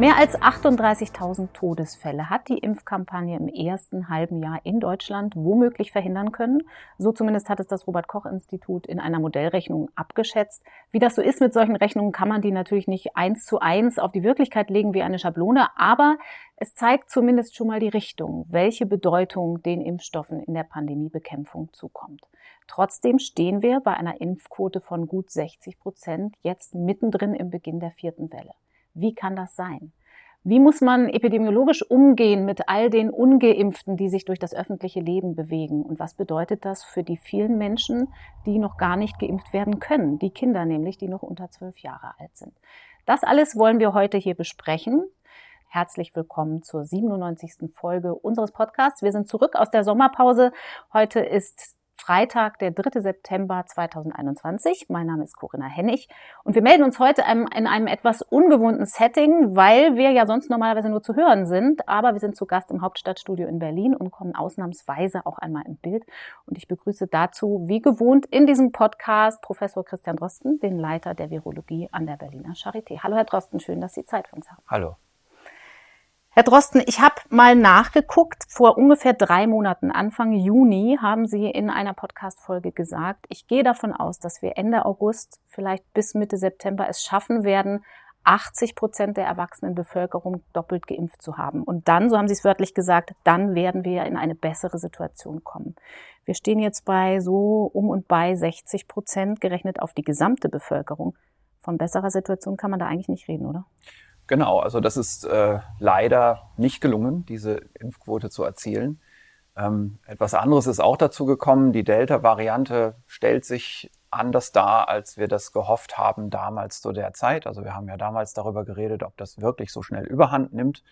Mehr als 38.000 Todesfälle hat die Impfkampagne im ersten halben Jahr in Deutschland womöglich verhindern können. So zumindest hat es das Robert Koch Institut in einer Modellrechnung abgeschätzt. Wie das so ist mit solchen Rechnungen, kann man die natürlich nicht eins zu eins auf die Wirklichkeit legen wie eine Schablone, aber es zeigt zumindest schon mal die Richtung, welche Bedeutung den Impfstoffen in der Pandemiebekämpfung zukommt. Trotzdem stehen wir bei einer Impfquote von gut 60 Prozent jetzt mittendrin im Beginn der vierten Welle. Wie kann das sein? Wie muss man epidemiologisch umgehen mit all den ungeimpften, die sich durch das öffentliche Leben bewegen? Und was bedeutet das für die vielen Menschen, die noch gar nicht geimpft werden können? Die Kinder nämlich, die noch unter zwölf Jahre alt sind. Das alles wollen wir heute hier besprechen. Herzlich willkommen zur 97. Folge unseres Podcasts. Wir sind zurück aus der Sommerpause. Heute ist Freitag, der 3. September 2021. Mein Name ist Corinna Hennig und wir melden uns heute in einem etwas ungewohnten Setting, weil wir ja sonst normalerweise nur zu hören sind, aber wir sind zu Gast im Hauptstadtstudio in Berlin und kommen ausnahmsweise auch einmal im Bild. Und ich begrüße dazu, wie gewohnt, in diesem Podcast Professor Christian Drosten, den Leiter der Virologie an der Berliner Charité. Hallo Herr Drosten, schön, dass Sie Zeit für uns haben. Hallo. Herr Drosten, ich habe mal nachgeguckt. Vor ungefähr drei Monaten, Anfang Juni, haben Sie in einer Podcast-Folge gesagt, ich gehe davon aus, dass wir Ende August, vielleicht bis Mitte September es schaffen werden, 80 Prozent der erwachsenen Bevölkerung doppelt geimpft zu haben. Und dann, so haben Sie es wörtlich gesagt, dann werden wir in eine bessere Situation kommen. Wir stehen jetzt bei so um und bei 60 Prozent gerechnet auf die gesamte Bevölkerung. Von besserer Situation kann man da eigentlich nicht reden, oder? Genau, also das ist äh, leider nicht gelungen, diese Impfquote zu erzielen. Ähm, etwas anderes ist auch dazu gekommen. Die Delta-Variante stellt sich anders dar, als wir das gehofft haben damals zu der Zeit. Also wir haben ja damals darüber geredet, ob das wirklich so schnell überhand nimmt.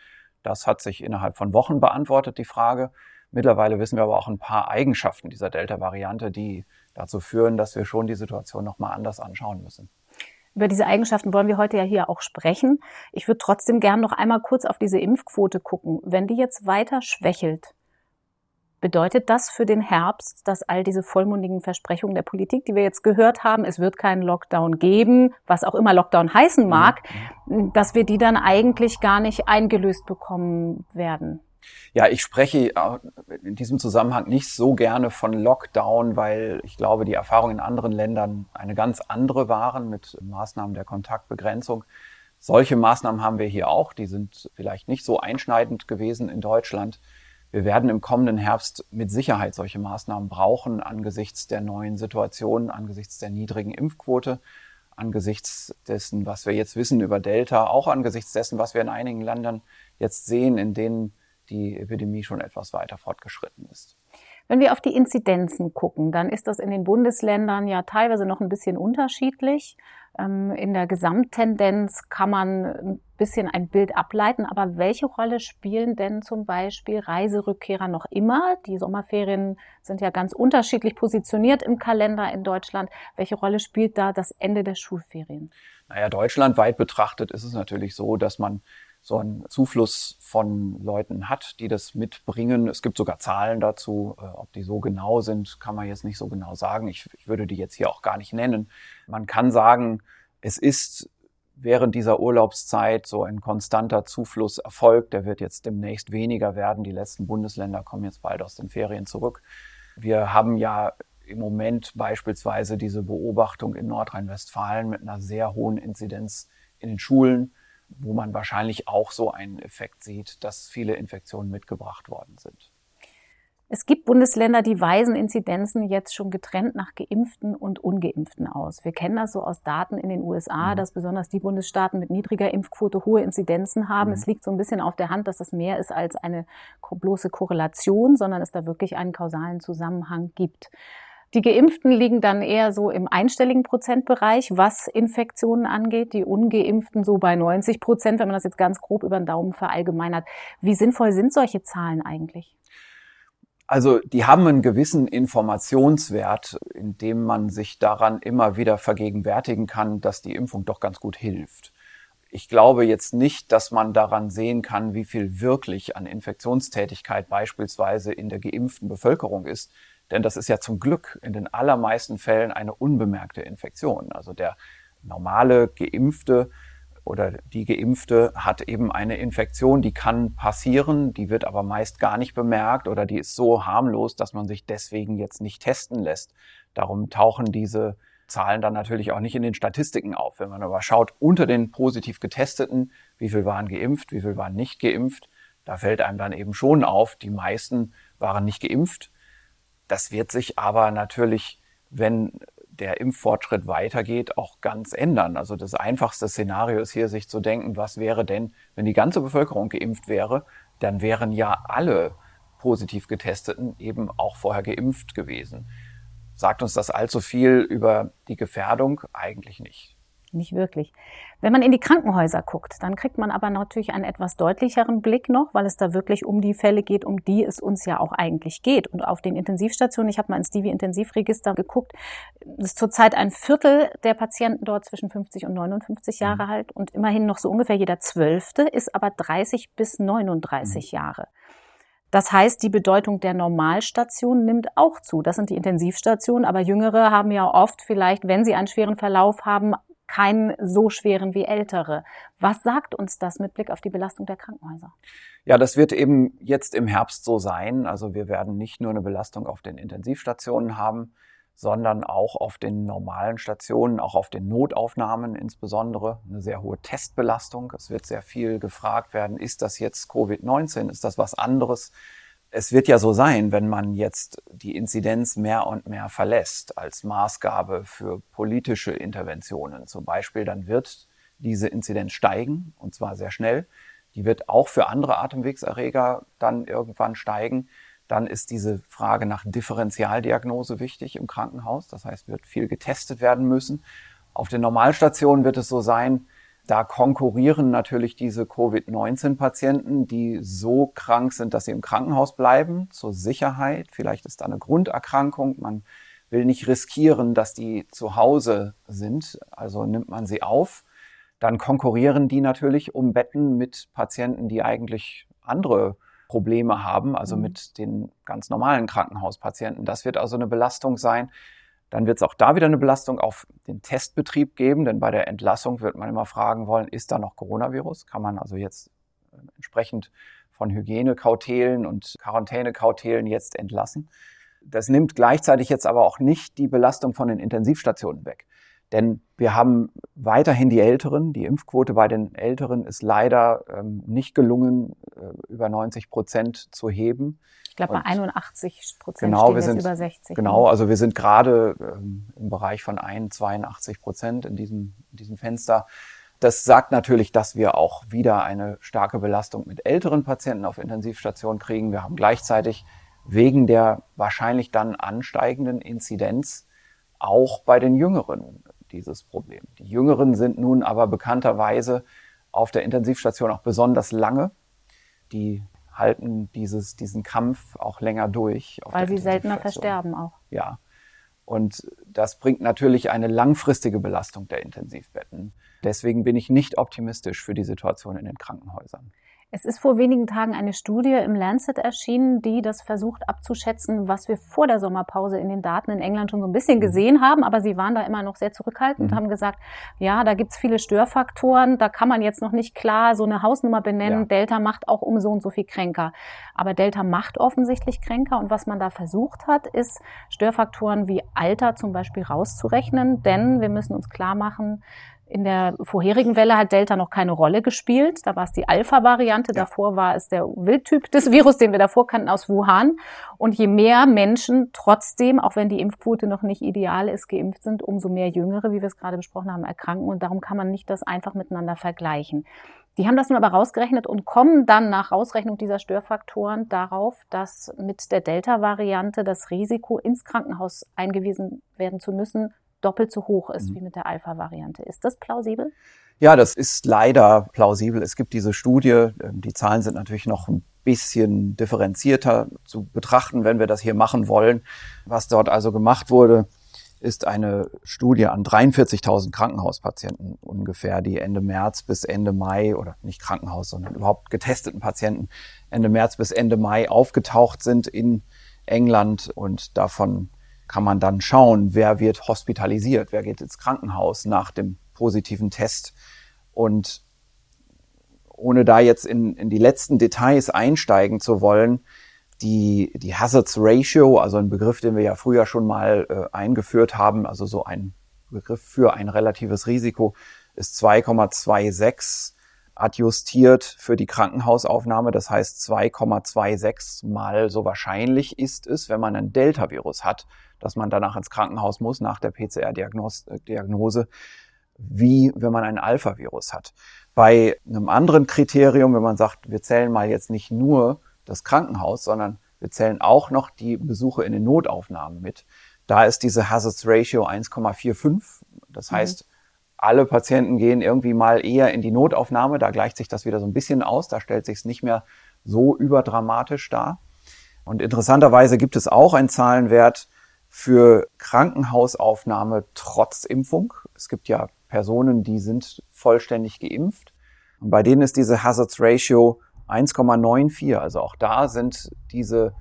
Das hat sich innerhalb von Wochen beantwortet, die Frage. Mittlerweile wissen wir aber auch ein paar Eigenschaften dieser Delta-Variante, die dazu führen, dass wir schon die Situation nochmal anders anschauen müssen. Über diese Eigenschaften wollen wir heute ja hier auch sprechen. Ich würde trotzdem gern noch einmal kurz auf diese Impfquote gucken. Wenn die jetzt weiter schwächelt, bedeutet das für den Herbst, dass all diese vollmundigen Versprechungen der Politik, die wir jetzt gehört haben, es wird keinen Lockdown geben, was auch immer Lockdown heißen mag, mhm. dass wir die dann eigentlich gar nicht eingelöst bekommen werden? Ja, ich spreche äh, in diesem Zusammenhang nicht so gerne von Lockdown, weil ich glaube, die Erfahrungen in anderen Ländern eine ganz andere waren mit Maßnahmen der Kontaktbegrenzung. Solche Maßnahmen haben wir hier auch. Die sind vielleicht nicht so einschneidend gewesen in Deutschland. Wir werden im kommenden Herbst mit Sicherheit solche Maßnahmen brauchen angesichts der neuen Situation, angesichts der niedrigen Impfquote, angesichts dessen, was wir jetzt wissen über Delta, auch angesichts dessen, was wir in einigen Ländern jetzt sehen, in denen die Epidemie schon etwas weiter fortgeschritten ist. Wenn wir auf die Inzidenzen gucken, dann ist das in den Bundesländern ja teilweise noch ein bisschen unterschiedlich. Ähm, in der Gesamttendenz kann man ein bisschen ein Bild ableiten, aber welche Rolle spielen denn zum Beispiel Reiserückkehrer noch immer? Die Sommerferien sind ja ganz unterschiedlich positioniert im Kalender in Deutschland. Welche Rolle spielt da das Ende der Schulferien? Naja, deutschlandweit betrachtet ist es natürlich so, dass man so einen Zufluss von Leuten hat, die das mitbringen. Es gibt sogar Zahlen dazu. Äh, ob die so genau sind, kann man jetzt nicht so genau sagen. Ich, ich würde die jetzt hier auch gar nicht nennen. Man kann sagen, es ist während dieser Urlaubszeit so ein konstanter Zufluss erfolgt. Der wird jetzt demnächst weniger werden. Die letzten Bundesländer kommen jetzt bald aus den Ferien zurück. Wir haben ja im Moment beispielsweise diese Beobachtung in Nordrhein-Westfalen mit einer sehr hohen Inzidenz in den Schulen wo man wahrscheinlich auch so einen Effekt sieht, dass viele Infektionen mitgebracht worden sind. Es gibt Bundesländer, die weisen Inzidenzen jetzt schon getrennt nach Geimpften und Ungeimpften aus. Wir kennen das so aus Daten in den USA, mhm. dass besonders die Bundesstaaten mit niedriger Impfquote hohe Inzidenzen haben. Mhm. Es liegt so ein bisschen auf der Hand, dass das mehr ist als eine bloße Korrelation, sondern es da wirklich einen kausalen Zusammenhang gibt. Die Geimpften liegen dann eher so im einstelligen Prozentbereich, was Infektionen angeht. Die Ungeimpften so bei 90 Prozent, wenn man das jetzt ganz grob über den Daumen verallgemeinert. Wie sinnvoll sind solche Zahlen eigentlich? Also die haben einen gewissen Informationswert, indem man sich daran immer wieder vergegenwärtigen kann, dass die Impfung doch ganz gut hilft. ich glaube jetzt nicht, dass man daran sehen kann, wie viel wirklich an Infektionstätigkeit beispielsweise in der geimpften Bevölkerung ist. Denn das ist ja zum Glück in den allermeisten Fällen eine unbemerkte Infektion. Also der normale Geimpfte oder die Geimpfte hat eben eine Infektion, die kann passieren, die wird aber meist gar nicht bemerkt oder die ist so harmlos, dass man sich deswegen jetzt nicht testen lässt. Darum tauchen diese Zahlen dann natürlich auch nicht in den Statistiken auf. Wenn man aber schaut, unter den positiv getesteten, wie viel waren geimpft, wie viel waren nicht geimpft, da fällt einem dann eben schon auf, die meisten waren nicht geimpft. Das wird sich aber natürlich, wenn der Impffortschritt weitergeht, auch ganz ändern. Also das einfachste Szenario ist hier, sich zu denken, was wäre denn, wenn die ganze Bevölkerung geimpft wäre, dann wären ja alle positiv Getesteten eben auch vorher geimpft gewesen. Sagt uns das allzu viel über die Gefährdung? Eigentlich nicht. Nicht wirklich. Wenn man in die Krankenhäuser guckt, dann kriegt man aber natürlich einen etwas deutlicheren Blick noch, weil es da wirklich um die Fälle geht, um die es uns ja auch eigentlich geht. Und auf den Intensivstationen, ich habe mal ins Divi-Intensivregister geguckt, ist zurzeit ein Viertel der Patienten dort zwischen 50 und 59 Jahre mhm. alt und immerhin noch so ungefähr jeder Zwölfte ist aber 30 bis 39 mhm. Jahre. Das heißt, die Bedeutung der Normalstation nimmt auch zu. Das sind die Intensivstationen, aber Jüngere haben ja oft vielleicht, wenn sie einen schweren Verlauf haben, keinen so schweren wie ältere. Was sagt uns das mit Blick auf die Belastung der Krankenhäuser? Ja, das wird eben jetzt im Herbst so sein. Also wir werden nicht nur eine Belastung auf den Intensivstationen haben, sondern auch auf den normalen Stationen, auch auf den Notaufnahmen insbesondere eine sehr hohe Testbelastung. Es wird sehr viel gefragt werden, ist das jetzt Covid-19, ist das was anderes? Es wird ja so sein, wenn man jetzt die Inzidenz mehr und mehr verlässt als Maßgabe für politische Interventionen zum Beispiel, dann wird diese Inzidenz steigen und zwar sehr schnell. Die wird auch für andere Atemwegserreger dann irgendwann steigen. Dann ist diese Frage nach Differentialdiagnose wichtig im Krankenhaus. Das heißt, wird viel getestet werden müssen. Auf den Normalstationen wird es so sein, da konkurrieren natürlich diese Covid-19-Patienten, die so krank sind, dass sie im Krankenhaus bleiben, zur Sicherheit. Vielleicht ist da eine Grunderkrankung. Man will nicht riskieren, dass die zu Hause sind, also nimmt man sie auf. Dann konkurrieren die natürlich um Betten mit Patienten, die eigentlich andere Probleme haben, also mhm. mit den ganz normalen Krankenhauspatienten. Das wird also eine Belastung sein. Dann wird es auch da wieder eine Belastung auf den Testbetrieb geben, denn bei der Entlassung wird man immer fragen wollen, ist da noch Coronavirus? Kann man also jetzt äh, entsprechend von Hygienekautelen und Quarantänekautelen jetzt entlassen? Das nimmt gleichzeitig jetzt aber auch nicht die Belastung von den Intensivstationen weg. Denn wir haben weiterhin die Älteren. Die Impfquote bei den Älteren ist leider ähm, nicht gelungen, äh, über 90 Prozent zu heben. Ich glaube, bei 81 Prozent genau, stehen wir sind, über 60. Genau, ne? also wir sind gerade ähm, im Bereich von 1, 82 Prozent in diesem, in diesem Fenster. Das sagt natürlich, dass wir auch wieder eine starke Belastung mit älteren Patienten auf Intensivstationen kriegen. Wir haben gleichzeitig wegen der wahrscheinlich dann ansteigenden Inzidenz auch bei den Jüngeren dieses Problem. Die Jüngeren sind nun aber bekannterweise auf der Intensivstation auch besonders lange. Die halten dieses, diesen Kampf auch länger durch. Weil sie seltener versterben auch. Ja. Und das bringt natürlich eine langfristige Belastung der Intensivbetten. Deswegen bin ich nicht optimistisch für die Situation in den Krankenhäusern. Es ist vor wenigen Tagen eine Studie im Lancet erschienen, die das versucht abzuschätzen, was wir vor der Sommerpause in den Daten in England schon so ein bisschen mhm. gesehen haben, aber sie waren da immer noch sehr zurückhaltend, mhm. haben gesagt, ja, da gibt's viele Störfaktoren, da kann man jetzt noch nicht klar so eine Hausnummer benennen, ja. Delta macht auch um so und so viel kränker. Aber Delta macht offensichtlich kränker und was man da versucht hat, ist Störfaktoren wie Alter zum Beispiel rauszurechnen, denn wir müssen uns klar machen, in der vorherigen Welle hat Delta noch keine Rolle gespielt. Da war es die Alpha-Variante. Ja. Davor war es der Wildtyp des Virus, den wir davor kannten aus Wuhan. Und je mehr Menschen trotzdem, auch wenn die Impfquote noch nicht ideal ist, geimpft sind, umso mehr Jüngere, wie wir es gerade besprochen haben, erkranken. Und darum kann man nicht das einfach miteinander vergleichen. Die haben das nun aber rausgerechnet und kommen dann nach Ausrechnung dieser Störfaktoren darauf, dass mit der Delta-Variante das Risiko, ins Krankenhaus eingewiesen werden zu müssen, doppelt so hoch ist mhm. wie mit der Alpha-Variante. Ist das plausibel? Ja, das ist leider plausibel. Es gibt diese Studie, ähm, die Zahlen sind natürlich noch ein bisschen differenzierter zu betrachten, wenn wir das hier machen wollen. Was dort also gemacht wurde, ist eine Studie an 43.000 Krankenhauspatienten ungefähr, die Ende März bis Ende Mai oder nicht Krankenhaus, sondern überhaupt getesteten Patienten Ende März bis Ende Mai aufgetaucht sind in England und davon kann man dann schauen, wer wird hospitalisiert, wer geht ins Krankenhaus nach dem positiven Test. Und ohne da jetzt in, in die letzten Details einsteigen zu wollen, die, die Hazards Ratio, also ein Begriff, den wir ja früher schon mal äh, eingeführt haben, also so ein Begriff für ein relatives Risiko, ist 2,26 adjustiert für die Krankenhausaufnahme. Das heißt, 2,26 mal so wahrscheinlich ist es, wenn man ein Delta-Virus hat, dass man danach ins Krankenhaus muss nach der PCR-Diagnose, wie wenn man ein Alpha-Virus hat. Bei einem anderen Kriterium, wenn man sagt, wir zählen mal jetzt nicht nur das Krankenhaus, sondern wir zählen auch noch die Besuche in den Notaufnahmen mit. Da ist diese Hazards Ratio 1,45. Das mhm. heißt, alle Patienten gehen irgendwie mal eher in die Notaufnahme. Da gleicht sich das wieder so ein bisschen aus. Da stellt sich es nicht mehr so überdramatisch dar. Und interessanterweise gibt es auch einen Zahlenwert für Krankenhausaufnahme trotz Impfung. Es gibt ja Personen, die sind vollständig geimpft. Und bei denen ist diese Hazards Ratio 1,94. Also auch da sind diese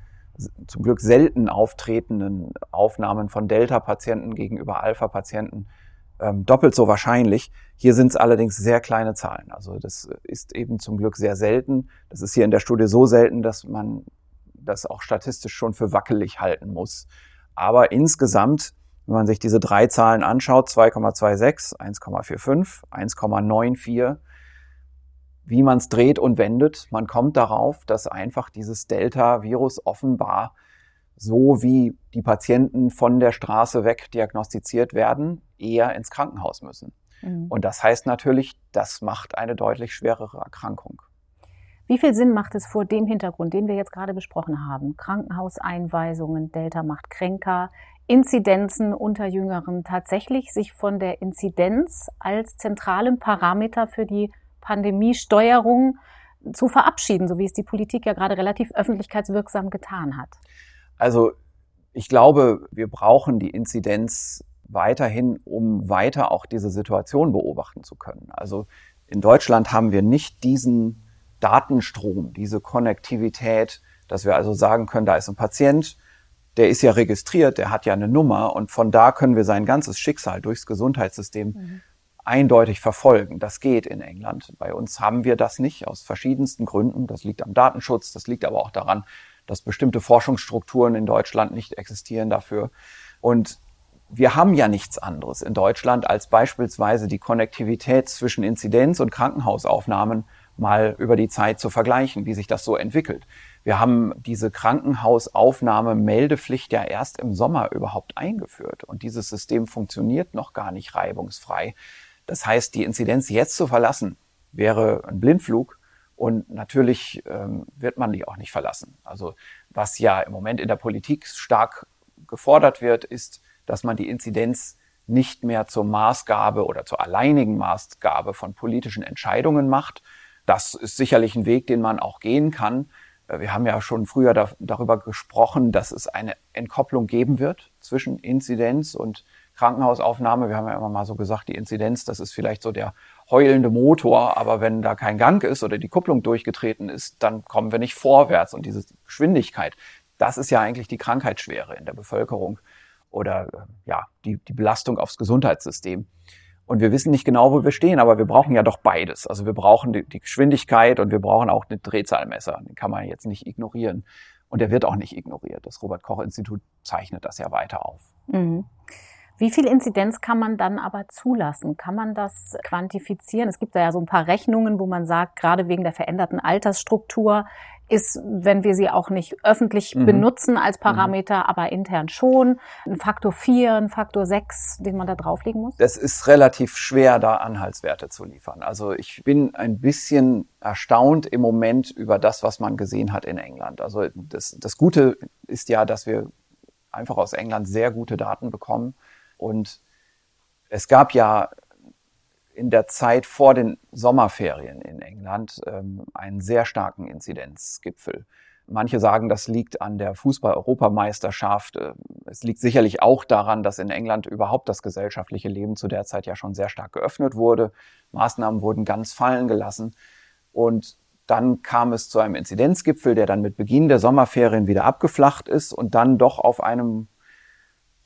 zum Glück selten auftretenden Aufnahmen von Delta-Patienten gegenüber Alpha-Patienten ähm, doppelt so wahrscheinlich. Hier sind es allerdings sehr kleine Zahlen. Also das ist eben zum Glück sehr selten. Das ist hier in der Studie so selten, dass man das auch statistisch schon für wackelig halten muss. Aber insgesamt, wenn man sich diese drei Zahlen anschaut, 2,26, 1,45, 1,94, wie man es dreht und wendet, man kommt darauf, dass einfach dieses Delta-Virus offenbar so wie die Patienten von der Straße weg diagnostiziert werden, eher ins Krankenhaus müssen. Mhm. Und das heißt natürlich, das macht eine deutlich schwerere Erkrankung. Wie viel Sinn macht es vor dem Hintergrund, den wir jetzt gerade besprochen haben? Krankenhauseinweisungen, Delta macht kränker, Inzidenzen unter Jüngeren tatsächlich sich von der Inzidenz als zentralem Parameter für die Pandemiesteuerung zu verabschieden, so wie es die Politik ja gerade relativ öffentlichkeitswirksam getan hat? Also ich glaube, wir brauchen die Inzidenz weiterhin, um weiter auch diese Situation beobachten zu können. Also in Deutschland haben wir nicht diesen Datenstrom, diese Konnektivität, dass wir also sagen können, da ist ein Patient, der ist ja registriert, der hat ja eine Nummer und von da können wir sein ganzes Schicksal durchs Gesundheitssystem mhm eindeutig verfolgen. Das geht in England. Bei uns haben wir das nicht aus verschiedensten Gründen. Das liegt am Datenschutz, das liegt aber auch daran, dass bestimmte Forschungsstrukturen in Deutschland nicht existieren dafür. Und wir haben ja nichts anderes in Deutschland als beispielsweise die Konnektivität zwischen Inzidenz und Krankenhausaufnahmen mal über die Zeit zu vergleichen, wie sich das so entwickelt. Wir haben diese Krankenhausaufnahme-Meldepflicht ja erst im Sommer überhaupt eingeführt und dieses System funktioniert noch gar nicht reibungsfrei. Das heißt, die Inzidenz jetzt zu verlassen, wäre ein Blindflug und natürlich ähm, wird man die auch nicht verlassen. Also was ja im Moment in der Politik stark gefordert wird, ist, dass man die Inzidenz nicht mehr zur Maßgabe oder zur alleinigen Maßgabe von politischen Entscheidungen macht. Das ist sicherlich ein Weg, den man auch gehen kann. Äh, wir haben ja schon früher da, darüber gesprochen, dass es eine Entkopplung geben wird zwischen Inzidenz und Krankenhausaufnahme. Wir haben ja immer mal so gesagt, die Inzidenz, das ist vielleicht so der heulende Motor, aber wenn da kein Gang ist oder die Kupplung durchgetreten ist, dann kommen wir nicht vorwärts. Und diese Geschwindigkeit, das ist ja eigentlich die Krankheitsschwere in der Bevölkerung oder äh, ja, die, die Belastung aufs Gesundheitssystem. Und wir wissen nicht genau, wo wir stehen, aber wir brauchen ja doch beides. Also wir brauchen die, die Geschwindigkeit und wir brauchen auch eine Drehzahlmesser. Den kann man jetzt nicht ignorieren. Und der wird auch nicht ignoriert. Das Robert Koch Institut zeichnet das ja weiter auf. Mhm. Wie viel Inzidenz kann man dann aber zulassen? Kann man das quantifizieren? Es gibt da ja so ein paar Rechnungen, wo man sagt, gerade wegen der veränderten Altersstruktur ist, wenn wir sie auch nicht öffentlich mhm. benutzen als mhm. Parameter, mhm. aber intern schon, ein Faktor 4, ein Faktor 6, den man da drauflegen muss? Das ist relativ schwer, da Anhaltswerte zu liefern. Also ich bin ein bisschen erstaunt im Moment über das, was man gesehen hat in England. Also das, das Gute ist ja, dass wir einfach aus England sehr gute Daten bekommen und es gab ja in der Zeit vor den Sommerferien in England ähm, einen sehr starken Inzidenzgipfel. Manche sagen, das liegt an der Fußball-Europameisterschaft. Äh, Es liegt sicherlich auch daran, dass in England überhaupt das gesellschaftliche Leben zu der Zeit ja schon sehr stark geöffnet wurde. Maßnahmen wurden ganz fallen gelassen. Und dann kam es zu einem Inzidenzgipfel, der dann mit Beginn der Sommerferien wieder abgeflacht ist und dann doch auf einem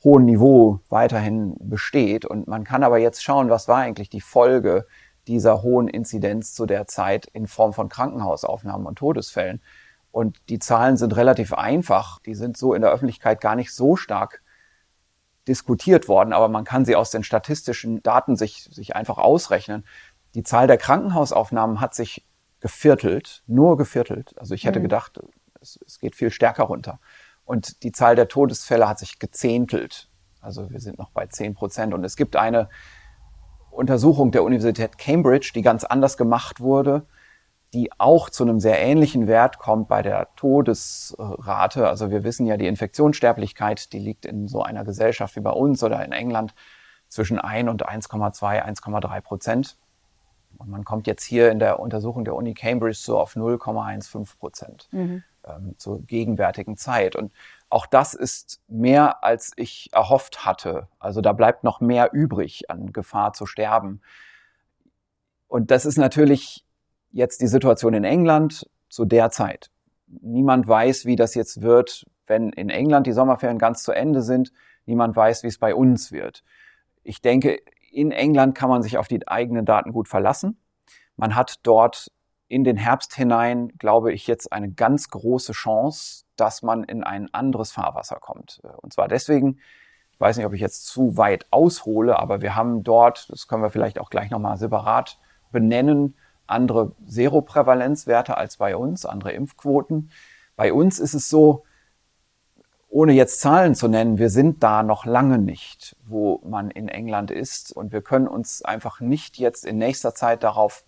hohen Niveau weiterhin besteht. Und man kann aber jetzt schauen, was war eigentlich die Folge dieser hohen Inzidenz zu der Zeit in Form von Krankenhausaufnahmen und Todesfällen. Und die Zahlen sind relativ einfach. Die sind so in der Öffentlichkeit gar nicht so stark diskutiert worden, aber man kann sie aus den statistischen Daten sich, sich einfach ausrechnen. Die Zahl der Krankenhausaufnahmen hat sich geviertelt, nur geviertelt. Also ich hätte mhm. gedacht, es, es geht viel stärker runter. Und die Zahl der Todesfälle hat sich gezehntelt. Also wir sind noch bei zehn Prozent. Und es gibt eine Untersuchung der Universität Cambridge, die ganz anders gemacht wurde, die auch zu einem sehr ähnlichen Wert kommt bei der Todesrate. Also wir wissen ja, die Infektionssterblichkeit, die liegt in so einer Gesellschaft wie bei uns oder in England zwischen 1 und 1,2, 1,3 Prozent. Und man kommt jetzt hier in der Untersuchung der Uni Cambridge so auf 0,15 Prozent mhm. Ähm, zur gegenwärtigen Zeit. Und auch das ist mehr, als ich erhofft hatte. Also da bleibt noch mehr übrig an Gefahr zu sterben. Und das ist natürlich jetzt die Situation in England zu der Zeit. Niemand weiß, wie das jetzt wird, wenn in England die Sommerferien ganz zu Ende sind. Niemand weiß, wie es bei uns wird. Ich denke, in England kann man sich auf die eigenen Daten gut verlassen. Man hat dort in den Herbst hinein, glaube ich, jetzt eine ganz große Chance, dass man in ein anderes Fahrwasser kommt. Und zwar deswegen, ich weiß nicht, ob ich jetzt zu weit aushole, aber wir haben dort, das können wir vielleicht auch gleich nochmal separat benennen, andere Seroprävalenzwerte als bei uns, andere Impfquoten. Bei uns ist es so, ohne jetzt Zahlen zu nennen, wir sind da noch lange nicht, wo man in England ist. Und wir können uns einfach nicht jetzt in nächster Zeit darauf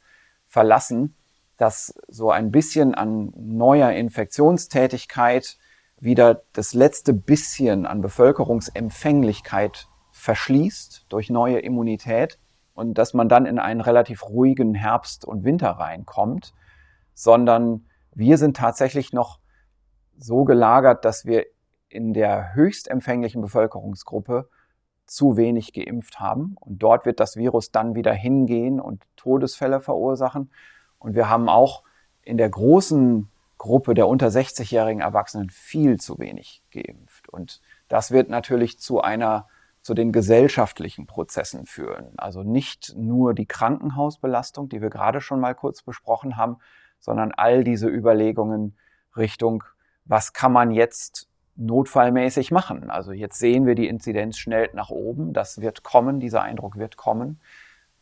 verlassen, dass so ein bisschen an neuer Infektionstätigkeit wieder das letzte bisschen an Bevölkerungsempfänglichkeit verschließt durch neue Immunität und dass man dann in einen relativ ruhigen Herbst und Winter reinkommt, sondern wir sind tatsächlich noch so gelagert, dass wir in der höchst empfänglichen Bevölkerungsgruppe zu wenig geimpft haben. Und dort wird das Virus dann wieder hingehen und Todesfälle verursachen. Und wir haben auch in der großen Gruppe der unter 60-jährigen Erwachsenen viel zu wenig geimpft. Und das wird natürlich zu einer, zu den gesellschaftlichen Prozessen führen. Also nicht nur die Krankenhausbelastung, die wir gerade schon mal kurz besprochen haben, sondern all diese Überlegungen Richtung, was kann man jetzt notfallmäßig machen. Also jetzt sehen wir, die Inzidenz schnellt nach oben. Das wird kommen, dieser Eindruck wird kommen.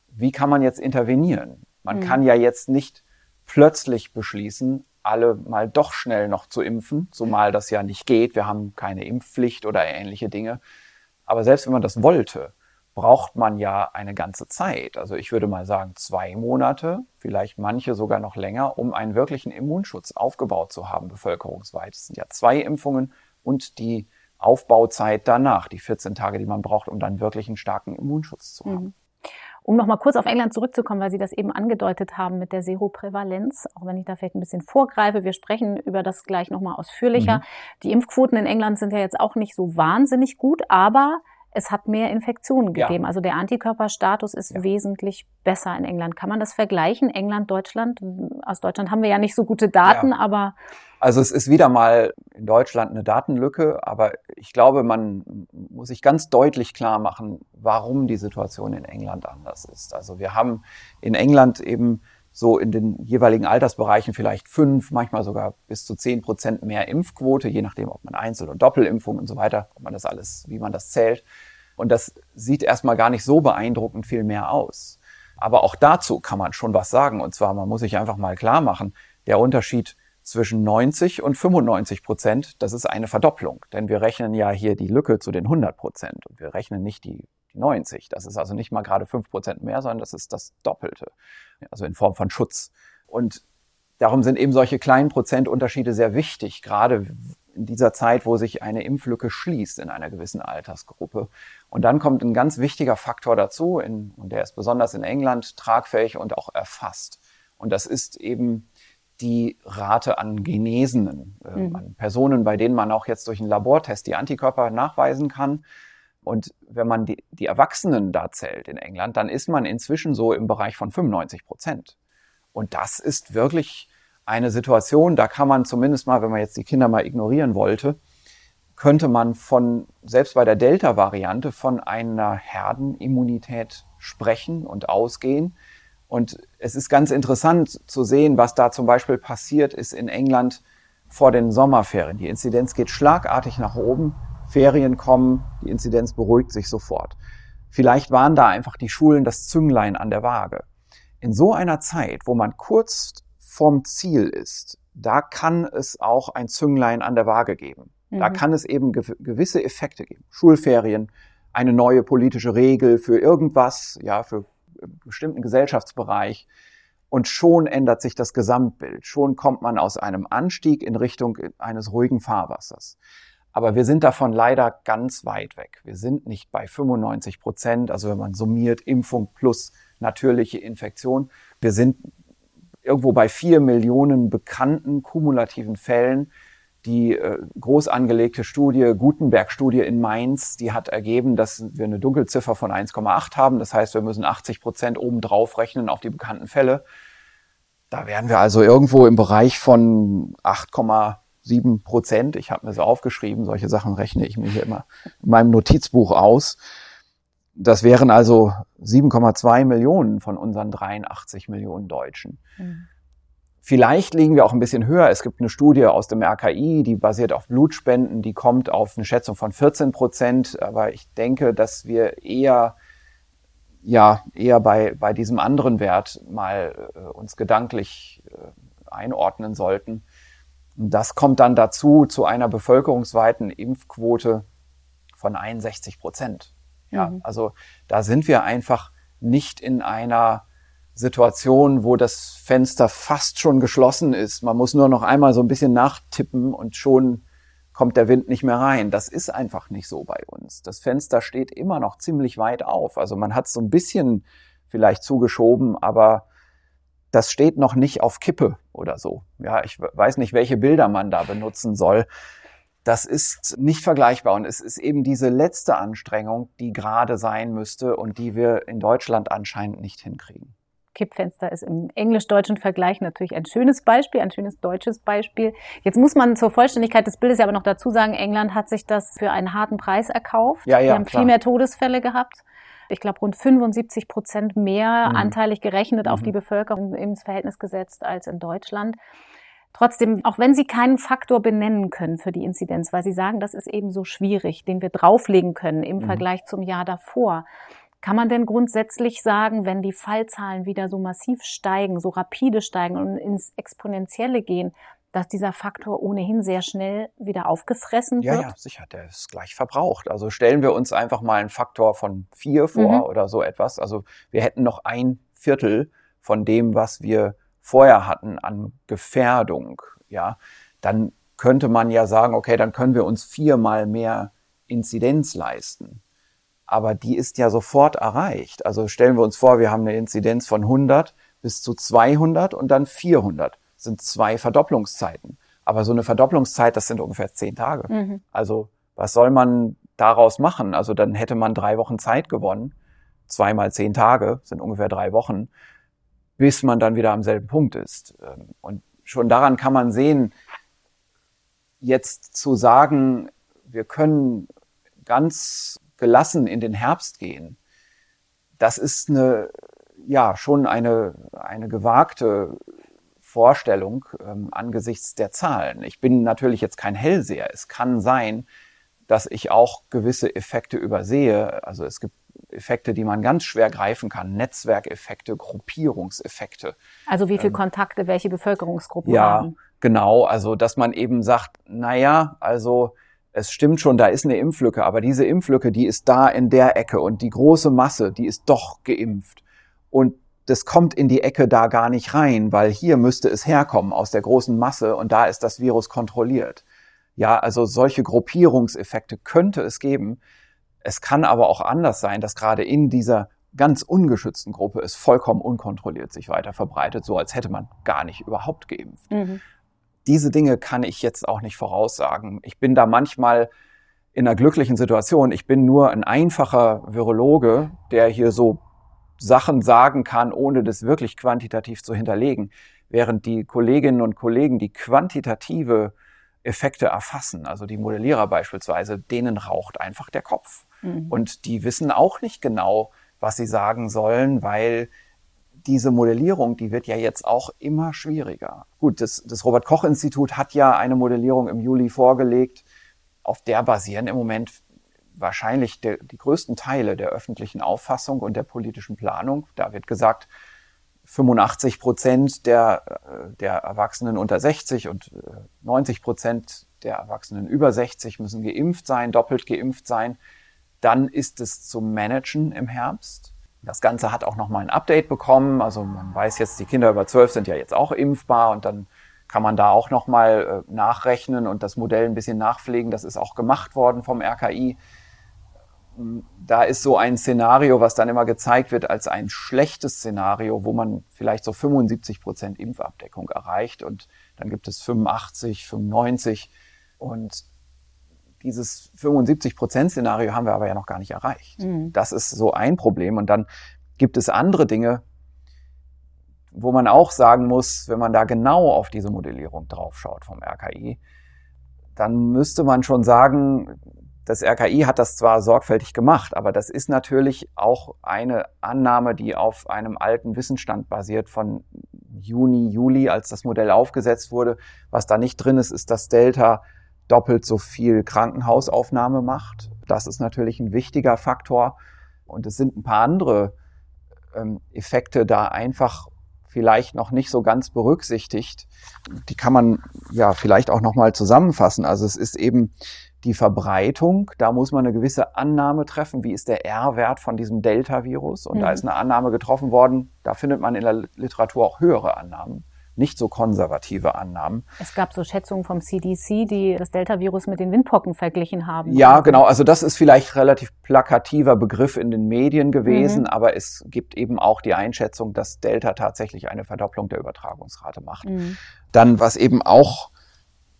Wie kann man jetzt intervenieren? Man mhm. kann ja jetzt nicht plötzlich beschließen, alle mal doch schnell noch zu impfen, zumal das ja nicht geht. Wir haben keine Impfpflicht oder ähnliche Dinge. Aber selbst wenn man das wollte, braucht man ja eine ganze Zeit. Also ich würde mal sagen zwei Monate, vielleicht manche sogar noch länger, um einen wirklichen Immunschutz aufgebaut zu haben, bevölkerungsweit. Es sind ja zwei Impfungen und die Aufbauzeit danach, die 14 Tage, die man braucht, um dann wirklich einen starken Immunschutz zu haben. Mhm. Um nochmal kurz auf England zurückzukommen, weil Sie das eben angedeutet haben mit der Seroprävalenz, auch wenn ich da vielleicht ein bisschen vorgreife, wir sprechen über das gleich nochmal ausführlicher. Mhm. Die Impfquoten in England sind ja jetzt auch nicht so wahnsinnig gut, aber es hat mehr Infektionen gegeben. Ja. Also der Antikörperstatus ist ja. wesentlich besser in England. Kann man das vergleichen? England, Deutschland? Aus Deutschland haben wir ja nicht so gute Daten, ja. aber. Also es ist wieder mal in Deutschland eine Datenlücke, aber ich glaube, man muss sich ganz deutlich klar machen, warum die Situation in England anders ist. Also wir haben in England eben so in den jeweiligen Altersbereichen vielleicht fünf, manchmal sogar bis zu zehn Prozent mehr Impfquote, je nachdem, ob man Einzel- und Doppelimpfung und so weiter, ob man das alles, wie man das zählt. Und das sieht erstmal gar nicht so beeindruckend viel mehr aus. Aber auch dazu kann man schon was sagen. Und zwar, man muss sich einfach mal klar machen, der Unterschied zwischen 90 und 95 Prozent, das ist eine Verdopplung. Denn wir rechnen ja hier die Lücke zu den 100 Prozent und wir rechnen nicht die, die 90. Das ist also nicht mal gerade 5 Prozent mehr, sondern das ist das Doppelte. Also in Form von Schutz. Und darum sind eben solche kleinen Prozentunterschiede sehr wichtig, gerade in dieser Zeit, wo sich eine Impflücke schließt in einer gewissen Altersgruppe. Und dann kommt ein ganz wichtiger Faktor dazu, in, und der ist besonders in England tragfähig und auch erfasst. Und das ist eben die Rate an Genesenen, äh, mhm. an Personen, bei denen man auch jetzt durch einen Labortest die Antikörper nachweisen kann. Und wenn man die, die Erwachsenen da zählt in England, dann ist man inzwischen so im Bereich von 95 Prozent. Und das ist wirklich eine Situation, da kann man zumindest mal, wenn man jetzt die Kinder mal ignorieren wollte, könnte man von, selbst bei der Delta-Variante, von einer Herdenimmunität sprechen und ausgehen. Und es ist ganz interessant zu sehen, was da zum Beispiel passiert ist in England vor den Sommerferien. Die Inzidenz geht schlagartig nach oben. Ferien kommen, die Inzidenz beruhigt sich sofort. Vielleicht waren da einfach die Schulen das Zünglein an der Waage. In so einer Zeit, wo man kurz vom Ziel ist, da kann es auch ein Zünglein an der Waage geben. Mhm. Da kann es eben gewisse Effekte geben. Schulferien, eine neue politische Regel für irgendwas, ja, für bestimmten Gesellschaftsbereich. Und schon ändert sich das Gesamtbild. Schon kommt man aus einem Anstieg in Richtung eines ruhigen Fahrwassers. Aber wir sind davon leider ganz weit weg. Wir sind nicht bei 95 Prozent, also wenn man summiert Impfung plus natürliche Infektion. Wir sind irgendwo bei vier Millionen bekannten kumulativen Fällen. Die äh, groß angelegte Studie, Gutenberg-Studie in Mainz, die hat ergeben, dass wir eine Dunkelziffer von 1,8 haben. Das heißt, wir müssen 80 Prozent obendrauf rechnen auf die bekannten Fälle. Da wären wir also irgendwo im Bereich von 8, sieben Prozent. Ich habe mir so aufgeschrieben, solche Sachen rechne ich mir hier immer in meinem Notizbuch aus. Das wären also 7,2 Millionen von unseren 83 Millionen Deutschen. Mhm. Vielleicht liegen wir auch ein bisschen höher. Es gibt eine Studie aus dem RKI, die basiert auf Blutspenden, die kommt auf eine Schätzung von 14 Prozent. Aber ich denke, dass wir eher, ja, eher bei, bei diesem anderen Wert mal äh, uns gedanklich äh, einordnen sollten. Das kommt dann dazu zu einer bevölkerungsweiten Impfquote von 61 Prozent. Ja, mhm. also da sind wir einfach nicht in einer Situation, wo das Fenster fast schon geschlossen ist. Man muss nur noch einmal so ein bisschen nachtippen und schon kommt der Wind nicht mehr rein. Das ist einfach nicht so bei uns. Das Fenster steht immer noch ziemlich weit auf. Also man hat es so ein bisschen vielleicht zugeschoben, aber das steht noch nicht auf Kippe oder so. Ja, ich weiß nicht, welche Bilder man da benutzen soll. Das ist nicht vergleichbar und es ist eben diese letzte Anstrengung, die gerade sein müsste und die wir in Deutschland anscheinend nicht hinkriegen. Kippfenster ist im englisch-deutschen Vergleich natürlich ein schönes Beispiel, ein schönes deutsches Beispiel. Jetzt muss man zur Vollständigkeit des Bildes ja aber noch dazu sagen, England hat sich das für einen harten Preis erkauft. Ja, ja, Wir haben klar. viel mehr Todesfälle gehabt ich glaube, rund 75 Prozent mehr mhm. anteilig gerechnet mhm. auf die Bevölkerung ins Verhältnis gesetzt als in Deutschland. Trotzdem, auch wenn Sie keinen Faktor benennen können für die Inzidenz, weil Sie sagen, das ist eben so schwierig, den wir drauflegen können im mhm. Vergleich zum Jahr davor. Kann man denn grundsätzlich sagen, wenn die Fallzahlen wieder so massiv steigen, so rapide steigen und ins Exponentielle gehen, dass dieser Faktor ohnehin sehr schnell wieder aufgefressen wird? Ja, ja, sicher, der ist gleich verbraucht. Also stellen wir uns einfach mal einen Faktor von vier vor mhm. oder so etwas. Also wir hätten noch ein Viertel von dem, was wir vorher hatten an Gefährdung, ja, dann könnte man ja sagen, okay, dann können wir uns viermal mehr Inzidenz leisten. Aber die ist ja sofort erreicht. Also stellen wir uns vor, wir haben eine Inzidenz von 100 bis zu 200 und dann 400 sind zwei Verdopplungszeiten. Aber so eine Verdopplungszeit, das sind ungefähr zehn Tage. Mhm. Also was soll man daraus machen? Also dann hätte man drei Wochen Zeit gewonnen. Zweimal zehn Tage sind ungefähr drei Wochen, bis man dann wieder am selben Punkt ist. Ähm, und schon daran kann man sehen, jetzt zu sagen, wir können ganz gelassen in den Herbst gehen, das ist eine, ja, schon eine, eine gewagte Vorstellung ähm, angesichts der Zahlen. Ich bin natürlich jetzt kein Hellseher. Es kann sein, dass ich auch gewisse Effekte übersehe. Also es gibt Effekte, die man ganz schwer greifen kann. Netzwerkeffekte, Gruppierungseffekte. Also wie viele ähm, Kontakte welche Bevölkerungsgruppen ja, haben? Ja, genau. Also dass man eben sagt, na ja, also es stimmt schon, da ist eine Impflücke, aber diese Impflücke, die ist da in der Ecke und die große Masse, die ist doch geimpft. Und das kommt in die Ecke da gar nicht rein, weil hier müsste es herkommen aus der großen Masse und da ist das Virus kontrolliert. Ja, also solche Gruppierungseffekte könnte es geben. Es kann aber auch anders sein, dass gerade in dieser ganz ungeschützten Gruppe es vollkommen unkontrolliert sich weiter verbreitet, so als hätte man gar nicht überhaupt geimpft. Mhm. Diese Dinge kann ich jetzt auch nicht voraussagen. Ich bin da manchmal in einer glücklichen Situation. Ich bin nur ein einfacher Virologe, der hier so Sachen sagen kann, ohne das wirklich quantitativ zu hinterlegen, während die Kolleginnen und Kollegen, die quantitative Effekte erfassen, also die Modellierer beispielsweise, denen raucht einfach der Kopf. Mhm. Und die wissen auch nicht genau, was sie sagen sollen, weil diese Modellierung, die wird ja jetzt auch immer schwieriger. Gut, das, das Robert Koch Institut hat ja eine Modellierung im Juli vorgelegt, auf der basieren im Moment wahrscheinlich der, die größten Teile der öffentlichen Auffassung und der politischen Planung. Da wird gesagt, 85 Prozent der, äh, der Erwachsenen unter 60 und 90 äh, Prozent der Erwachsenen über 60 müssen geimpft sein, doppelt geimpft sein. Dann ist es zu managen im Herbst. Das Ganze hat auch nochmal ein Update bekommen. Also man weiß jetzt, die Kinder über 12 sind ja jetzt auch impfbar und dann kann man da auch nochmal äh, nachrechnen und das Modell ein bisschen nachpflegen. Das ist auch gemacht worden vom RKI da ist so ein Szenario, was dann immer gezeigt wird als ein schlechtes Szenario, wo man vielleicht so 75 Prozent Impfabdeckung erreicht und dann gibt es 85, 95 und dieses 75 Prozent Szenario haben wir aber ja noch gar nicht erreicht. Mhm. Das ist so ein Problem und dann gibt es andere Dinge, wo man auch sagen muss, wenn man da genau auf diese Modellierung draufschaut vom RKI, dann müsste man schon sagen, das RKI hat das zwar sorgfältig gemacht, aber das ist natürlich auch eine Annahme, die auf einem alten Wissensstand basiert von Juni, Juli, als das Modell aufgesetzt wurde. Was da nicht drin ist, ist, dass Delta doppelt so viel Krankenhausaufnahme macht. Das ist natürlich ein wichtiger Faktor. Und es sind ein paar andere ähm, Effekte da einfach vielleicht noch nicht so ganz berücksichtigt. Die kann man ja vielleicht auch noch mal zusammenfassen. Also es ist eben die Verbreitung, da muss man eine gewisse Annahme treffen, wie ist der R-Wert von diesem Delta-Virus. Und mhm. da ist eine Annahme getroffen worden, da findet man in der Literatur auch höhere Annahmen, nicht so konservative Annahmen. Es gab so Schätzungen vom CDC, die das Delta-Virus mit den Windpocken verglichen haben. Ja, genau. Also das ist vielleicht relativ plakativer Begriff in den Medien gewesen, mhm. aber es gibt eben auch die Einschätzung, dass Delta tatsächlich eine Verdopplung der Übertragungsrate macht. Mhm. Dann, was eben auch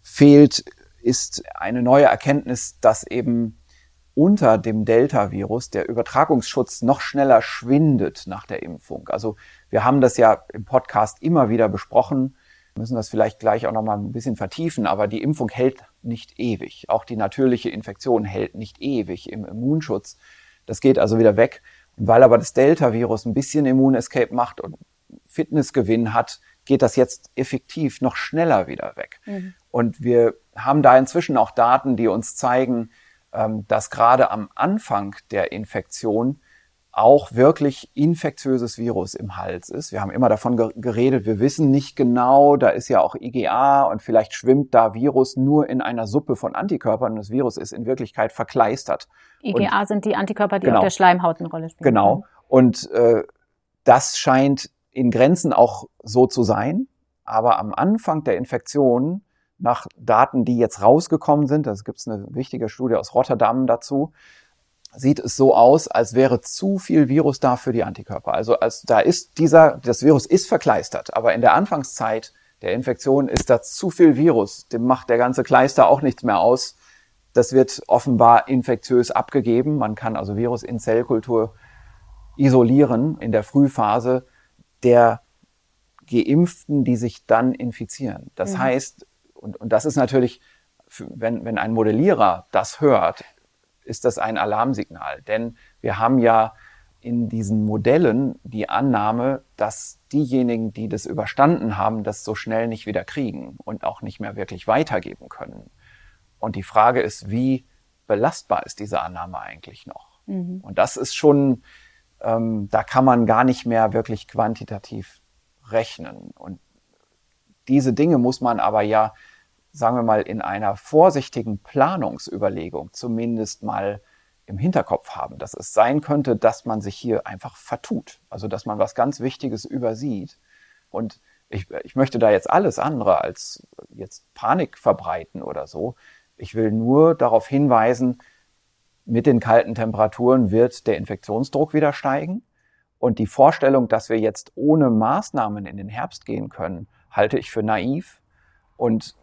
fehlt, ist eine neue Erkenntnis, dass eben unter dem Delta-Virus der Übertragungsschutz noch schneller schwindet nach der Impfung. Also wir haben das ja im Podcast immer wieder besprochen, müssen das vielleicht gleich auch noch mal ein bisschen vertiefen, aber die Impfung hält nicht ewig. Auch die natürliche Infektion hält nicht ewig im Immunschutz. Das geht also wieder weg. Und weil aber das Delta-Virus ein bisschen Immunescape macht und Fitnessgewinn hat, geht das jetzt effektiv noch schneller wieder weg. Mhm. Und wir haben da inzwischen auch Daten, die uns zeigen, dass gerade am Anfang der Infektion auch wirklich infektiöses Virus im Hals ist. Wir haben immer davon geredet, wir wissen nicht genau, da ist ja auch IgA und vielleicht schwimmt da Virus nur in einer Suppe von Antikörpern und das Virus ist in Wirklichkeit verkleistert. IgA und, sind die Antikörper, die genau, auf der Schleimhaut eine Rolle spielen. Genau. Und äh, das scheint in Grenzen auch so zu sein. Aber am Anfang der Infektion nach Daten, die jetzt rausgekommen sind, da gibt es eine wichtige Studie aus Rotterdam dazu, sieht es so aus, als wäre zu viel Virus da für die Antikörper. Also als da ist dieser, das Virus ist verkleistert, aber in der Anfangszeit der Infektion ist da zu viel Virus. Dem macht der ganze Kleister auch nichts mehr aus. Das wird offenbar infektiös abgegeben. Man kann also Virus in Zellkultur isolieren in der Frühphase der Geimpften, die sich dann infizieren. Das mhm. heißt, und, und das ist natürlich, wenn, wenn ein Modellierer das hört, ist das ein Alarmsignal. Denn wir haben ja in diesen Modellen die Annahme, dass diejenigen, die das überstanden haben, das so schnell nicht wieder kriegen und auch nicht mehr wirklich weitergeben können. Und die Frage ist, wie belastbar ist diese Annahme eigentlich noch? Mhm. Und das ist schon, ähm, da kann man gar nicht mehr wirklich quantitativ rechnen. Und diese Dinge muss man aber ja sagen wir mal, in einer vorsichtigen Planungsüberlegung zumindest mal im Hinterkopf haben, dass es sein könnte, dass man sich hier einfach vertut. Also, dass man was ganz Wichtiges übersieht. Und ich, ich möchte da jetzt alles andere als jetzt Panik verbreiten oder so. Ich will nur darauf hinweisen, mit den kalten Temperaturen wird der Infektionsdruck wieder steigen. Und die Vorstellung, dass wir jetzt ohne Maßnahmen in den Herbst gehen können, halte ich für naiv. Und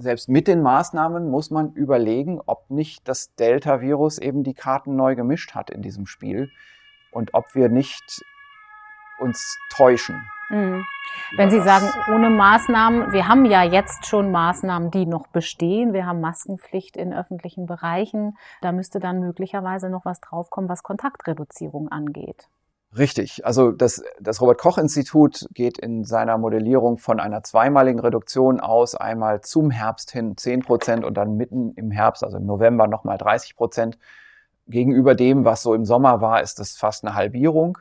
selbst mit den Maßnahmen muss man überlegen, ob nicht das Delta-Virus eben die Karten neu gemischt hat in diesem Spiel und ob wir nicht uns täuschen. Mhm. Wenn Sie sagen, ohne Maßnahmen, wir haben ja jetzt schon Maßnahmen, die noch bestehen. Wir haben Maskenpflicht in öffentlichen Bereichen. Da müsste dann möglicherweise noch was draufkommen, was Kontaktreduzierung angeht. Richtig. Also das, das Robert-Koch-Institut geht in seiner Modellierung von einer zweimaligen Reduktion aus, einmal zum Herbst hin 10 Prozent und dann mitten im Herbst, also im November nochmal 30 Prozent. Gegenüber dem, was so im Sommer war, ist das fast eine Halbierung.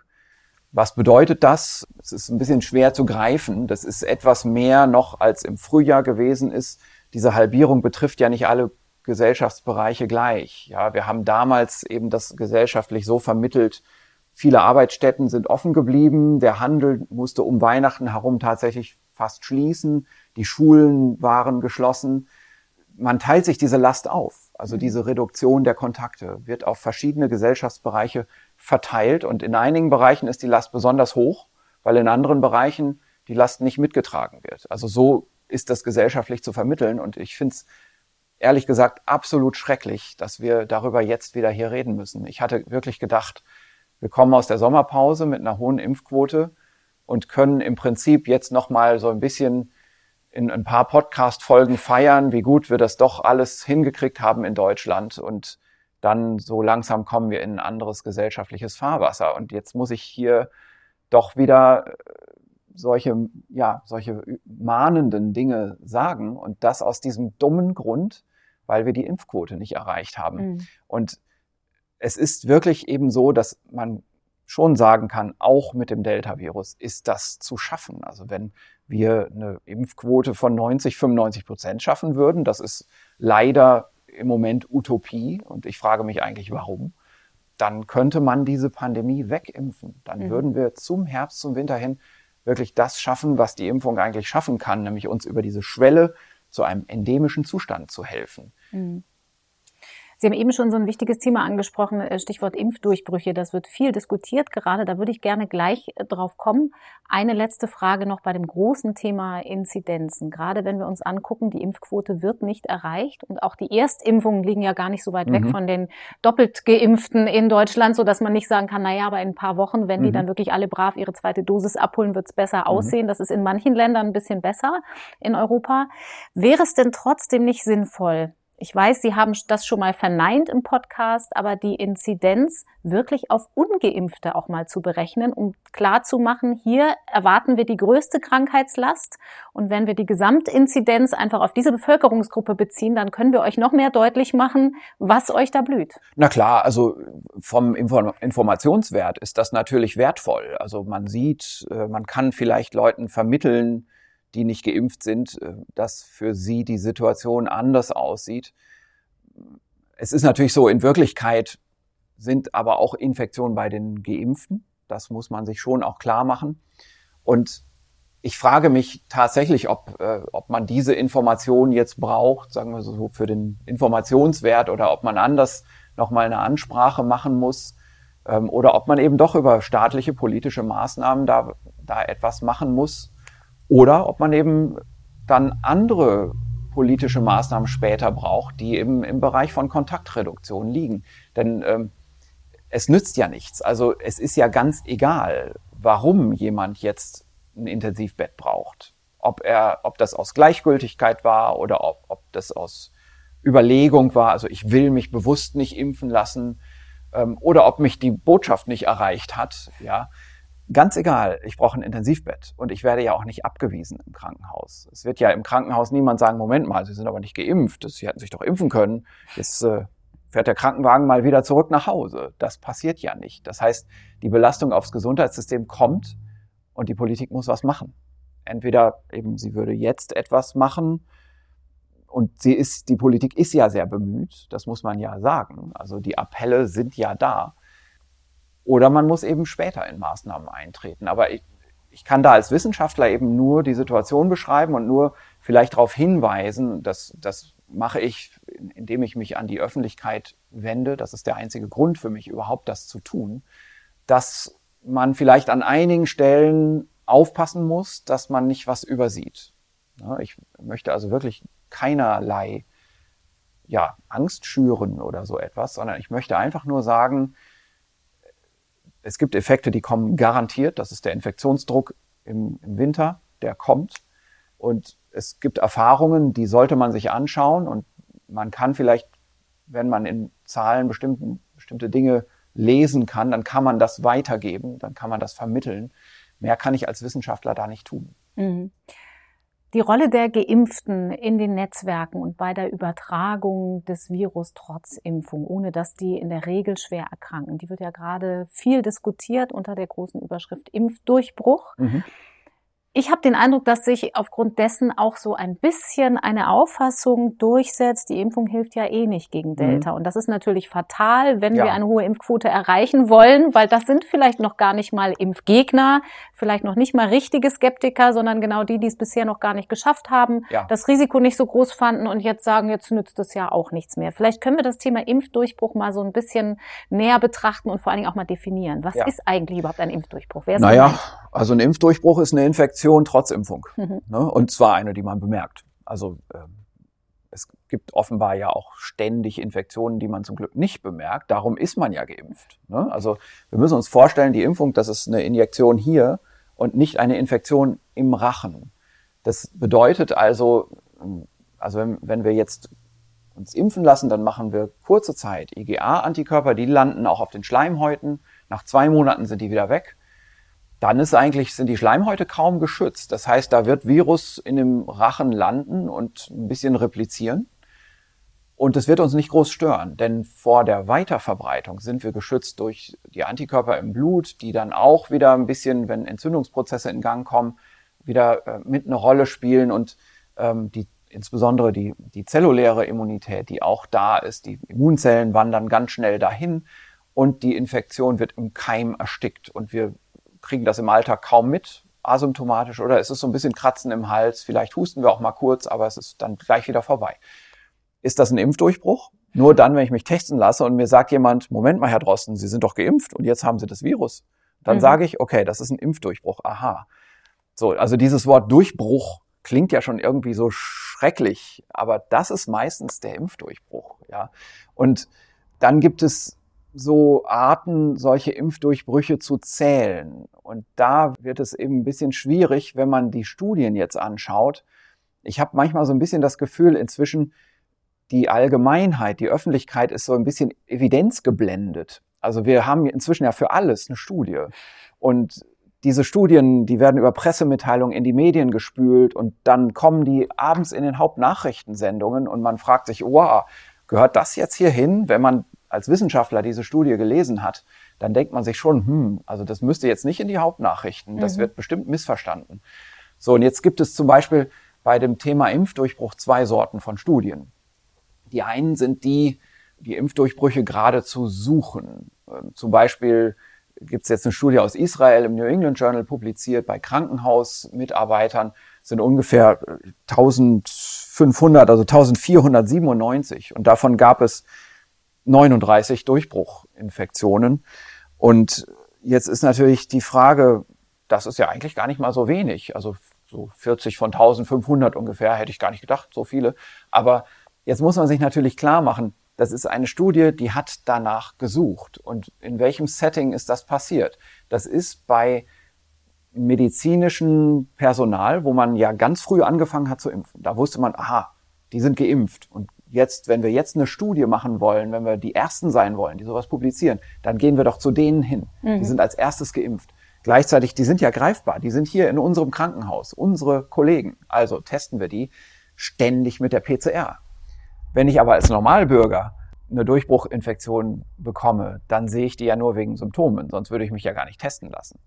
Was bedeutet das? Es ist ein bisschen schwer zu greifen. Das ist etwas mehr noch als im Frühjahr gewesen ist. Diese Halbierung betrifft ja nicht alle Gesellschaftsbereiche gleich. Ja, wir haben damals eben das gesellschaftlich so vermittelt, Viele Arbeitsstätten sind offen geblieben. Der Handel musste um Weihnachten herum tatsächlich fast schließen. Die Schulen waren geschlossen. Man teilt sich diese Last auf. Also mhm. diese Reduktion der Kontakte wird auf verschiedene Gesellschaftsbereiche verteilt. Und in einigen Bereichen ist die Last besonders hoch, weil in anderen Bereichen die Last nicht mitgetragen wird. Also so ist das gesellschaftlich zu vermitteln. Und ich finde es ehrlich gesagt absolut schrecklich, dass wir darüber jetzt wieder hier reden müssen. Ich hatte wirklich gedacht, wir kommen aus der Sommerpause mit einer hohen Impfquote und können im Prinzip jetzt nochmal so ein bisschen in ein paar Podcast-Folgen feiern, wie gut wir das doch alles hingekriegt haben in Deutschland. Und dann so langsam kommen wir in ein anderes gesellschaftliches Fahrwasser. Und jetzt muss ich hier doch wieder äh, solche, ja, solche mahnenden Dinge sagen. Und das aus diesem dummen Grund, weil wir die Impfquote nicht erreicht haben. Mhm. Und es ist wirklich eben so, dass man schon sagen kann, auch mit dem Delta-Virus ist das zu schaffen. Also wenn wir eine Impfquote von 90, 95 Prozent schaffen würden, das ist leider im Moment Utopie und ich frage mich eigentlich, warum, dann könnte man diese Pandemie wegimpfen. Dann mhm. würden wir zum Herbst, zum Winter hin wirklich das schaffen, was die Impfung eigentlich schaffen kann, nämlich uns über diese Schwelle zu einem endemischen Zustand zu helfen. Mhm. Sie haben eben schon so ein wichtiges Thema angesprochen, äh, Stichwort Impfdurchbrüche. Das wird viel diskutiert gerade. Da würde ich gerne gleich äh, drauf kommen. Eine letzte Frage noch bei dem großen Thema Inzidenzen. Gerade wenn wir uns angucken, die Impfquote wird nicht erreicht und auch die Erstimpfungen liegen ja gar nicht so weit mhm. weg von den doppelt geimpften in Deutschland, so dass man nicht sagen kann, na ja, aber in ein paar Wochen, wenn mhm. die dann wirklich alle brav ihre zweite Dosis abholen, wird es besser mhm. aussehen. Das ist in manchen Ländern ein bisschen besser in Europa. Wäre es denn trotzdem nicht sinnvoll, ich weiß, Sie haben das schon mal verneint im Podcast, aber die Inzidenz wirklich auf ungeimpfte auch mal zu berechnen, um klar zu machen, hier erwarten wir die größte Krankheitslast und wenn wir die Gesamtinzidenz einfach auf diese Bevölkerungsgruppe beziehen, dann können wir euch noch mehr deutlich machen, was euch da blüht. Na klar, also vom Informationswert ist das natürlich wertvoll. Also man sieht, äh, man kann vielleicht Leuten vermitteln, die nicht geimpft sind, äh, dass für sie die Situation anders aussieht. Es ist natürlich so, in Wirklichkeit sind aber auch Infektionen bei den Geimpften. Das muss man sich schon auch klar machen. Und ich frage mich tatsächlich, ob, äh, ob man diese Information jetzt braucht, sagen wir so, für den Informationswert oder ob man anders nochmal eine Ansprache machen muss ähm, oder ob man eben doch über staatliche politische Maßnahmen da, da etwas machen muss, oder ob man eben dann andere politische Maßnahmen später braucht, die eben im Bereich von Kontaktreduktion liegen. Denn ähm, es nützt ja nichts. Also es ist ja ganz egal, warum jemand jetzt ein Intensivbett braucht. Ob er, ob das aus Gleichgültigkeit war oder ob, ob das aus Überlegung war, also ich will mich bewusst nicht impfen lassen, ähm, oder ob mich die Botschaft nicht erreicht hat, ja. Ganz egal, ich brauche ein Intensivbett und ich werde ja auch nicht abgewiesen im Krankenhaus. Es wird ja im Krankenhaus niemand sagen, Moment mal, Sie sind aber nicht geimpft, Sie hätten sich doch impfen können. Jetzt äh, fährt der Krankenwagen mal wieder zurück nach Hause. Das passiert ja nicht. Das heißt, die Belastung aufs Gesundheitssystem kommt und die Politik muss was machen. Entweder eben sie würde jetzt etwas machen und sie ist, die Politik ist ja sehr bemüht, das muss man ja sagen. Also die Appelle sind ja da. Oder man muss eben später in Maßnahmen eintreten. Aber ich, ich kann da als Wissenschaftler eben nur die Situation beschreiben und nur vielleicht darauf hinweisen, dass das mache ich, indem ich mich an die Öffentlichkeit wende. Das ist der einzige Grund für mich überhaupt, das zu tun, dass man vielleicht an einigen Stellen aufpassen muss, dass man nicht was übersieht. Ich möchte also wirklich keinerlei ja, Angst schüren oder so etwas, sondern ich möchte einfach nur sagen, es gibt Effekte, die kommen garantiert. Das ist der Infektionsdruck im, im Winter, der kommt. Und es gibt Erfahrungen, die sollte man sich anschauen und man kann vielleicht, wenn man in Zahlen bestimmten, bestimmte Dinge lesen kann, dann kann man das weitergeben, dann kann man das vermitteln. Mehr kann ich als Wissenschaftler da nicht tun. Mhm. Die Rolle der Geimpften in den Netzwerken und bei der Übertragung des Virus trotz Impfung, ohne dass die in der Regel schwer erkranken, die wird ja gerade viel diskutiert unter der großen Überschrift Impfdurchbruch. Mhm. Ich habe den Eindruck, dass sich aufgrund dessen auch so ein bisschen eine Auffassung durchsetzt, die Impfung hilft ja eh nicht gegen mhm. Delta. Mhm. Und das ist natürlich fatal, wenn ja. wir eine hohe Impfquote erreichen wollen, weil das sind vielleicht noch gar nicht mal Impfgegner, vielleicht noch nicht mal richtige Skeptiker, sondern genau die, die es bisher noch gar nicht geschafft haben, ja. das Risiko nicht so groß fanden und jetzt sagen, jetzt nützt es ja auch nichts mehr. Vielleicht können wir das Thema Impfdurchbruch mal so ein bisschen näher betrachten und vor allen Dingen auch mal definieren. Was ja. ist eigentlich überhaupt ein Impfdurchbruch? Wer naja, gemeint? also ein Impfdurchbruch ist eine Infektion, Infektion trotz Impfung. Mhm. Ne? Und zwar eine, die man bemerkt. Also ähm, es gibt offenbar ja auch ständig Infektionen, die man zum Glück nicht bemerkt. Darum ist man ja geimpft. Ne? Also wir müssen uns vorstellen, die Impfung, das ist eine Injektion hier und nicht eine Infektion im Rachen. Das bedeutet also, also wenn, wenn wir jetzt uns impfen lassen, dann machen wir kurze Zeit IgA-Antikörper, die landen auch auf den Schleimhäuten. Nach zwei Monaten sind die wieder weg dann ist eigentlich, sind die Schleimhäute kaum geschützt. Das heißt, da wird Virus in dem Rachen landen und ein bisschen replizieren. Und es wird uns nicht groß stören, denn vor der Weiterverbreitung sind wir geschützt durch die Antikörper im Blut, die dann auch wieder ein bisschen, wenn Entzündungsprozesse in Gang kommen, wieder äh, mit eine Rolle spielen und ähm, die insbesondere die, die zelluläre Immunität, die auch da ist, die Immunzellen wandern ganz schnell dahin und die Infektion wird im Keim erstickt und wir kriegen das im Alltag kaum mit, asymptomatisch, oder es ist so ein bisschen Kratzen im Hals, vielleicht husten wir auch mal kurz, aber es ist dann gleich wieder vorbei. Ist das ein Impfdurchbruch? Nur dann, wenn ich mich testen lasse und mir sagt jemand, Moment mal, Herr Drosten, Sie sind doch geimpft und jetzt haben Sie das Virus. Dann mhm. sage ich, okay, das ist ein Impfdurchbruch. Aha. So, also dieses Wort Durchbruch klingt ja schon irgendwie so schrecklich, aber das ist meistens der Impfdurchbruch, ja. Und dann gibt es so Arten, solche Impfdurchbrüche zu zählen. Und da wird es eben ein bisschen schwierig, wenn man die Studien jetzt anschaut. Ich habe manchmal so ein bisschen das Gefühl, inzwischen die Allgemeinheit, die Öffentlichkeit ist so ein bisschen evidenzgeblendet. Also wir haben inzwischen ja für alles eine Studie. Und diese Studien, die werden über Pressemitteilungen in die Medien gespült und dann kommen die abends in den Hauptnachrichtensendungen und man fragt sich, wow, gehört das jetzt hier hin, wenn man als Wissenschaftler diese Studie gelesen hat, dann denkt man sich schon, hm, also das müsste jetzt nicht in die Hauptnachrichten, das mhm. wird bestimmt missverstanden. So, und jetzt gibt es zum Beispiel bei dem Thema Impfdurchbruch zwei Sorten von Studien. Die einen sind die, die Impfdurchbrüche geradezu suchen. Ähm, zum Beispiel gibt es jetzt eine Studie aus Israel im New England Journal publiziert bei Krankenhausmitarbeitern, sind ungefähr 1500, also 1497 und davon gab es 39 Durchbruchinfektionen. Und jetzt ist natürlich die Frage, das ist ja eigentlich gar nicht mal so wenig. Also so 40 von 1500 ungefähr, hätte ich gar nicht gedacht, so viele. Aber jetzt muss man sich natürlich klar machen, das ist eine Studie, die hat danach gesucht. Und in welchem Setting ist das passiert? Das ist bei medizinischem Personal, wo man ja ganz früh angefangen hat zu impfen. Da wusste man, aha, die sind geimpft. Und jetzt, wenn wir jetzt eine Studie machen wollen, wenn wir die Ersten sein wollen, die sowas publizieren, dann gehen wir doch zu denen hin. Mhm. Die sind als erstes geimpft. Gleichzeitig, die sind ja greifbar. Die sind hier in unserem Krankenhaus, unsere Kollegen. Also testen wir die ständig mit der PCR. Wenn ich aber als Normalbürger eine Durchbruchinfektion bekomme, dann sehe ich die ja nur wegen Symptomen, sonst würde ich mich ja gar nicht testen lassen.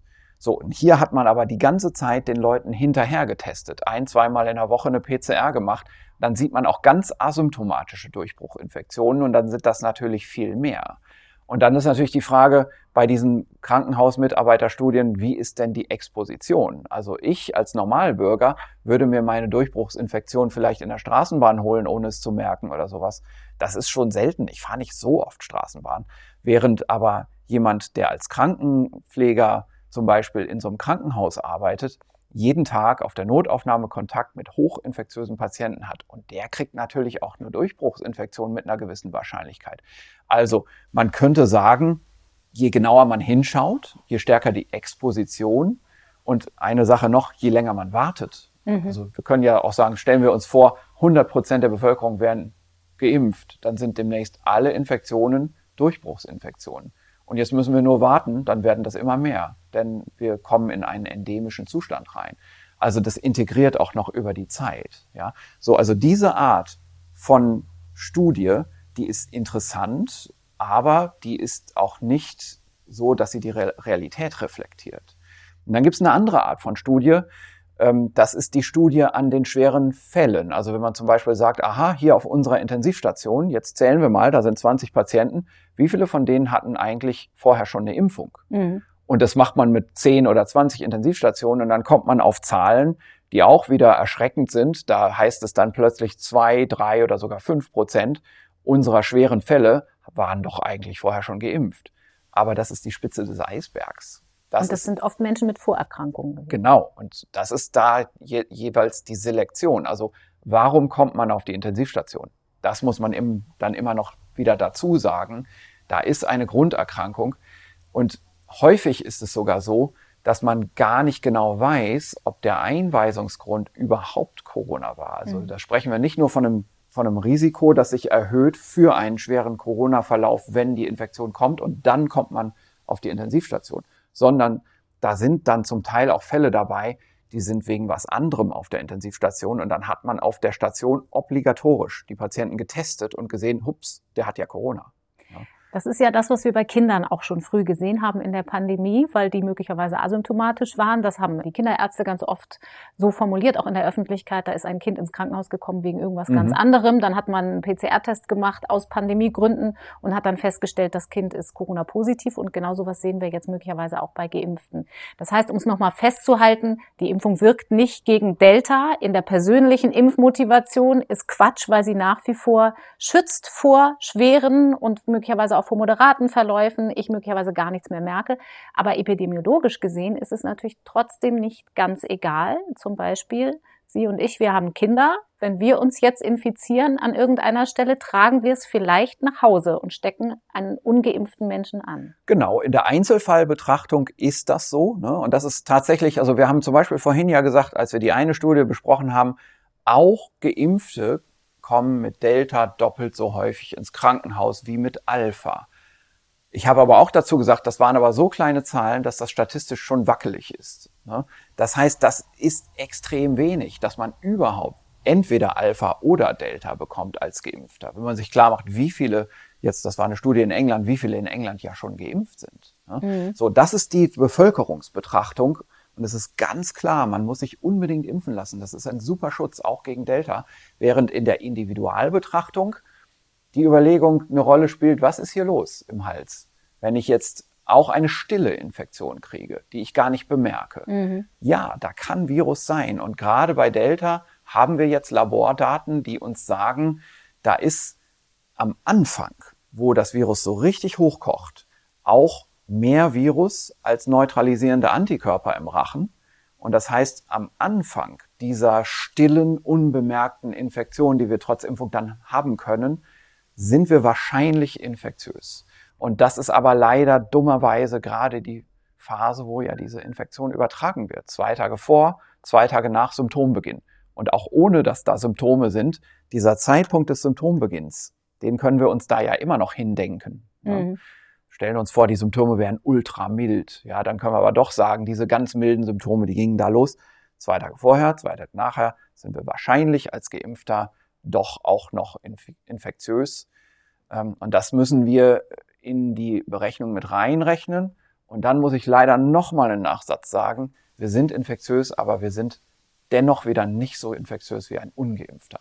So, und hier hat man aber die ganze Zeit den Leuten hinterher getestet. Ein, zweimal in der Woche eine PCR gemacht. Dann sieht man auch ganz asymptomatische Durchbruchinfektionen und dann sind das natürlich viel mehr. Und dann ist natürlich die Frage, bei diesen Krankenhausmitarbeiterstudien, wie ist denn die Exposition? Also ich als Normalbürger würde mir meine Durchbruchsinfektion vielleicht in der Straßenbahn holen, ohne es zu merken oder sowas. Das ist schon selten. Ich fahre nicht so oft Straßenbahn. Während aber jemand, der als Krankenpfleger zum Beispiel in so einem Krankenhaus arbeitet, jeden Tag auf der Notaufnahme Kontakt mit hochinfektiösen Patienten hat. Und der kriegt natürlich auch eine Durchbruchsinfektion mit einer gewissen Wahrscheinlichkeit. Also man könnte sagen, je genauer man hinschaut, je stärker die Exposition und eine Sache noch, je länger man wartet. Mhm. Also wir können ja auch sagen, stellen wir uns vor, 100 Prozent der Bevölkerung werden geimpft, dann sind demnächst alle Infektionen Durchbruchsinfektionen. Und jetzt müssen wir nur warten, dann werden das immer mehr, denn wir kommen in einen endemischen Zustand rein. Also das integriert auch noch über die Zeit. Ja, so also diese Art von Studie, die ist interessant, aber die ist auch nicht so, dass sie die Realität reflektiert. Und dann gibt es eine andere Art von Studie, das ist die Studie an den schweren Fällen. Also wenn man zum Beispiel sagt, aha, hier auf unserer Intensivstation, jetzt zählen wir mal, da sind 20 Patienten, wie viele von denen hatten eigentlich vorher schon eine Impfung? Mhm. Und das macht man mit 10 oder 20 Intensivstationen und dann kommt man auf Zahlen, die auch wieder erschreckend sind. Da heißt es dann plötzlich zwei, drei oder sogar fünf Prozent unserer schweren Fälle waren doch eigentlich vorher schon geimpft. Aber das ist die Spitze des Eisbergs. Das und das ist, sind oft Menschen mit Vorerkrankungen. Genau. Und das ist da je, jeweils die Selektion. Also warum kommt man auf die Intensivstation? Das muss man im, dann immer noch wieder dazu sagen. Da ist eine Grunderkrankung. Und häufig ist es sogar so, dass man gar nicht genau weiß, ob der Einweisungsgrund überhaupt Corona war. Also mhm. da sprechen wir nicht nur von einem, von einem Risiko, das sich erhöht für einen schweren Corona-Verlauf, wenn die Infektion kommt und dann kommt man auf die Intensivstation, sondern da sind dann zum Teil auch Fälle dabei, die sind wegen was anderem auf der Intensivstation und dann hat man auf der Station obligatorisch die Patienten getestet und gesehen, hups, der hat ja Corona. Das ist ja das, was wir bei Kindern auch schon früh gesehen haben in der Pandemie, weil die möglicherweise asymptomatisch waren. Das haben die Kinderärzte ganz oft so formuliert, auch in der Öffentlichkeit. Da ist ein Kind ins Krankenhaus gekommen wegen irgendwas mhm. ganz anderem. Dann hat man einen PCR-Test gemacht aus Pandemiegründen und hat dann festgestellt, das Kind ist Corona-positiv. Und genau sowas sehen wir jetzt möglicherweise auch bei Geimpften. Das heißt, um es nochmal festzuhalten, die Impfung wirkt nicht gegen Delta. In der persönlichen Impfmotivation ist Quatsch, weil sie nach wie vor schützt vor schweren und möglicherweise auch auch vor moderaten Verläufen ich möglicherweise gar nichts mehr merke. Aber epidemiologisch gesehen ist es natürlich trotzdem nicht ganz egal. Zum Beispiel Sie und ich, wir haben Kinder. Wenn wir uns jetzt infizieren an irgendeiner Stelle, tragen wir es vielleicht nach Hause und stecken einen ungeimpften Menschen an. Genau, in der Einzelfallbetrachtung ist das so. Ne? Und das ist tatsächlich, also wir haben zum Beispiel vorhin ja gesagt, als wir die eine Studie besprochen haben, auch Geimpfte kommen mit Delta doppelt so häufig ins Krankenhaus wie mit Alpha. Ich habe aber auch dazu gesagt, das waren aber so kleine Zahlen, dass das statistisch schon wackelig ist. Ne? Das heißt, das ist extrem wenig, dass man überhaupt entweder Alpha oder Delta bekommt als Geimpfter. Wenn man sich klar macht, wie viele, jetzt, das war eine Studie in England, wie viele in England ja schon geimpft sind. Ne? Mhm. So, das ist die Bevölkerungsbetrachtung und es ist ganz klar, man muss sich unbedingt impfen lassen. Das ist ein super Schutz, auch gegen Delta. Während in der Individualbetrachtung die Überlegung eine Rolle spielt, was ist hier los im Hals? Wenn ich jetzt auch eine stille Infektion kriege, die ich gar nicht bemerke. Mhm. Ja, da kann Virus sein. Und gerade bei Delta haben wir jetzt Labordaten, die uns sagen, da ist am Anfang, wo das Virus so richtig hochkocht, auch mehr Virus als neutralisierende Antikörper im Rachen. Und das heißt, am Anfang dieser stillen, unbemerkten Infektion, die wir trotz Impfung dann haben können, sind wir wahrscheinlich infektiös. Und das ist aber leider dummerweise gerade die Phase, wo ja diese Infektion übertragen wird. Zwei Tage vor, zwei Tage nach Symptombeginn. Und auch ohne, dass da Symptome sind, dieser Zeitpunkt des Symptombeginns, den können wir uns da ja immer noch hindenken. Mhm stellen uns vor, die Symptome wären ultra mild. Ja, dann können wir aber doch sagen, diese ganz milden Symptome, die gingen da los. Zwei Tage vorher, zwei Tage nachher sind wir wahrscheinlich als Geimpfter doch auch noch infektiös. Ähm, und das müssen wir in die Berechnung mit reinrechnen. Und dann muss ich leider nochmal einen Nachsatz sagen. Wir sind infektiös, aber wir sind dennoch wieder nicht so infektiös wie ein Ungeimpfter.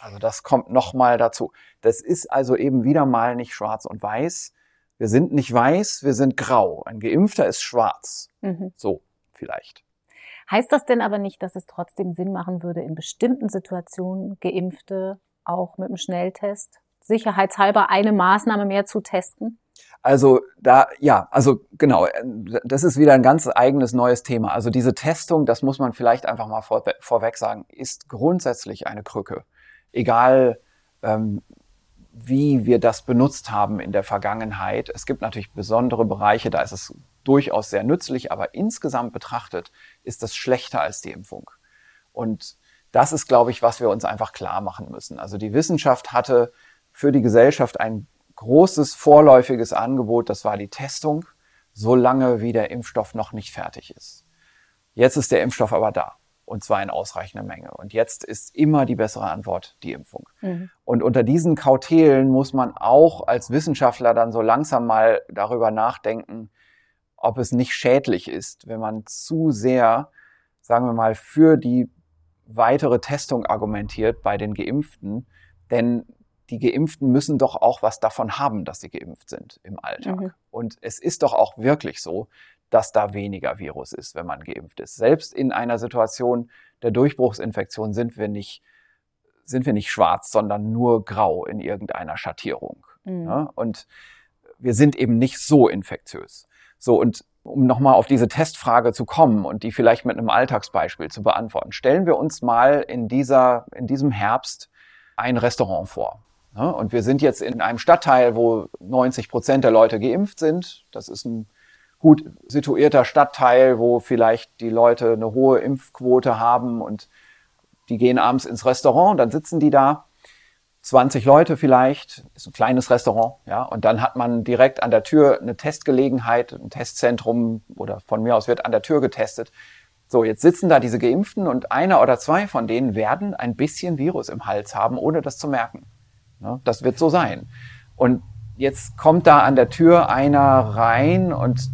Also das kommt nochmal dazu. Das ist also eben wieder mal nicht schwarz und weiß Wir sind nicht weiß, wir sind grau. Ein Geimpfter ist schwarz. Mhm. So, vielleicht. Heißt das denn aber nicht, dass es trotzdem Sinn machen würde, in bestimmten Situationen Geimpfte auch mit einem Schnelltest sicherheitshalber eine Maßnahme mehr zu testen? Also da, ja, also genau, das ist wieder ein ganz eigenes neues Thema. Also diese Testung, das muss man vielleicht einfach mal vor, vorweg sagen, ist grundsätzlich eine Krücke. Egal, ähm, wie wir das benutzt haben in der Vergangenheit. Es gibt natürlich besondere Bereiche, da ist es durchaus sehr nützlich, aber insgesamt betrachtet ist das schlechter als die Impfung. Und das ist, glaube ich, was wir uns einfach klar machen müssen. Also die Wissenschaft hatte für die Gesellschaft ein großes vorläufiges Angebot, das war die Testung, solange wie der Impfstoff noch nicht fertig ist. Jetzt ist der Impfstoff aber da und zwar in ausreichender Menge. Und jetzt ist immer die bessere Antwort die Impfung. Mhm. Und unter diesen Kautelen muss man auch als Wissenschaftler dann so langsam mal darüber nachdenken, ob es nicht schädlich ist, wenn man zu sehr, sagen wir mal, für die weitere Testung argumentiert bei den Geimpften. Denn die Geimpften müssen doch auch was davon haben, dass sie geimpft sind im Alltag. Mhm. Und es ist doch auch wirklich so, dass da weniger Virus ist, wenn man geimpft ist. Selbst in einer Situation der Durchbruchsinfektion sind wir nicht, sind wir nicht schwarz, sondern nur grau in irgendeiner Schattierung. Mhm. Ja? Und wir sind eben nicht so infektiös. So, und um nochmal auf diese Testfrage zu kommen und die vielleicht mit einem Alltagsbeispiel zu beantworten, stellen wir uns mal in dieser, in diesem Herbst ein Restaurant vor. Ne? Und wir sind jetzt in einem Stadtteil, wo 90 Prozent der Leute geimpft sind. Das ist ein gut situierter Stadtteil, wo vielleicht die Leute eine hohe Impfquote haben und die gehen abends ins Restaurant, dann sitzen die da. 20 Leute vielleicht, ist ein kleines Restaurant, ja, und dann hat man direkt an der Tür eine Testgelegenheit, ein Testzentrum oder von mir aus wird an der Tür getestet. So, jetzt sitzen da diese Geimpften und einer oder zwei von denen werden ein bisschen Virus im Hals haben, ohne das zu merken. Ne? Das wird so sein. Und jetzt kommt da an der Tür einer rein und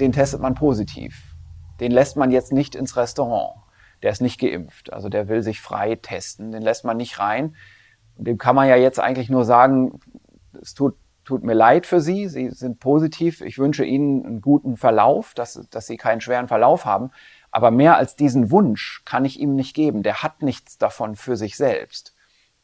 den testet man positiv. Den lässt man jetzt nicht ins Restaurant. Der ist nicht geimpft. Also der will sich frei testen. Den lässt man nicht rein. Dem kann man ja jetzt eigentlich nur sagen, es tut, tut mir leid für Sie. Sie sind positiv. Ich wünsche Ihnen einen guten Verlauf, dass, dass Sie keinen schweren Verlauf haben. Aber mehr als diesen Wunsch kann ich ihm nicht geben. Der hat nichts davon für sich selbst.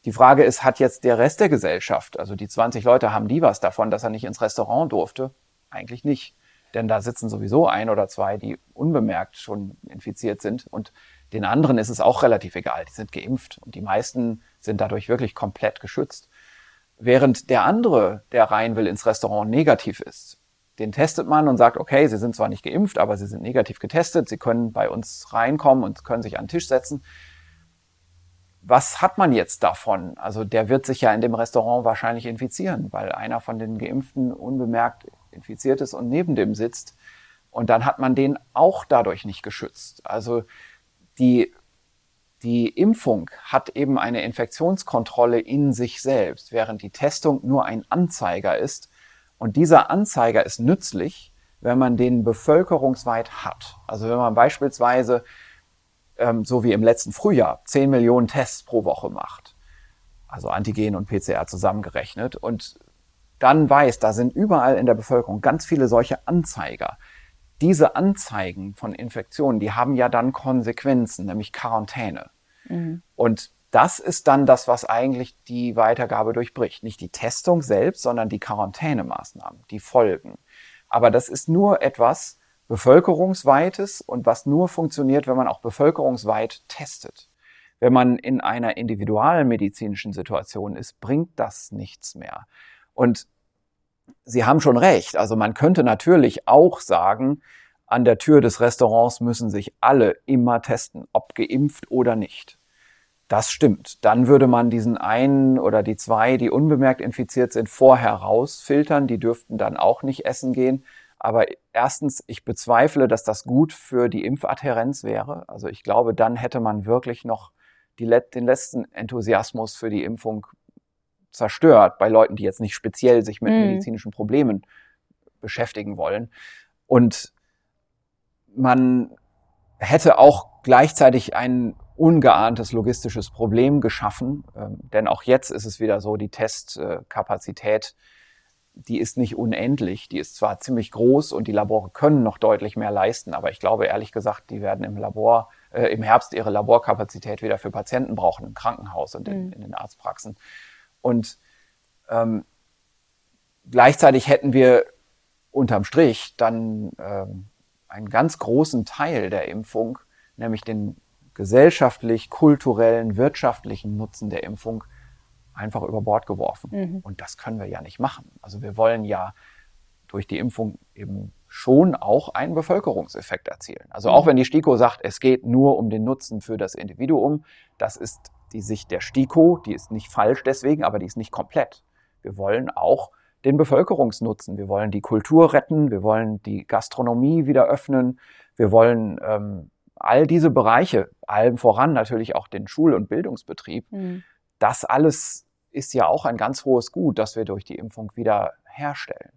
Die Frage ist, hat jetzt der Rest der Gesellschaft, also die 20 Leute, haben die was davon, dass er nicht ins Restaurant durfte? Eigentlich nicht. Denn da sitzen sowieso ein oder zwei, die unbemerkt schon infiziert sind. Und den anderen ist es auch relativ egal. Die sind geimpft und die meisten sind dadurch wirklich komplett geschützt. Während der andere, der rein will ins Restaurant, negativ ist. Den testet man und sagt, okay, Sie sind zwar nicht geimpft, aber Sie sind negativ getestet. Sie können bei uns reinkommen und können sich an den Tisch setzen was hat man jetzt davon? Also der wird sich ja in dem Restaurant wahrscheinlich infizieren, weil einer von den Geimpften unbemerkt infiziert ist und neben dem sitzt. Und dann hat man den auch dadurch nicht geschützt. Also die, die Impfung hat eben eine Infektionskontrolle in sich selbst, während die Testung nur ein Anzeiger ist. Und dieser Anzeiger ist nützlich, wenn man den bevölkerungsweit hat. Also wenn man beispielsweise ähm, so wie im letzten Frühjahr, 10 Millionen Tests pro Woche macht. Also Antigen und PCR zusammengerechnet. Und dann weiß, da sind überall in der Bevölkerung ganz viele solche Anzeiger. Diese Anzeigen von Infektionen, die haben ja dann Konsequenzen, nämlich Quarantäne. Mhm. Und das ist dann das, was eigentlich die Weitergabe durchbricht. Nicht die Testung selbst, sondern die Quarantänemaßnahmen, die Folgen. Aber das ist nur etwas, bevölkerungsweites und was nur funktioniert, wenn man auch bevölkerungsweit testet. Wenn man in einer individualmedizinischen Situation ist, bringt das nichts mehr. Und Sie haben schon recht. Also man könnte natürlich auch sagen, an der Tür des Restaurants müssen sich alle immer testen, ob geimpft oder nicht. Das stimmt. Dann würde man diesen einen oder die zwei, die unbemerkt infiziert sind, vorher rausfiltern. Die dürften dann auch nicht essen gehen. Aber erstens, ich bezweifle, dass das gut für die Impfadhärenz wäre. Also ich glaube, dann hätte man wirklich noch die, den letzten Enthusiasmus für die Impfung zerstört bei Leuten, die jetzt nicht speziell sich mit mhm. medizinischen Problemen beschäftigen wollen. Und man hätte auch gleichzeitig ein ungeahntes logistisches Problem geschaffen, ähm, denn auch jetzt ist es wieder so, die Testkapazität die ist nicht unendlich. Die ist zwar ziemlich groß und die Labore können noch deutlich mehr leisten, aber ich glaube ehrlich gesagt, die werden im Labor äh, im Herbst ihre Laborkapazität wieder für Patienten brauchen, im Krankenhaus und in, mhm. in den Arztpraxen. Und ähm, gleichzeitig hätten wir unterm Strich dann ähm, einen ganz großen Teil der Impfung, nämlich den gesellschaftlich, kulturellen, wirtschaftlichen Nutzen der Impfung einfach über Bord geworfen. Mhm. Und das können wir ja nicht machen. Also wir wollen ja durch die Impfung eben schon auch einen Bevölkerungseffekt erzielen. Also auch wenn die STIKO sagt, es geht nur um den Nutzen für das Individuum, das ist die Sicht der STIKO, die ist nicht falsch deswegen, aber die ist nicht komplett. Wir wollen auch den Bevölkerungsnutzen. Wir wollen die Kultur retten, wir wollen die Gastronomie wieder öffnen, wir wollen ähm, all diese Bereiche, allem voran natürlich auch den Schul- und Bildungsbetrieb. Mhm. Das alles ist ja auch ein ganz hohes Gut, das wir durch die Impfung wieder herstellen.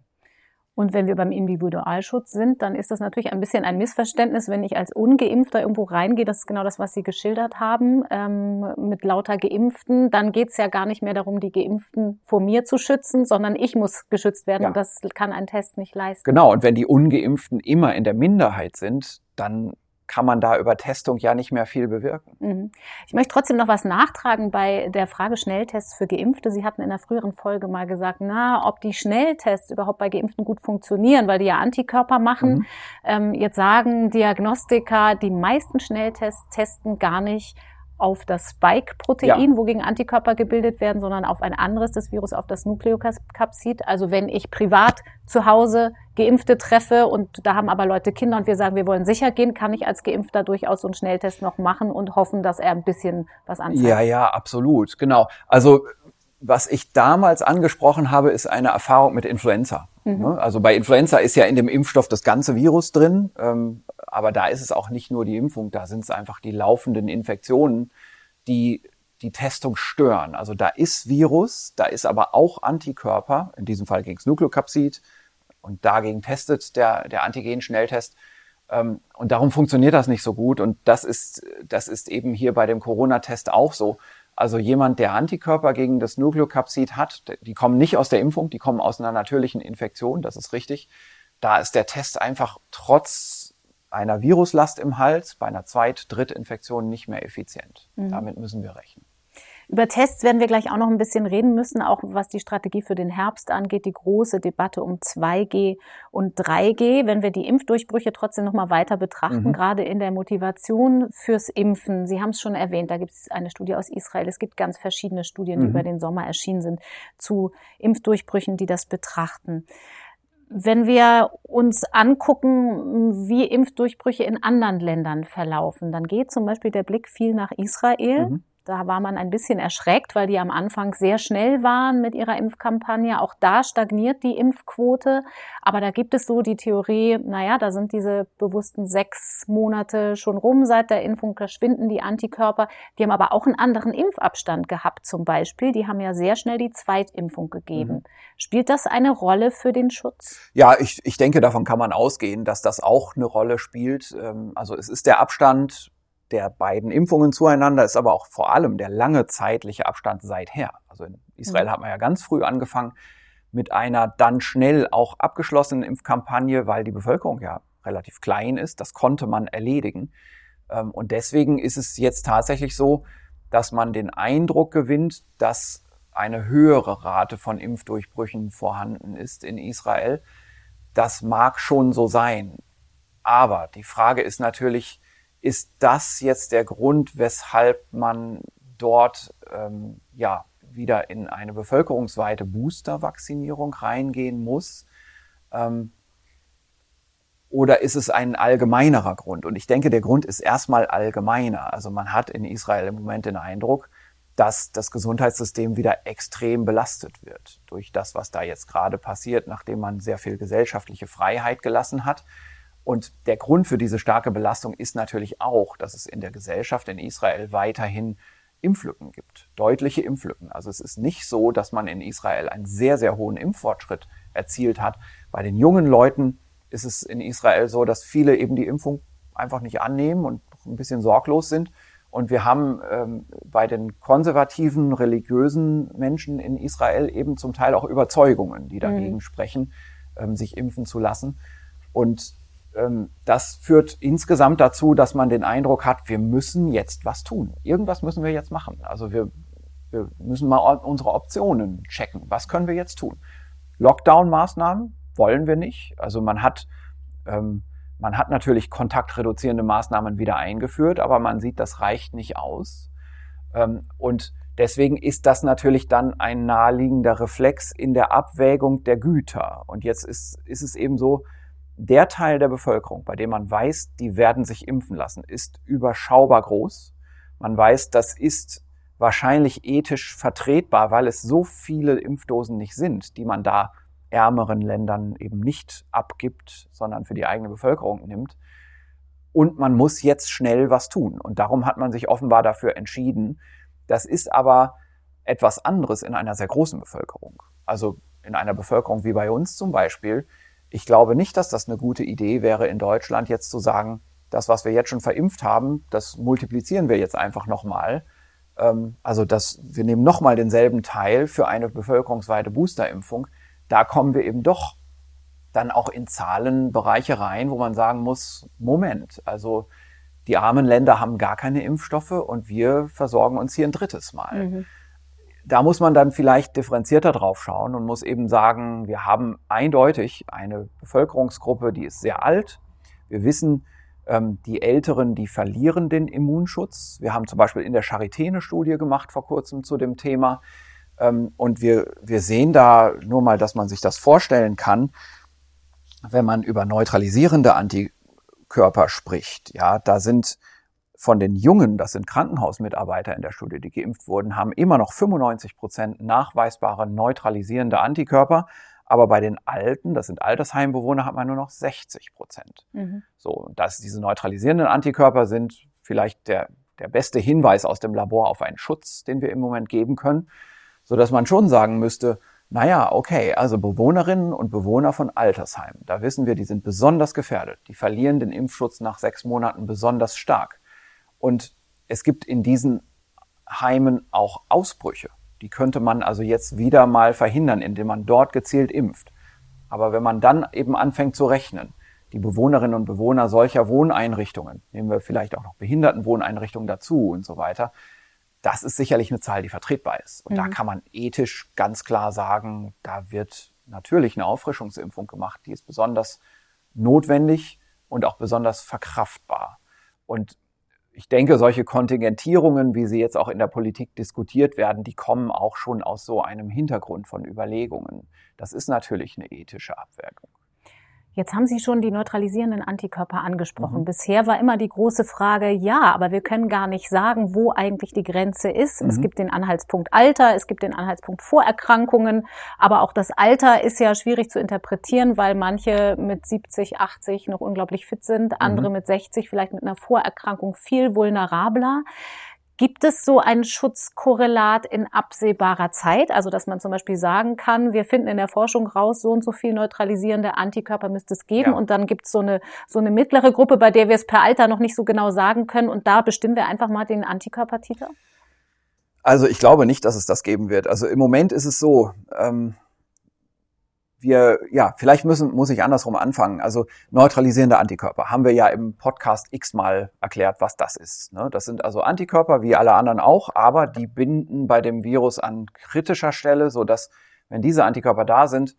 Und wenn wir beim Individualschutz sind, dann ist das natürlich ein bisschen ein Missverständnis, wenn ich als Ungeimpfter irgendwo reingehe. Das ist genau das, was Sie geschildert haben, ähm, mit lauter Geimpften. Dann geht es ja gar nicht mehr darum, die Geimpften vor mir zu schützen, sondern ich muss geschützt werden. Ja. Und das kann ein Test nicht leisten. Genau. Und wenn die Ungeimpften immer in der Minderheit sind, dann kann man da über Testung ja nicht mehr viel bewirken. Mhm. Ich möchte trotzdem noch was nachtragen bei der Frage Schnelltests für Geimpfte. Sie hatten in der früheren Folge mal gesagt, na, ob die Schnelltests überhaupt bei Geimpften gut funktionieren, weil die ja Antikörper machen. Mhm. Ähm, jetzt sagen Diagnostiker, die meisten Schnelltests testen gar nicht auf das Spike-Protein, ja. wogegen Antikörper gebildet werden, sondern auf ein anderes des Virus, auf das Nukleokapsid. Also wenn ich privat zu Hause Geimpfte treffe und da haben aber Leute Kinder und wir sagen, wir wollen sicher gehen, kann ich als Geimpfter durchaus so einen Schnelltest noch machen und hoffen, dass er ein bisschen was anzeigt. Ja, ja, absolut, genau. Also was ich damals angesprochen habe, ist eine Erfahrung mit Influenza. Mhm. Ne? Also bei Influenza ist ja in dem Impfstoff das ganze Virus drin. Ähm, aber da ist es auch nicht nur die Impfung, da sind es einfach die laufenden Infektionen, die die Testung stören. Also da ist Virus, da ist aber auch Antikörper, in diesem Fall gegen das Nukleokapsid und dagegen testet der, der Antigen-Schnelltest. Ähm, und darum funktioniert das nicht so gut. Und das ist, das ist eben hier bei dem Corona-Test auch so. Also jemand, der Antikörper gegen das Nukleokapsid hat, die kommen nicht aus der Impfung, die kommen aus einer natürlichen Infektion, das ist richtig. Da ist der Test einfach trotz einer Viruslast im Hals bei einer Zweit-, Drittinfektion nicht mehr effizient. Mhm. Damit müssen wir rechnen. Über Tests werden wir gleich auch noch ein bisschen reden müssen, auch was die Strategie für den Herbst angeht, die große Debatte um 2G und 3G. Wenn wir die Impfdurchbrüche trotzdem noch mal weiter betrachten, mhm. gerade in der Motivation fürs Impfen. Sie haben es schon erwähnt, da gibt es eine Studie aus Israel. Es gibt ganz verschiedene Studien, die mhm. über den Sommer erschienen sind, zu Impfdurchbrüchen, die das betrachten. Wenn wir uns angucken, wie Impfdurchbrüche in anderen Ländern verlaufen, dann geht zum Beispiel der Blick viel nach Israel. Mhm. Da war man ein bisschen erschreckt, weil die am Anfang sehr schnell waren mit ihrer Impfkampagne. Auch da stagniert die Impfquote. Aber da gibt es so die Theorie, naja, da sind diese bewussten sechs Monate schon rum seit der Impfung, da schwinden die Antikörper. Die haben aber auch einen anderen Impfabstand gehabt zum Beispiel. Die haben ja sehr schnell die Zweitimpfung gegeben. Mhm. Spielt das eine Rolle für den Schutz? Ja, ich, ich denke, davon kann man ausgehen, dass das auch eine Rolle spielt. Ähm, also es ist der Abstand der beiden Impfungen zueinander ist aber auch vor allem der lange zeitliche Abstand seither. Also in Israel mhm. hat man ja ganz früh angefangen mit einer dann schnell auch abgeschlossenen Impfkampagne, weil die Bevölkerung ja relativ klein ist. Das konnte man erledigen. Ähm, und deswegen ist es jetzt tatsächlich so, dass man den Eindruck gewinnt, dass eine höhere Rate von Impfdurchbrüchen vorhanden ist in Israel. Das mag schon so sein. Aber die Frage ist natürlich, ist das jetzt der Grund, weshalb man dort ähm, ja wieder in eine bevölkerungsweite Booster-Vaccinierung reingehen muss? Ähm, oder ist es ein allgemeinerer Grund? Und ich denke, der Grund ist erstmal allgemeiner. Also man hat in Israel im Moment den Eindruck, dass das Gesundheitssystem wieder extrem belastet wird durch das, was da jetzt gerade passiert, nachdem man sehr viel gesellschaftliche Freiheit gelassen hat und der Grund für diese starke Belastung ist natürlich auch, dass es in der Gesellschaft in Israel weiterhin Impflücken gibt, deutliche Impflücken. Also es ist nicht so, dass man in Israel einen sehr, sehr hohen Impffortschritt erzielt hat. Bei den jungen Leuten ist es in Israel so, dass viele eben die Impfung einfach nicht annehmen und ein bisschen sorglos sind. Und wir haben ähm, bei den konservativen, religiösen Menschen in Israel eben zum Teil auch Überzeugungen, die dagegen mhm. sprechen, ähm, sich impfen zu lassen. Und ähm, das führt insgesamt dazu, dass man den Eindruck hat, wir müssen jetzt was tun. Irgendwas müssen wir jetzt machen. Also wir, wir müssen mal unsere Optionen checken. Was können wir jetzt tun? Lockdown-Maßnahmen wollen wir nicht. Also man hat ähm, man hat natürlich kontaktreduzierende Maßnahmen wieder eingeführt, aber man sieht, das reicht nicht aus. Ähm, und deswegen ist das natürlich dann ein naheliegender Reflex in der Abwägung der Güter. Und jetzt ist, ist es eben so, der Teil der Bevölkerung, bei dem man weiß, die werden sich impfen lassen, ist überschaubar groß. Man weiß, das ist wahrscheinlich ethisch vertretbar, weil es so viele Impfdosen nicht sind, die man da ärmeren Ländern eben nicht abgibt, sondern für die eigene Bevölkerung nimmt. Und man muss jetzt schnell was tun. Und darum hat man sich offenbar dafür entschieden. Das ist aber etwas anderes in einer sehr großen Bevölkerung. Also in einer Bevölkerung wie bei uns zum Beispiel. Ich glaube nicht, dass das eine gute Idee wäre, in Deutschland jetzt zu sagen, das, was wir jetzt schon verimpft haben, das multiplizieren wir jetzt einfach nochmal. Ähm, also das, wir nehmen nochmal denselben Teil für eine bevölkerungsweite Boosterimpfung da kommen wir eben doch dann auch in Zahlenbereiche rein, wo man sagen muss, Moment, also die armen Länder haben gar keine Impfstoffe und wir versorgen uns hier ein drittes Mal. Mhm. Da muss man dann vielleicht differenzierter drauf schauen und muss eben sagen, wir haben eindeutig eine Bevölkerungsgruppe, die ist sehr alt. Wir wissen, ähm, die Älteren, die verlieren den Immunschutz. Wir haben zum Beispiel in der Charité eine Studie gemacht vor kurzem zu dem Thema. Ähm, und wir, wir sehen da nur mal, dass man sich das vorstellen kann, wenn man über neutralisierende Antikörper spricht. Ja, da sind von den Jungen, das sind Krankenhausmitarbeiter in der Studie, die geimpft wurden, haben immer noch 95 Prozent nachweisbare neutralisierende Antikörper. Aber bei den Alten, das sind Altersheimbewohner, hat man nur noch 60 Prozent. Mhm. So, dass diese neutralisierenden Antikörper sind vielleicht der, der beste Hinweis aus dem Labor auf einen Schutz, den wir im Moment geben können so dass man schon sagen müsste, naja, okay, also Bewohnerinnen und Bewohner von Altersheimen, da wissen wir, die sind besonders gefährdet. Die verlieren den Impfschutz nach sechs Monaten besonders stark. Und es gibt in diesen Heimen auch Ausbrüche. Die könnte man also jetzt wieder mal verhindern, indem man dort gezielt impft. Aber wenn man dann eben anfängt zu rechnen, die Bewohnerinnen und Bewohner solcher Wohneinrichtungen, nehmen wir vielleicht auch noch Behindertenwohneinrichtungen dazu und so weiter, das ist sicherlich eine Zahl, die vertretbar ist. Und mhm. da kann man ethisch ganz klar sagen, da wird natürlich eine Auffrischungsimpfung gemacht, die ist besonders notwendig und auch besonders verkraftbar. Und ich denke, solche Kontingentierungen, wie sie jetzt auch in der Politik diskutiert werden, die kommen auch schon aus so einem Hintergrund von Überlegungen. Das ist natürlich eine ethische Abwägung. Jetzt haben Sie schon die neutralisierenden Antikörper angesprochen. Mhm. Bisher war immer die große Frage, ja, aber wir können gar nicht sagen, wo eigentlich die Grenze ist. Mhm. Es gibt den Anhaltspunkt Alter, es gibt den Anhaltspunkt Vorerkrankungen, aber auch das Alter ist ja schwierig zu interpretieren, weil manche mit 70, 80 noch unglaublich fit sind, andere mhm. mit 60 vielleicht mit einer Vorerkrankung viel vulnerabler. Gibt es so ein Schutzkorrelat in absehbarer Zeit? Also, dass man zum Beispiel sagen kann, wir finden in der Forschung raus, so und so viel neutralisierende Antikörper müsste es geben. Ja. Und dann gibt es so eine, so eine mittlere Gruppe, bei der wir es per Alter noch nicht so genau sagen können. Und da bestimmen wir einfach mal den Antikörpertiter? Also, ich glaube nicht, dass es das geben wird. Also, im Moment ist es so, ähm, wir, ja, vielleicht müssen, muss ich andersrum anfangen. Also neutralisierende Antikörper haben wir ja im Podcast x-mal erklärt, was das ist. Ne? Das sind also Antikörper, wie alle anderen auch, aber die binden bei dem Virus an kritischer Stelle, so dass, wenn diese Antikörper da sind,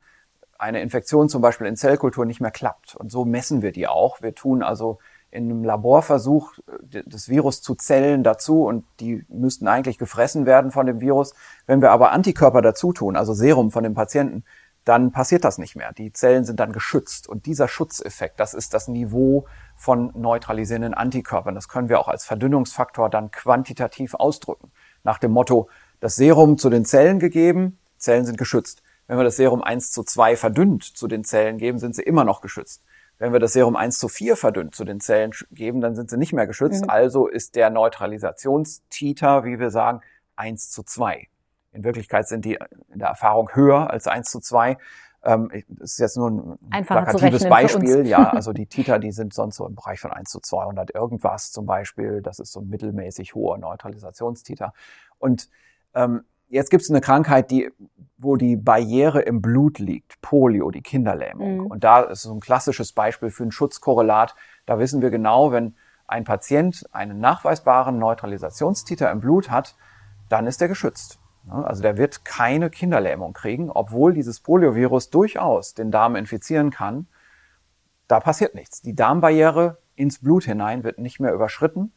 eine Infektion zum Beispiel in Zellkultur nicht mehr klappt. Und so messen wir die auch. Wir tun also in einem Laborversuch äh, das Virus zu Zellen dazu und die müssten eigentlich gefressen werden von dem Virus. Wenn wir aber Antikörper dazu tun, also Serum von dem Patienten, dann passiert das nicht mehr. Die Zellen sind dann geschützt. Und dieser Schutzeffekt, das ist das Niveau von neutralisierenden Antikörpern. Das können wir auch als Verdünnungsfaktor dann quantitativ ausdrücken. Nach dem Motto, das Serum zu den Zellen gegeben, Zellen sind geschützt. Wenn wir das Serum 1 zu 2 verdünnt zu den Zellen geben, sind sie immer noch geschützt. Wenn wir das Serum 1 zu 4 verdünnt zu den Zellen geben, dann sind sie nicht mehr geschützt. Mhm. Also ist der Neutralisationstiter, wie wir sagen, 1 zu 2. In Wirklichkeit sind die in der Erfahrung höher als 1 zu 2. Ähm, das ist jetzt nur ein Einfacher plakatives Beispiel. Ja, also die Titer, die sind sonst so im Bereich von 1 zu 200 irgendwas zum Beispiel. Das ist so ein mittelmäßig hoher Neutralisationstiter. Und ähm, jetzt gibt es eine Krankheit, die, wo die Barriere im Blut liegt, Polio, die Kinderlähmung. Mhm. Und da ist so ein klassisches Beispiel für ein Schutzkorrelat. Da wissen wir genau, wenn ein Patient einen nachweisbaren Neutralisationstiter im Blut hat, dann ist er geschützt. Also der wird keine Kinderlähmung kriegen, obwohl dieses Poliovirus durchaus den Darm infizieren kann. Da passiert nichts. Die Darmbarriere ins Blut hinein wird nicht mehr überschritten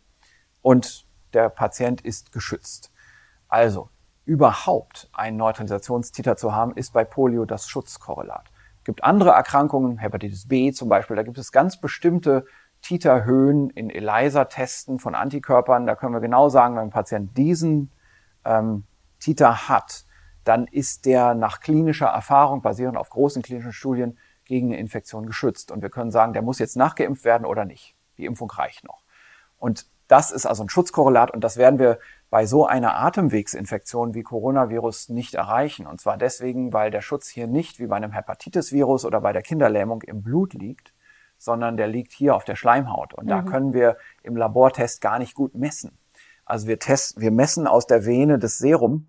und der Patient ist geschützt. Also überhaupt einen Neutralisationstiter zu haben, ist bei Polio das Schutzkorrelat. Es gibt andere Erkrankungen, Hepatitis B zum Beispiel, da gibt es ganz bestimmte Titerhöhen in ELISA-Testen von Antikörpern. Da können wir genau sagen, wenn ein Patient diesen ähm, Titer hat, dann ist der nach klinischer Erfahrung, basierend auf großen klinischen Studien, gegen eine Infektion geschützt. Und wir können sagen, der muss jetzt nachgeimpft werden oder nicht. Die Impfung reicht noch. Und das ist also ein Schutzkorrelat und das werden wir bei so einer Atemwegsinfektion wie Coronavirus nicht erreichen. Und zwar deswegen, weil der Schutz hier nicht wie bei einem Hepatitis-Virus oder bei der Kinderlähmung im Blut liegt, sondern der liegt hier auf der Schleimhaut. Und mhm. da können wir im Labortest gar nicht gut messen. Also wir testen, wir messen aus der Vene des Serum,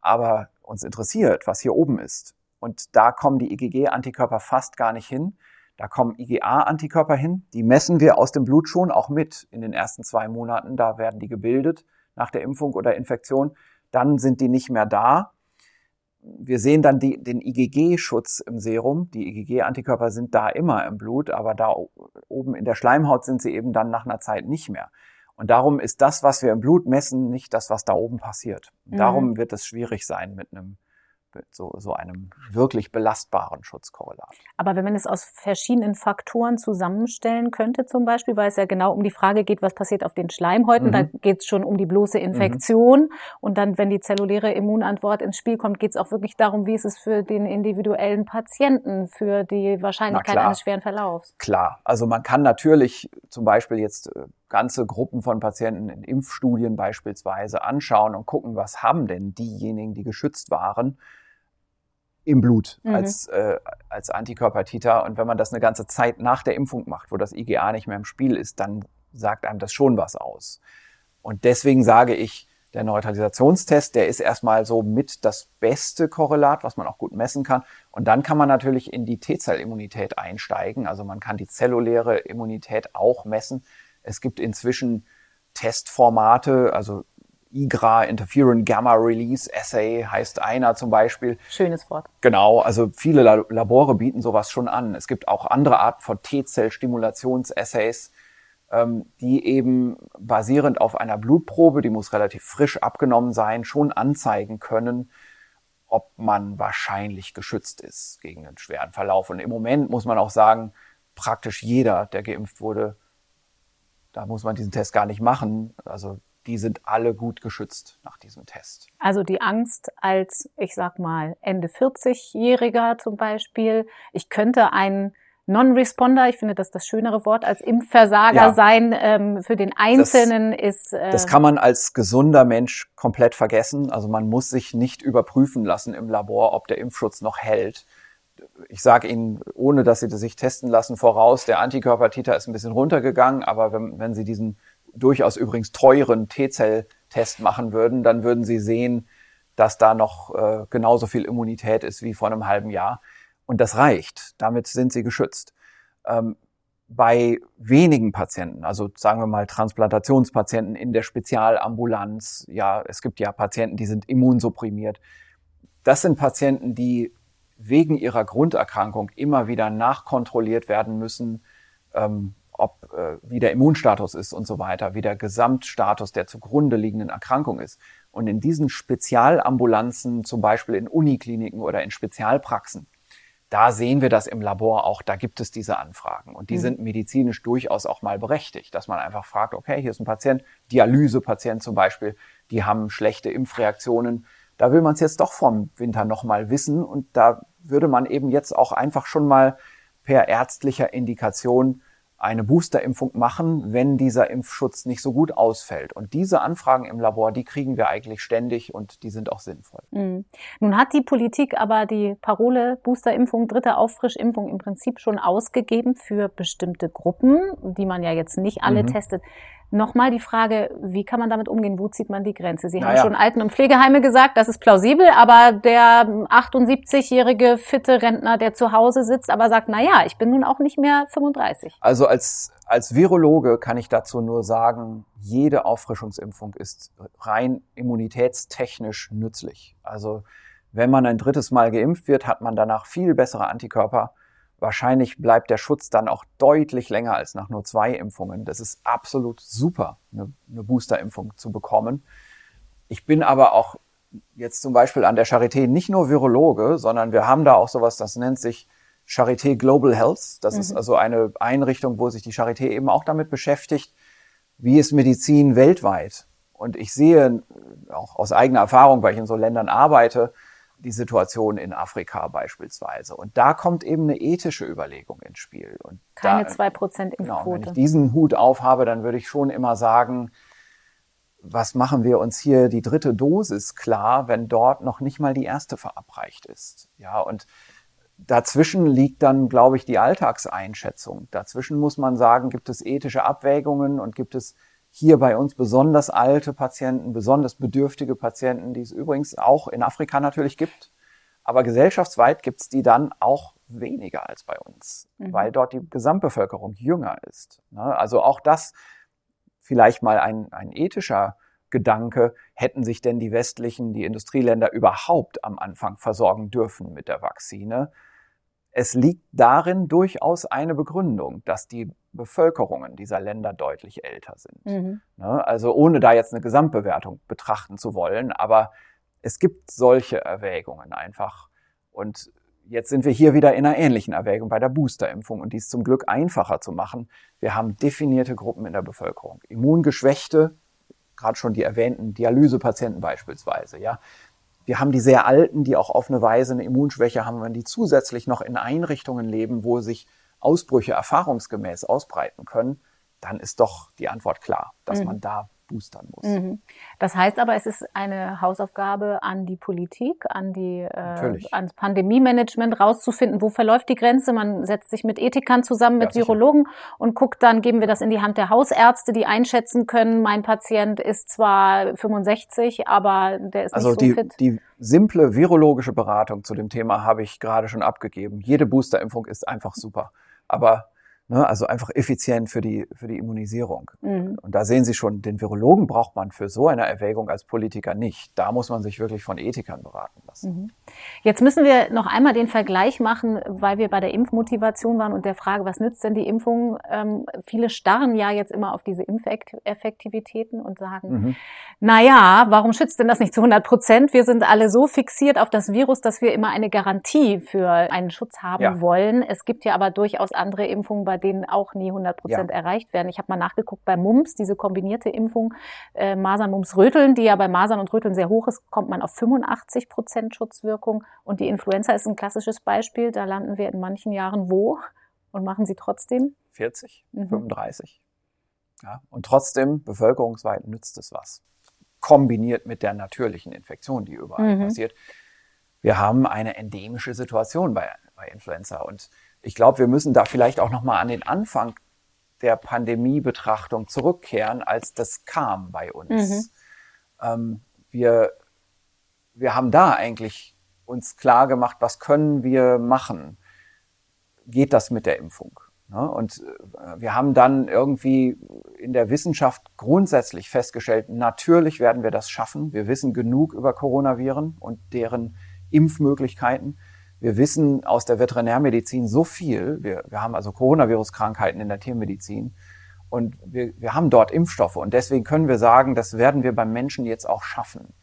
aber uns interessiert, was hier oben ist. Und da kommen die IgG-Antikörper fast gar nicht hin. Da kommen IgA-Antikörper hin. Die messen wir aus dem Blut schon auch mit in den ersten zwei Monaten. Da werden die gebildet nach der Impfung oder Infektion. Dann sind die nicht mehr da wir sehen dann die, den IgG-Schutz im Serum. Die IgG-Antikörper sind da immer im Blut, aber da oben in der Schleimhaut sind sie eben dann nach einer Zeit nicht mehr. Und darum ist das, was wir im Blut messen, nicht das, was da oben passiert. Mhm. Darum wird es schwierig sein mit einem so, so einem wirklich belastbaren Schutzkorrelat. Aber wenn man es aus verschiedenen Faktoren zusammenstellen könnte, zum Beispiel, weil es ja genau um die Frage geht, was passiert auf den Schleimhäuten, mhm. da geht es schon um die bloße Infektion. Mhm. Und dann, wenn die zelluläre Immunantwort ins Spiel kommt, geht es auch wirklich darum, wie ist es für den individuellen Patienten, für die Wahrscheinlichkeit eines schweren Verlaufs. Klar, also man kann natürlich zum Beispiel jetzt äh, ganze Gruppen von Patienten in Impfstudien beispielsweise anschauen und gucken, was haben denn diejenigen, die geschützt waren im Blut mhm. als, äh, als Antikörpertiter. Und wenn man das eine ganze Zeit nach der Impfung macht, wo das IgA nicht mehr im Spiel ist, dann sagt einem das schon was aus. Und deswegen sage ich, der Neutralisationstest, der ist erstmal so mit das beste Korrelat, was man auch gut messen kann. Und dann kann man natürlich in die T-Zellimmunität einsteigen. Also man kann die zelluläre Immunität auch messen. Es gibt inzwischen Testformate, also IGRA, Interferon Gamma Release Assay heißt einer zum Beispiel. Schönes Wort. Genau, also viele Labore bieten sowas schon an. Es gibt auch andere Arten von T-Zell-Stimulationsassays, ähm, die eben basierend auf einer Blutprobe, die muss relativ frisch abgenommen sein, schon anzeigen können, ob man wahrscheinlich geschützt ist gegen einen schweren Verlauf. Und im Moment muss man auch sagen, praktisch jeder, der geimpft wurde, da muss man diesen Test gar nicht machen. Also die sind alle gut geschützt nach diesem Test. Also die Angst als, ich sag mal, Ende 40-Jähriger zum Beispiel, ich könnte ein Non-Responder, ich finde das das schönere Wort, als Impfversager ja. sein, ähm, für den Einzelnen das, ist. Äh, das kann man als gesunder Mensch komplett vergessen. Also man muss sich nicht überprüfen lassen im Labor, ob der Impfschutz noch hält. Ich sage Ihnen, ohne dass Sie das sich testen lassen, voraus, der Antikörpertiter ist ein bisschen runtergegangen, aber wenn, wenn Sie diesen durchaus übrigens teuren T-Zell-Test machen würden, dann würden sie sehen, dass da noch äh, genauso viel Immunität ist wie vor einem halben Jahr. Und das reicht. Damit sind sie geschützt. Ähm, bei wenigen Patienten, also sagen wir mal Transplantationspatienten in der Spezialambulanz, ja, es gibt ja Patienten, die sind immunsupprimiert. Das sind Patienten, die wegen ihrer Grunderkrankung immer wieder nachkontrolliert werden müssen, ähm, ob äh, wie der Immunstatus ist und so weiter, wie der Gesamtstatus der zugrunde liegenden Erkrankung ist. Und in diesen Spezialambulanzen, zum Beispiel in Unikliniken oder in Spezialpraxen, da sehen wir das im Labor auch, da gibt es diese Anfragen. Und die mhm. sind medizinisch durchaus auch mal berechtigt, dass man einfach fragt, okay, hier ist ein Patient, Dialysepatient zum Beispiel, die haben schlechte Impfreaktionen. Da will man es jetzt doch vom Winter nochmal wissen. Und da würde man eben jetzt auch einfach schon mal per ärztlicher Indikation eine Boosterimpfung machen, wenn dieser Impfschutz nicht so gut ausfällt. Und diese Anfragen im Labor, die kriegen wir eigentlich ständig und die sind auch sinnvoll. Mhm. Nun hat die Politik aber die Parole Boosterimpfung, dritte Auffrischimpfung im Prinzip schon ausgegeben für bestimmte Gruppen, die man ja jetzt nicht alle mhm. testet. Nochmal die Frage, wie kann man damit umgehen? Wo zieht man die Grenze? Sie naja. haben schon Alten- und Pflegeheime gesagt, das ist plausibel, aber der 78-jährige fitte Rentner, der zu Hause sitzt, aber sagt, na ja, ich bin nun auch nicht mehr 35. Also als, als Virologe kann ich dazu nur sagen, jede Auffrischungsimpfung ist rein immunitätstechnisch nützlich. Also wenn man ein drittes Mal geimpft wird, hat man danach viel bessere Antikörper Wahrscheinlich bleibt der Schutz dann auch deutlich länger als nach nur zwei Impfungen. Das ist absolut super, eine, eine Boosterimpfung zu bekommen. Ich bin aber auch jetzt zum Beispiel an der Charité nicht nur Virologe, sondern wir haben da auch sowas, das nennt sich Charité Global Health. Das mhm. ist also eine Einrichtung, wo sich die Charité eben auch damit beschäftigt, wie ist Medizin weltweit. Und ich sehe auch aus eigener Erfahrung, weil ich in so Ländern arbeite, die Situation in Afrika beispielsweise. Und da kommt eben eine ethische Überlegung ins Spiel. Und Keine zwei Prozent Impfquote. Genau, wenn ich diesen Hut aufhabe, dann würde ich schon immer sagen, was machen wir uns hier die dritte Dosis klar, wenn dort noch nicht mal die erste verabreicht ist? Ja, und dazwischen liegt dann, glaube ich, die Alltagseinschätzung. Dazwischen muss man sagen, gibt es ethische Abwägungen und gibt es hier bei uns besonders alte Patienten, besonders bedürftige Patienten, die es übrigens auch in Afrika natürlich gibt. Aber gesellschaftsweit gibt es die dann auch weniger als bei uns, mhm. weil dort die Gesamtbevölkerung jünger ist. Ne? Also auch das vielleicht mal ein, ein ethischer Gedanke, hätten sich denn die westlichen, die Industrieländer überhaupt am Anfang versorgen dürfen mit der Vakzine? Es liegt darin durchaus eine Begründung, dass die Bevölkerungen dieser Länder deutlich älter sind. Mhm. Ne, also ohne da jetzt eine Gesamtbewertung betrachten zu wollen, aber es gibt solche Erwägungen einfach. Und jetzt sind wir hier wieder in einer ähnlichen Erwägung bei der Boosterimpfung und dies zum Glück einfacher zu machen. Wir haben definierte Gruppen in der Bevölkerung. Immungeschwächte, gerade schon die erwähnten Dialysepatienten beispielsweise, ja. Wir haben die sehr Alten, die auch auf eine Weise eine Immunschwäche haben, wenn die zusätzlich noch in Einrichtungen leben, wo sich Ausbrüche erfahrungsgemäß ausbreiten können, dann ist doch die Antwort klar, dass mhm. man da boostern muss. Mhm. Das heißt aber, es ist eine Hausaufgabe an die Politik, an die äh, ans Pandemie-Management rauszufinden, wo verläuft die Grenze. Man setzt sich mit Ethikern zusammen, mit ja, Virologen und guckt dann, geben wir das in die Hand der Hausärzte, die einschätzen können, mein Patient ist zwar 65, aber der ist also nicht so die, fit. Die simple virologische Beratung zu dem Thema habe ich gerade schon abgegeben. Jede Boosterimpfung ist einfach super. Aber Ne, also einfach effizient für die, für die Immunisierung. Mhm. Und da sehen Sie schon, den Virologen braucht man für so eine Erwägung als Politiker nicht. Da muss man sich wirklich von Ethikern beraten lassen. Mhm. Jetzt müssen wir noch einmal den Vergleich machen, weil wir bei der Impfmotivation waren und der Frage, was nützt denn die Impfung? Ähm, viele starren ja jetzt immer auf diese Impfeffektivitäten und sagen, mhm. na ja, warum schützt denn das nicht zu 100 Prozent? Wir sind alle so fixiert auf das Virus, dass wir immer eine Garantie für einen Schutz haben ja. wollen. Es gibt ja aber durchaus andere Impfungen, bei denen auch nie 100 Prozent ja. erreicht werden. Ich habe mal nachgeguckt bei Mumps, diese kombinierte Impfung äh, Masern, Mumps, Röteln, die ja bei Masern und Röteln sehr hoch ist, kommt man auf 85 Prozent Schutzwirkung. Und die Influenza ist ein klassisches Beispiel. Da landen wir in manchen Jahren wo und machen sie trotzdem? 40, mhm. 35. Ja, und trotzdem, bevölkerungsweit nützt es was. Kombiniert mit der natürlichen Infektion, die überall mhm. passiert. Wir haben eine endemische Situation bei, bei Influenza und ich glaube, wir müssen da vielleicht auch nochmal an den Anfang der Pandemiebetrachtung zurückkehren, als das kam bei uns. Mhm. Ähm, wir, wir haben da eigentlich uns klar gemacht, was können wir machen? Geht das mit der Impfung? Ne? Und äh, wir haben dann irgendwie in der Wissenschaft grundsätzlich festgestellt, natürlich werden wir das schaffen. Wir wissen genug über Coronaviren und deren Impfmöglichkeiten. Wir wissen aus der Veterinärmedizin so viel. Wir, wir haben also Coronavirus-Krankheiten in der Tiermedizin. Und wir, wir haben dort Impfstoffe. Und deswegen können wir sagen, das werden wir beim Menschen jetzt auch schaffen.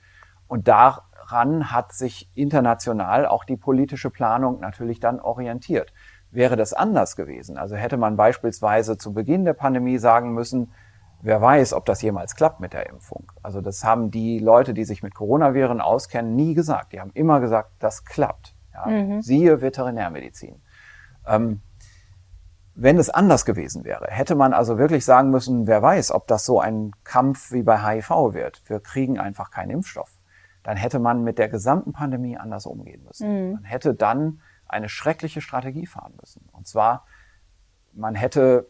Und daran hat sich international auch die politische Planung natürlich dann orientiert. Wäre das anders gewesen, also hätte man beispielsweise zu Beginn der Pandemie sagen müssen, wer weiß, ob das jemals klappt mit der Impfung. Also das haben die Leute, die sich mit Coronaviren auskennen, nie gesagt. Die haben immer gesagt, das klappt. Ja, mhm. Siehe Veterinärmedizin. Ähm, wenn es anders gewesen wäre, hätte man also wirklich sagen müssen, wer weiß, ob das so ein Kampf wie bei HIV wird. Wir kriegen einfach keinen Impfstoff. Dann hätte man mit der gesamten Pandemie anders umgehen müssen. Mhm. Man hätte dann eine schreckliche Strategie fahren müssen. Und zwar, man hätte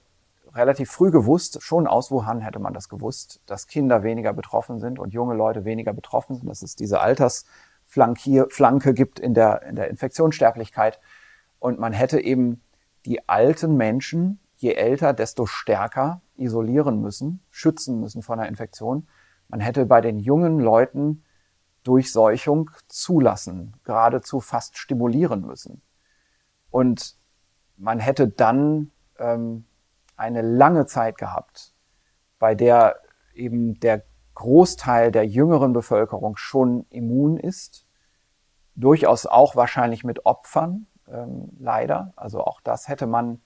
relativ früh gewusst, schon aus Wuhan hätte man das gewusst, dass Kinder weniger betroffen sind und junge Leute weniger betroffen sind, dass es diese Altersflanke gibt in der, in der Infektionssterblichkeit. Und man hätte eben die alten Menschen, je älter, desto stärker isolieren müssen, schützen müssen vor einer Infektion. Man hätte bei den jungen Leuten Durchseuchung zulassen, geradezu fast stimulieren müssen. Und man hätte dann ähm, eine lange Zeit gehabt, bei der eben der Großteil der jüngeren Bevölkerung schon immun ist, durchaus auch wahrscheinlich mit Opfern, ähm, leider. Also auch das hätte man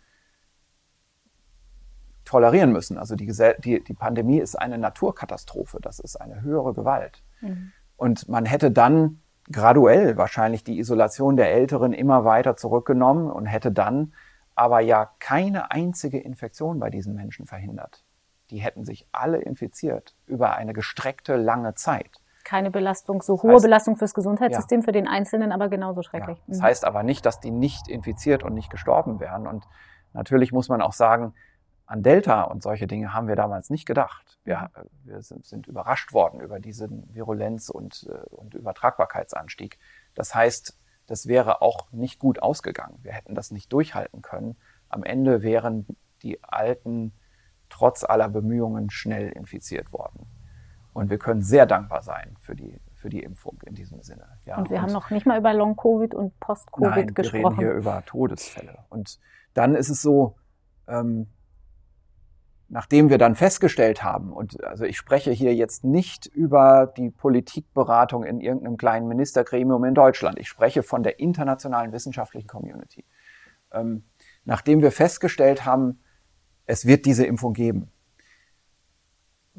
tolerieren müssen. Also die, die, die Pandemie ist eine Naturkatastrophe, das ist eine höhere Gewalt. Mhm. Und man hätte dann graduell wahrscheinlich die Isolation der Älteren immer weiter zurückgenommen und hätte dann aber ja keine einzige Infektion bei diesen Menschen verhindert. Die hätten sich alle infiziert über eine gestreckte lange Zeit keine Belastung, so hohe heißt, Belastung fürs Gesundheitssystem, ja. für den Einzelnen aber genauso schrecklich. Ja. Das mhm. heißt aber nicht, dass die nicht infiziert und nicht gestorben wären. Und natürlich muss man auch sagen, an Delta und solche Dinge haben wir damals nicht gedacht. Wir, mhm. wir sind, sind, überrascht worden über diesen Virulenz- und, äh, und Übertragbarkeitsanstieg. Das heißt, das wäre auch nicht gut ausgegangen. Wir hätten das nicht durchhalten können. Am Ende wären die Alten trotz aller Bemühungen schnell infiziert worden. Und wir können sehr dankbar sein für die, für die Impfung in diesem Sinne. Ja, und wir und haben noch nicht mal über Long-Covid und Post-Covid gesprochen. Wir reden hier über Todesfälle. Und dann ist es so, ähm, nachdem wir dann festgestellt haben, und also ich spreche hier jetzt nicht über die Politikberatung in irgendeinem kleinen Ministergremium in Deutschland, ich spreche von der internationalen wissenschaftlichen Community. Ähm, nachdem wir festgestellt haben, es wird diese Impfung geben,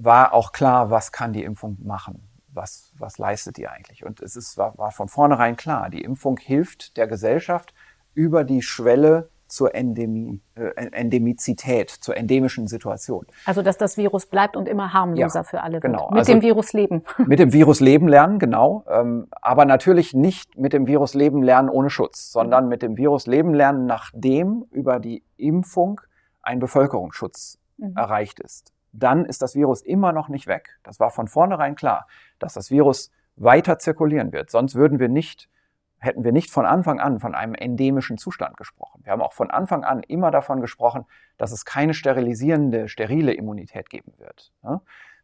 war auch klar, was kann die Impfung machen? Was, was leistet die eigentlich? Und es ist, war, war von vornherein klar, die Impfung hilft der Gesellschaft über die Schwelle zur Endemie, äh, Endemizität, zur endemischen Situation. Also dass das Virus bleibt und immer harmloser ja, für alle genau. Wird. Mit also, dem Virus leben. Mit dem Virus leben lernen, genau. Ähm, aber natürlich nicht mit dem Virus leben lernen ohne Schutz, sondern mit dem Virus leben lernen, nachdem über die Impfung ein Bevölkerungsschutz mhm. erreicht ist dann ist das Virus immer noch nicht weg. Das war von vornherein klar, dass das Virus weiter zirkulieren wird. Sonst würden wir nicht, hätten wir nicht von Anfang an von einem endemischen Zustand gesprochen. Wir haben auch von Anfang an immer davon gesprochen, dass es keine sterilisierende, sterile Immunität geben wird.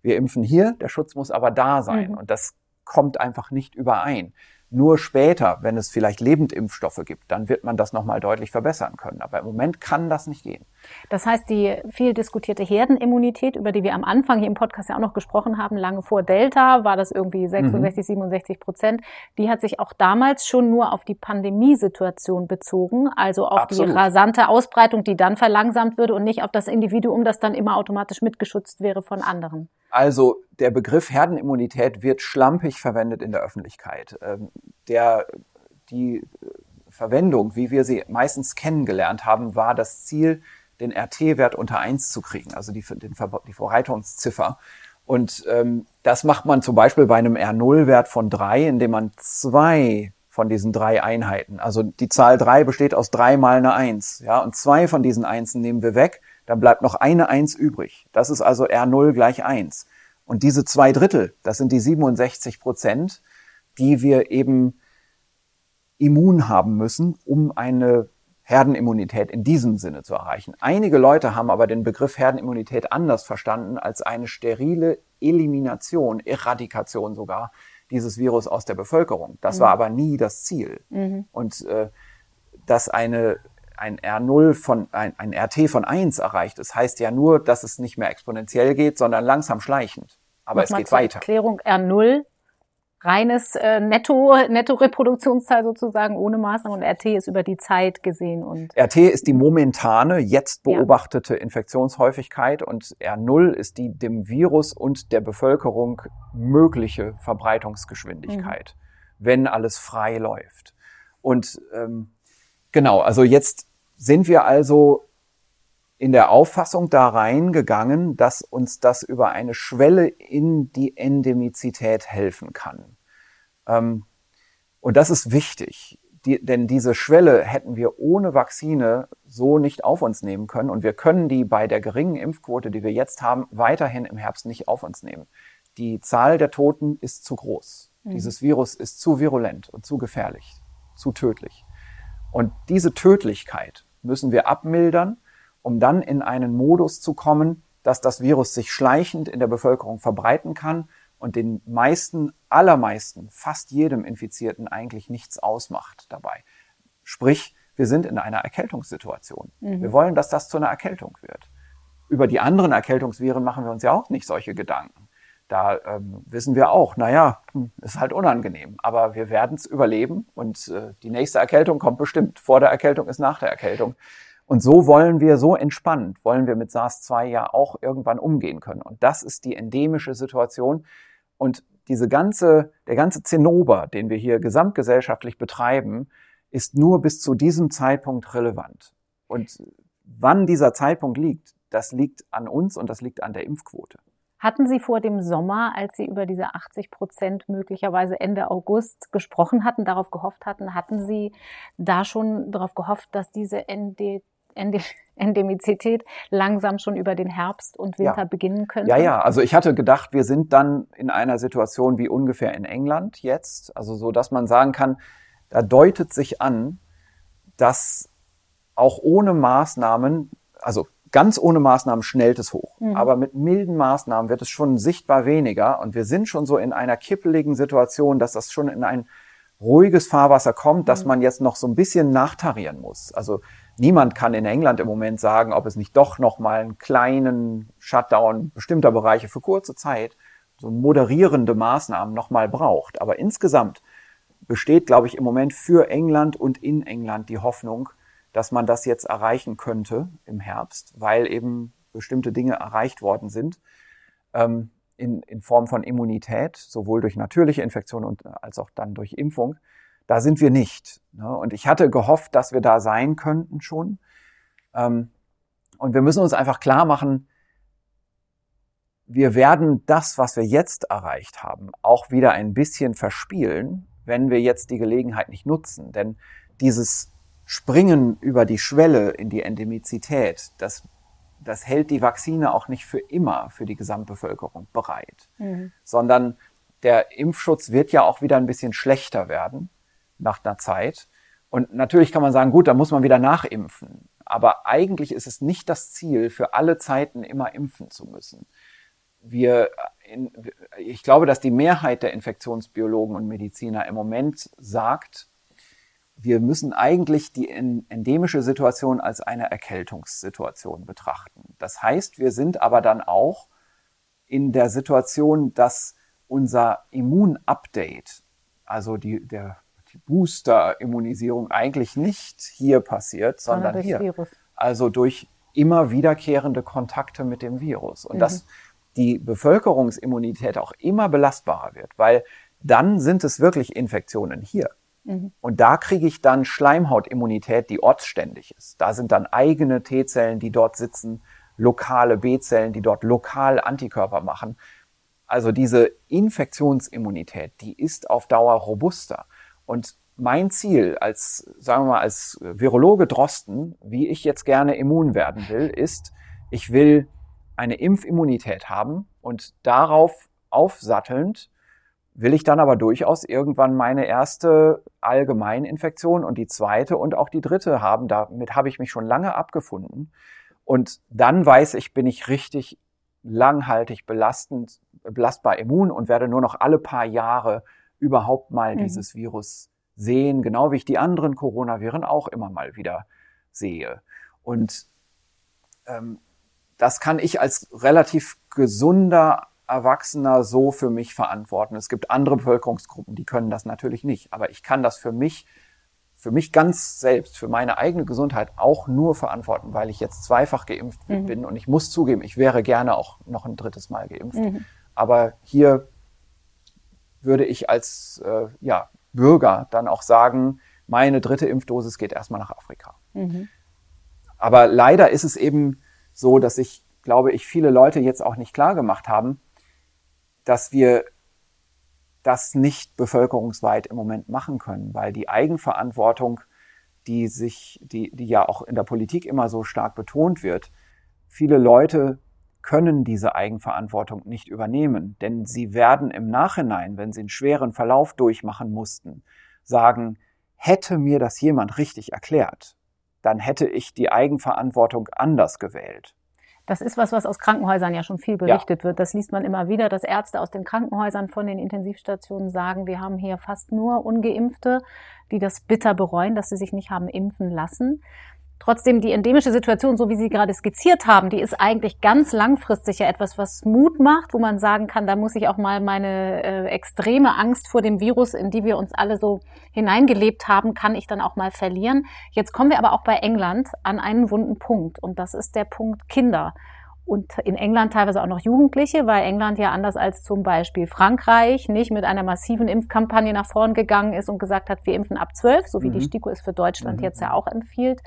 Wir impfen hier, der Schutz muss aber da sein. Mhm. Und das kommt einfach nicht überein. Nur später, wenn es vielleicht Lebendimpfstoffe gibt, dann wird man das nochmal deutlich verbessern können. Aber im Moment kann das nicht gehen. Das heißt, die viel diskutierte Herdenimmunität, über die wir am Anfang hier im Podcast ja auch noch gesprochen haben, lange vor Delta war das irgendwie 66, mhm. 67 Prozent, die hat sich auch damals schon nur auf die Pandemiesituation bezogen, also auf Absolut. die rasante Ausbreitung, die dann verlangsamt würde und nicht auf das Individuum, das dann immer automatisch mitgeschützt wäre von anderen. Also der Begriff Herdenimmunität wird schlampig verwendet in der Öffentlichkeit. Ähm, der, die Verwendung, wie wir sie meistens kennengelernt haben, war das Ziel, den RT-Wert unter eins zu kriegen, also die, den, die Verbreitungsziffer. Und ähm, das macht man zum Beispiel bei einem R0-Wert von drei, indem man zwei von diesen drei Einheiten, also die Zahl drei besteht aus drei mal eine Eins, ja, und zwei von diesen Einsen nehmen wir weg, dann bleibt noch eine Eins übrig. Das ist also R0 gleich eins. Und diese zwei Drittel, das sind die 67 Prozent, die wir eben immun haben müssen, um eine Herdenimmunität in diesem Sinne zu erreichen. Einige Leute haben aber den Begriff Herdenimmunität anders verstanden als eine sterile Elimination, Eradikation sogar dieses Virus aus der Bevölkerung. Das mhm. war aber nie das Ziel. Mhm. Und äh, dass eine ein R0 von, ein, ein RT von 1 erreicht ist, heißt ja nur, dass es nicht mehr exponentiell geht, sondern langsam schleichend. Aber Noch es geht weiter. Erklärung R0 reines äh, Netto, Netto-Reproduktionszahl sozusagen ohne Maßnahmen und RT ist über die Zeit gesehen und RT ist die momentane, jetzt beobachtete ja. Infektionshäufigkeit und R0 ist die dem Virus und der Bevölkerung mögliche Verbreitungsgeschwindigkeit, mhm. wenn alles frei läuft. Und ähm, Genau, also jetzt sind wir also in der Auffassung da reingegangen, dass uns das über eine Schwelle in die Endemizität helfen kann. Ähm, und das ist wichtig, denn diese Schwelle hätten wir ohne Vakzine so nicht auf uns nehmen können und wir können die bei der geringen Impfquote, die wir jetzt haben, weiterhin im Herbst nicht auf uns nehmen. Die Zahl der Toten ist zu groß. Mhm. Dieses Virus ist zu virulent und zu gefährlich, zu tödlich. Und diese Tödlichkeit müssen wir abmildern um dann in einen Modus zu kommen, dass das Virus sich schleichend in der Bevölkerung verbreiten kann und den meisten, allermeisten, fast jedem Infizierten eigentlich nichts ausmacht dabei. Sprich, wir sind in einer Erkältungssituation. Mhm. Wir wollen, dass das zu einer Erkältung wird. Über die anderen Erkältungsviren machen wir uns ja auch nicht solche Gedanken. Da ähm, wissen wir auch, naja, hm, ist halt unangenehm, aber wir werden es überleben und äh, die nächste Erkältung kommt bestimmt. Vor der Erkältung ist nach der Erkältung. Und so wollen wir, so entspannt, wollen wir mit SARS-2 ja auch irgendwann umgehen können. Und das ist die endemische Situation. Und diese ganze, der ganze Zinnober, den wir hier gesamtgesellschaftlich betreiben, ist nur bis zu diesem Zeitpunkt relevant. Und wann dieser Zeitpunkt liegt, das liegt an uns und das liegt an der Impfquote. Hatten Sie vor dem Sommer, als Sie über diese 80 Prozent möglicherweise Ende August gesprochen hatten, darauf gehofft hatten, hatten Sie da schon darauf gehofft, dass diese ND Endemizität langsam schon über den Herbst und Winter ja. beginnen könnte? Ja, ja. Also ich hatte gedacht, wir sind dann in einer Situation wie ungefähr in England jetzt. Also so, dass man sagen kann, da deutet sich an, dass auch ohne Maßnahmen, also ganz ohne Maßnahmen schnellt es hoch. Mhm. Aber mit milden Maßnahmen wird es schon sichtbar weniger. Und wir sind schon so in einer kippeligen Situation, dass das schon in ein ruhiges Fahrwasser kommt, dass mhm. man jetzt noch so ein bisschen nachtarieren muss. Also niemand kann in England im Moment sagen, ob es nicht doch noch mal einen kleinen Shutdown bestimmter Bereiche für kurze Zeit, so moderierende Maßnahmen noch mal braucht. Aber insgesamt besteht, glaube ich, im Moment für England und in England die Hoffnung, dass man das jetzt erreichen könnte im Herbst, weil eben bestimmte Dinge erreicht worden sind. Ähm, in, in Form von Immunität, sowohl durch natürliche Infektion und, als auch dann durch Impfung. Da sind wir nicht. Ne? Und ich hatte gehofft, dass wir da sein könnten schon. Ähm, und wir müssen uns einfach klar machen, wir werden das, was wir jetzt erreicht haben, auch wieder ein bisschen verspielen, wenn wir jetzt die Gelegenheit nicht nutzen. Denn dieses Springen über die Schwelle in die Endemizität, das, das hält die Vakzine auch nicht für immer für die Gesamtbevölkerung bereit, mhm. sondern der Impfschutz wird ja auch wieder ein bisschen schlechter werden nach einer Zeit. Und natürlich kann man sagen, gut, da muss man wieder nachimpfen. Aber eigentlich ist es nicht das Ziel, für alle Zeiten immer impfen zu müssen. Wir, in, ich glaube, dass die Mehrheit der Infektionsbiologen und Mediziner im Moment sagt, wir müssen eigentlich die endemische Situation als eine Erkältungssituation betrachten. Das heißt, wir sind aber dann auch in der Situation, dass unser Immunupdate, also die, der die Booster-Immunisierung eigentlich nicht hier passiert, sondern, sondern hier. Virus. Also durch immer wiederkehrende Kontakte mit dem Virus. Und mhm. dass die Bevölkerungsimmunität auch immer belastbarer wird, weil dann sind es wirklich Infektionen hier. Mhm. Und da kriege ich dann Schleimhautimmunität, die ortsständig ist. Da sind dann eigene T-Zellen, die dort sitzen, lokale B-Zellen, die dort lokal Antikörper machen. Also diese Infektionsimmunität, die ist auf Dauer robuster. Und mein Ziel als, sagen wir mal, als Virologe Drosten, wie ich jetzt gerne immun werden will, ist, ich will eine Impfimmunität haben und darauf aufsattelnd will ich dann aber durchaus irgendwann meine erste Allgemeininfektion und die zweite und auch die dritte haben. Damit habe ich mich schon lange abgefunden. Und dann weiß ich, bin ich richtig langhaltig belastend, belastbar immun und werde nur noch alle paar Jahre überhaupt mal mhm. dieses Virus sehen, genau wie ich die anderen Coronaviren auch immer mal wieder sehe. Und ähm, das kann ich als relativ gesunder Erwachsener so für mich verantworten. Es gibt andere Bevölkerungsgruppen, die können das natürlich nicht. Aber ich kann das für mich, für mich ganz selbst, für meine eigene Gesundheit auch nur verantworten, weil ich jetzt zweifach geimpft mhm. bin. Und ich muss zugeben, ich wäre gerne auch noch ein drittes Mal geimpft. Mhm. Aber hier würde ich als äh, ja, Bürger dann auch sagen, meine dritte Impfdosis geht erstmal nach Afrika. Mhm. Aber leider ist es eben so, dass ich, glaube ich, viele Leute jetzt auch nicht klar gemacht haben, dass wir das nicht bevölkerungsweit im Moment machen können, weil die Eigenverantwortung, die sich, die, die ja auch in der Politik immer so stark betont wird, viele Leute können diese Eigenverantwortung nicht übernehmen, denn sie werden im Nachhinein, wenn sie einen schweren Verlauf durchmachen mussten, sagen, hätte mir das jemand richtig erklärt, dann hätte ich die Eigenverantwortung anders gewählt. Das ist was, was aus Krankenhäusern ja schon viel berichtet ja. wird. Das liest man immer wieder, dass Ärzte aus den Krankenhäusern von den Intensivstationen sagen, wir haben hier fast nur ungeimpfte, die das bitter bereuen, dass sie sich nicht haben impfen lassen. Trotzdem, die endemische Situation, so wie Sie gerade skizziert haben, die ist eigentlich ganz langfristig ja etwas, was Mut macht, wo man sagen kann, da muss ich auch mal meine äh, extreme Angst vor dem Virus, in die wir uns alle so hineingelebt haben, kann ich dann auch mal verlieren. Jetzt kommen wir aber auch bei England an einen wunden Punkt und das ist der Punkt Kinder. Und in England teilweise auch noch Jugendliche, weil England ja anders als zum Beispiel Frankreich nicht mit einer massiven Impfkampagne nach vorn gegangen ist und gesagt hat, wir impfen ab zwölf, so wie mhm. die STIKO es für Deutschland mhm. jetzt ja auch empfiehlt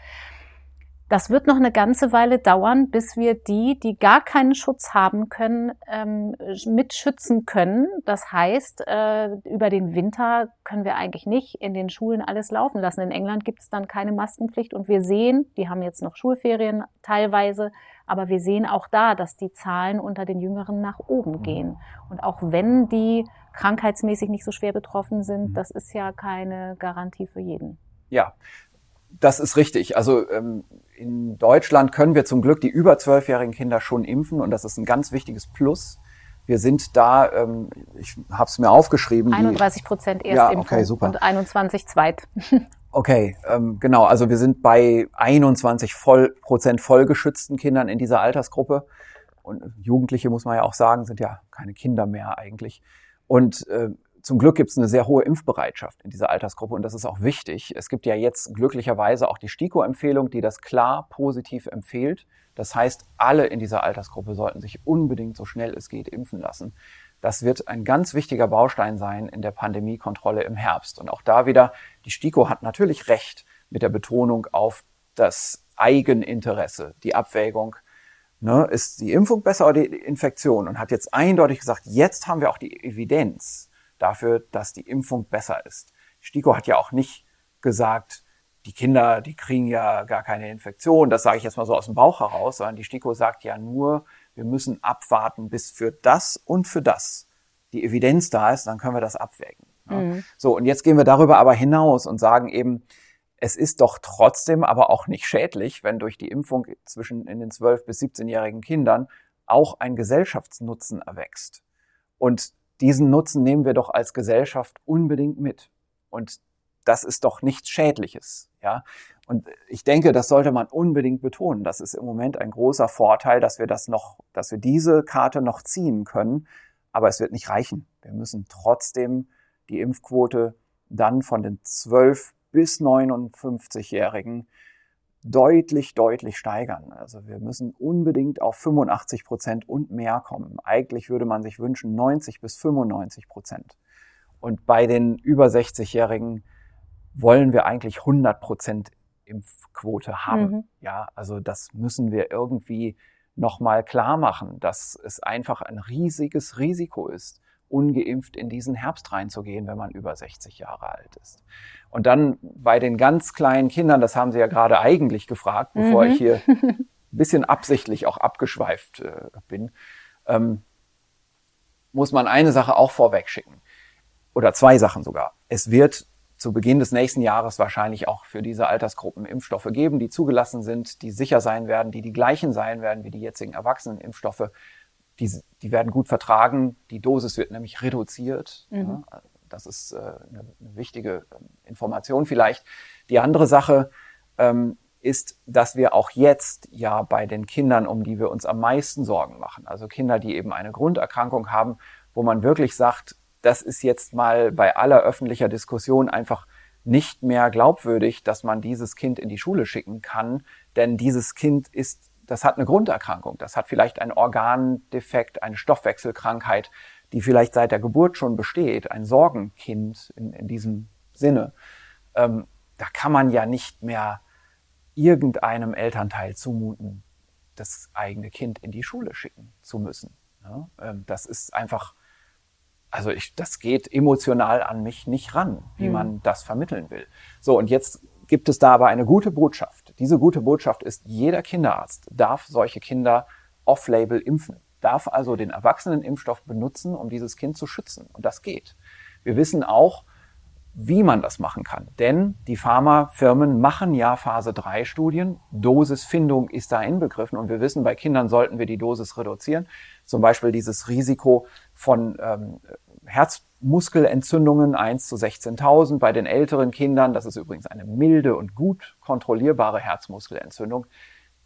das wird noch eine ganze Weile dauern, bis wir die, die gar keinen Schutz haben können, ähm, mitschützen können. Das heißt, äh, über den Winter können wir eigentlich nicht in den Schulen alles laufen lassen. In England gibt es dann keine Maskenpflicht und wir sehen, die haben jetzt noch Schulferien teilweise, aber wir sehen auch da, dass die Zahlen unter den Jüngeren nach oben gehen. Und auch wenn die krankheitsmäßig nicht so schwer betroffen sind, das ist ja keine Garantie für jeden. Ja, das ist richtig. Also ähm, in Deutschland können wir zum Glück die über zwölfjährigen Kinder schon impfen und das ist ein ganz wichtiges Plus. Wir sind da, ähm, ich habe es mir aufgeschrieben. 31 Prozent Erstimpfung ja, okay, super. und 21 Zweit. okay, ähm, genau. Also wir sind bei 21 voll, Prozent vollgeschützten Kindern in dieser Altersgruppe. Und Jugendliche, muss man ja auch sagen, sind ja keine Kinder mehr eigentlich. Und äh, zum Glück gibt es eine sehr hohe Impfbereitschaft in dieser Altersgruppe und das ist auch wichtig. Es gibt ja jetzt glücklicherweise auch die STIKO-Empfehlung, die das klar positiv empfiehlt. Das heißt, alle in dieser Altersgruppe sollten sich unbedingt so schnell es geht impfen lassen. Das wird ein ganz wichtiger Baustein sein in der Pandemiekontrolle im Herbst. Und auch da wieder, die STIKO hat natürlich recht mit der Betonung auf das Eigeninteresse, die Abwägung, ne, ist die Impfung besser oder die Infektion? Und hat jetzt eindeutig gesagt, jetzt haben wir auch die Evidenz dafür, dass die Impfung besser ist. STIKO hat ja auch nicht gesagt, die Kinder, die kriegen ja gar keine Infektion. Das sage ich jetzt mal so aus dem Bauch heraus, sondern die STIKO sagt ja nur, wir müssen abwarten, bis für das und für das die Evidenz da ist, dann können wir das abwägen. Mhm. So, und jetzt gehen wir darüber aber hinaus und sagen eben, es ist doch trotzdem aber auch nicht schädlich, wenn durch die Impfung zwischen in den 12 bis 17-jährigen Kindern auch ein Gesellschaftsnutzen erwächst. Und diesen Nutzen nehmen wir doch als Gesellschaft unbedingt mit. Und das ist doch nichts Schädliches, ja. Und ich denke, das sollte man unbedingt betonen. Das ist im Moment ein großer Vorteil, dass wir das noch, dass wir diese Karte noch ziehen können. Aber es wird nicht reichen. Wir müssen trotzdem die Impfquote dann von den 12 bis 59-Jährigen deutlich, deutlich steigern. Also wir müssen unbedingt auf 85 Prozent und mehr kommen. Eigentlich würde man sich wünschen 90 bis 95 Prozent. Und bei den über 60-Jährigen wollen wir eigentlich 100 Prozent Impfquote haben. Mhm. Ja, also das müssen wir irgendwie nochmal klar machen, dass es einfach ein riesiges Risiko ist, ungeimpft in diesen Herbst reinzugehen, wenn man über 60 Jahre alt ist. Und dann bei den ganz kleinen Kindern, das haben Sie ja gerade eigentlich gefragt, bevor mhm. ich hier ein bisschen absichtlich auch abgeschweift äh, bin, ähm, muss man eine Sache auch vorweg schicken. Oder zwei Sachen sogar. Es wird zu Beginn des nächsten Jahres wahrscheinlich auch für diese Altersgruppen Impfstoffe geben, die zugelassen sind, die sicher sein werden, die die gleichen sein werden wie die jetzigen Erwachsenenimpfstoffe die, die werden gut vertragen. Die Dosis wird nämlich reduziert. Mhm. Ja, das ist äh, eine, eine, wichtige ähm, Information vielleicht. Die andere Sache ähm, ist, dass wir auch jetzt ja bei den Kindern, um die wir uns am meisten Sorgen machen, also Kinder, die eben eine Grunderkrankung haben, wo man wirklich sagt, das ist jetzt mal bei aller öffentlicher Diskussion einfach nicht mehr glaubwürdig, dass man dieses Kind in die Schule schicken kann, denn dieses Kind ist das hat eine Grunderkrankung. Das hat vielleicht einen Organdefekt, eine Stoffwechselkrankheit, die vielleicht seit der Geburt schon besteht, ein Sorgenkind in, in diesem Sinne. Ähm, da kann man ja nicht mehr irgendeinem Elternteil zumuten, das eigene Kind in die Schule schicken zu müssen. Ja, ähm, das ist einfach, also ich, das geht emotional an mich nicht ran, wie mhm. man das vermitteln will. So, und jetzt gibt es da aber eine gute Botschaft. Diese gute Botschaft ist, jeder Kinderarzt darf solche Kinder off-label impfen, darf also den Erwachsenenimpfstoff benutzen, um dieses Kind zu schützen. Und das geht. Wir wissen auch, wie man das machen kann. Denn die Pharmafirmen machen ja Phase 3 Studien. Dosisfindung ist da inbegriffen und wir wissen, bei Kindern sollten wir die Dosis reduzieren. Zum Beispiel dieses Risiko von ähm, Herzmuskelentzündungen 1 zu 16.000 bei den älteren Kindern. Das ist übrigens eine milde und gut kontrollierbare Herzmuskelentzündung.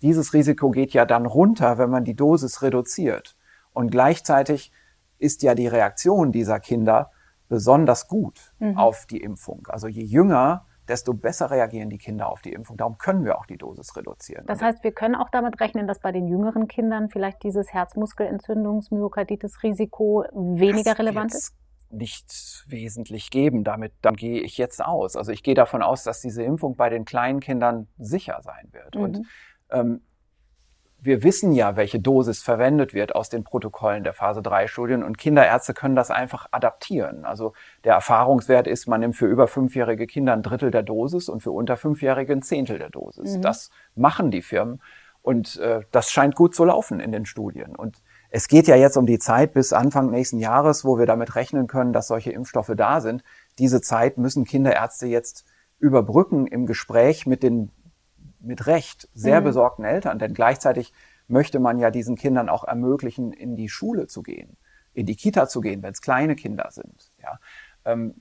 Dieses Risiko geht ja dann runter, wenn man die Dosis reduziert. Und gleichzeitig ist ja die Reaktion dieser Kinder besonders gut mhm. auf die Impfung. Also je jünger, desto besser reagieren die Kinder auf die Impfung. Darum können wir auch die Dosis reduzieren. Das heißt, wir können auch damit rechnen, dass bei den jüngeren Kindern vielleicht dieses Herzmuskelentzündungs-Myokarditis-Risiko weniger relevant ist? Nicht wesentlich geben. Damit dann gehe ich jetzt aus. Also ich gehe davon aus, dass diese Impfung bei den kleinen Kindern sicher sein wird. Mhm. Und ähm, wir wissen ja, welche Dosis verwendet wird aus den Protokollen der Phase 3 Studien und Kinderärzte können das einfach adaptieren. Also der Erfahrungswert ist, man nimmt für über fünfjährige Kinder ein Drittel der Dosis und für unter fünfjährige ein Zehntel der Dosis. Mhm. Das machen die Firmen und äh, das scheint gut zu laufen in den Studien. Und es geht ja jetzt um die Zeit bis Anfang nächsten Jahres, wo wir damit rechnen können, dass solche Impfstoffe da sind. Diese Zeit müssen Kinderärzte jetzt überbrücken im Gespräch mit den mit Recht sehr mhm. besorgten Eltern, denn gleichzeitig möchte man ja diesen Kindern auch ermöglichen, in die Schule zu gehen, in die Kita zu gehen, wenn es kleine Kinder sind. Ja. Ähm,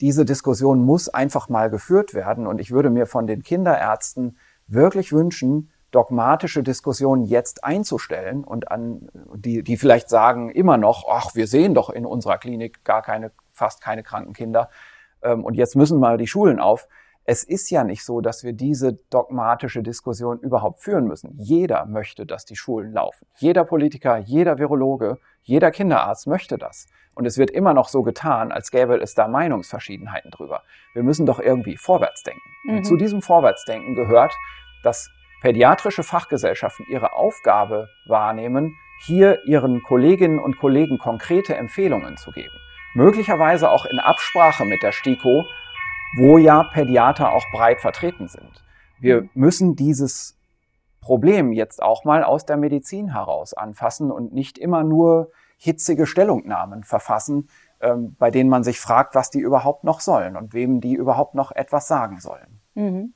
diese Diskussion muss einfach mal geführt werden und ich würde mir von den Kinderärzten wirklich wünschen, dogmatische Diskussionen jetzt einzustellen und an die, die vielleicht sagen immer noch, ach, wir sehen doch in unserer Klinik gar keine, fast keine kranken Kinder ähm, und jetzt müssen mal die Schulen auf es ist ja nicht so, dass wir diese dogmatische Diskussion überhaupt führen müssen. Jeder möchte, dass die Schulen laufen. Jeder Politiker, jeder Virologe, jeder Kinderarzt möchte das. Und es wird immer noch so getan, als gäbe es da Meinungsverschiedenheiten drüber. Wir müssen doch irgendwie vorwärts denken. Mhm. Und zu diesem Vorwärtsdenken gehört, dass pädiatrische Fachgesellschaften ihre Aufgabe wahrnehmen, hier ihren Kolleginnen und Kollegen konkrete Empfehlungen zu geben. Möglicherweise auch in Absprache mit der STIKO wo ja Pädiater auch breit vertreten sind. Wir mhm. müssen dieses Problem jetzt auch mal aus der Medizin heraus anfassen und nicht immer nur hitzige Stellungnahmen verfassen, ähm, bei denen man sich fragt, was die überhaupt noch sollen und wem die überhaupt noch etwas sagen sollen. Mhm.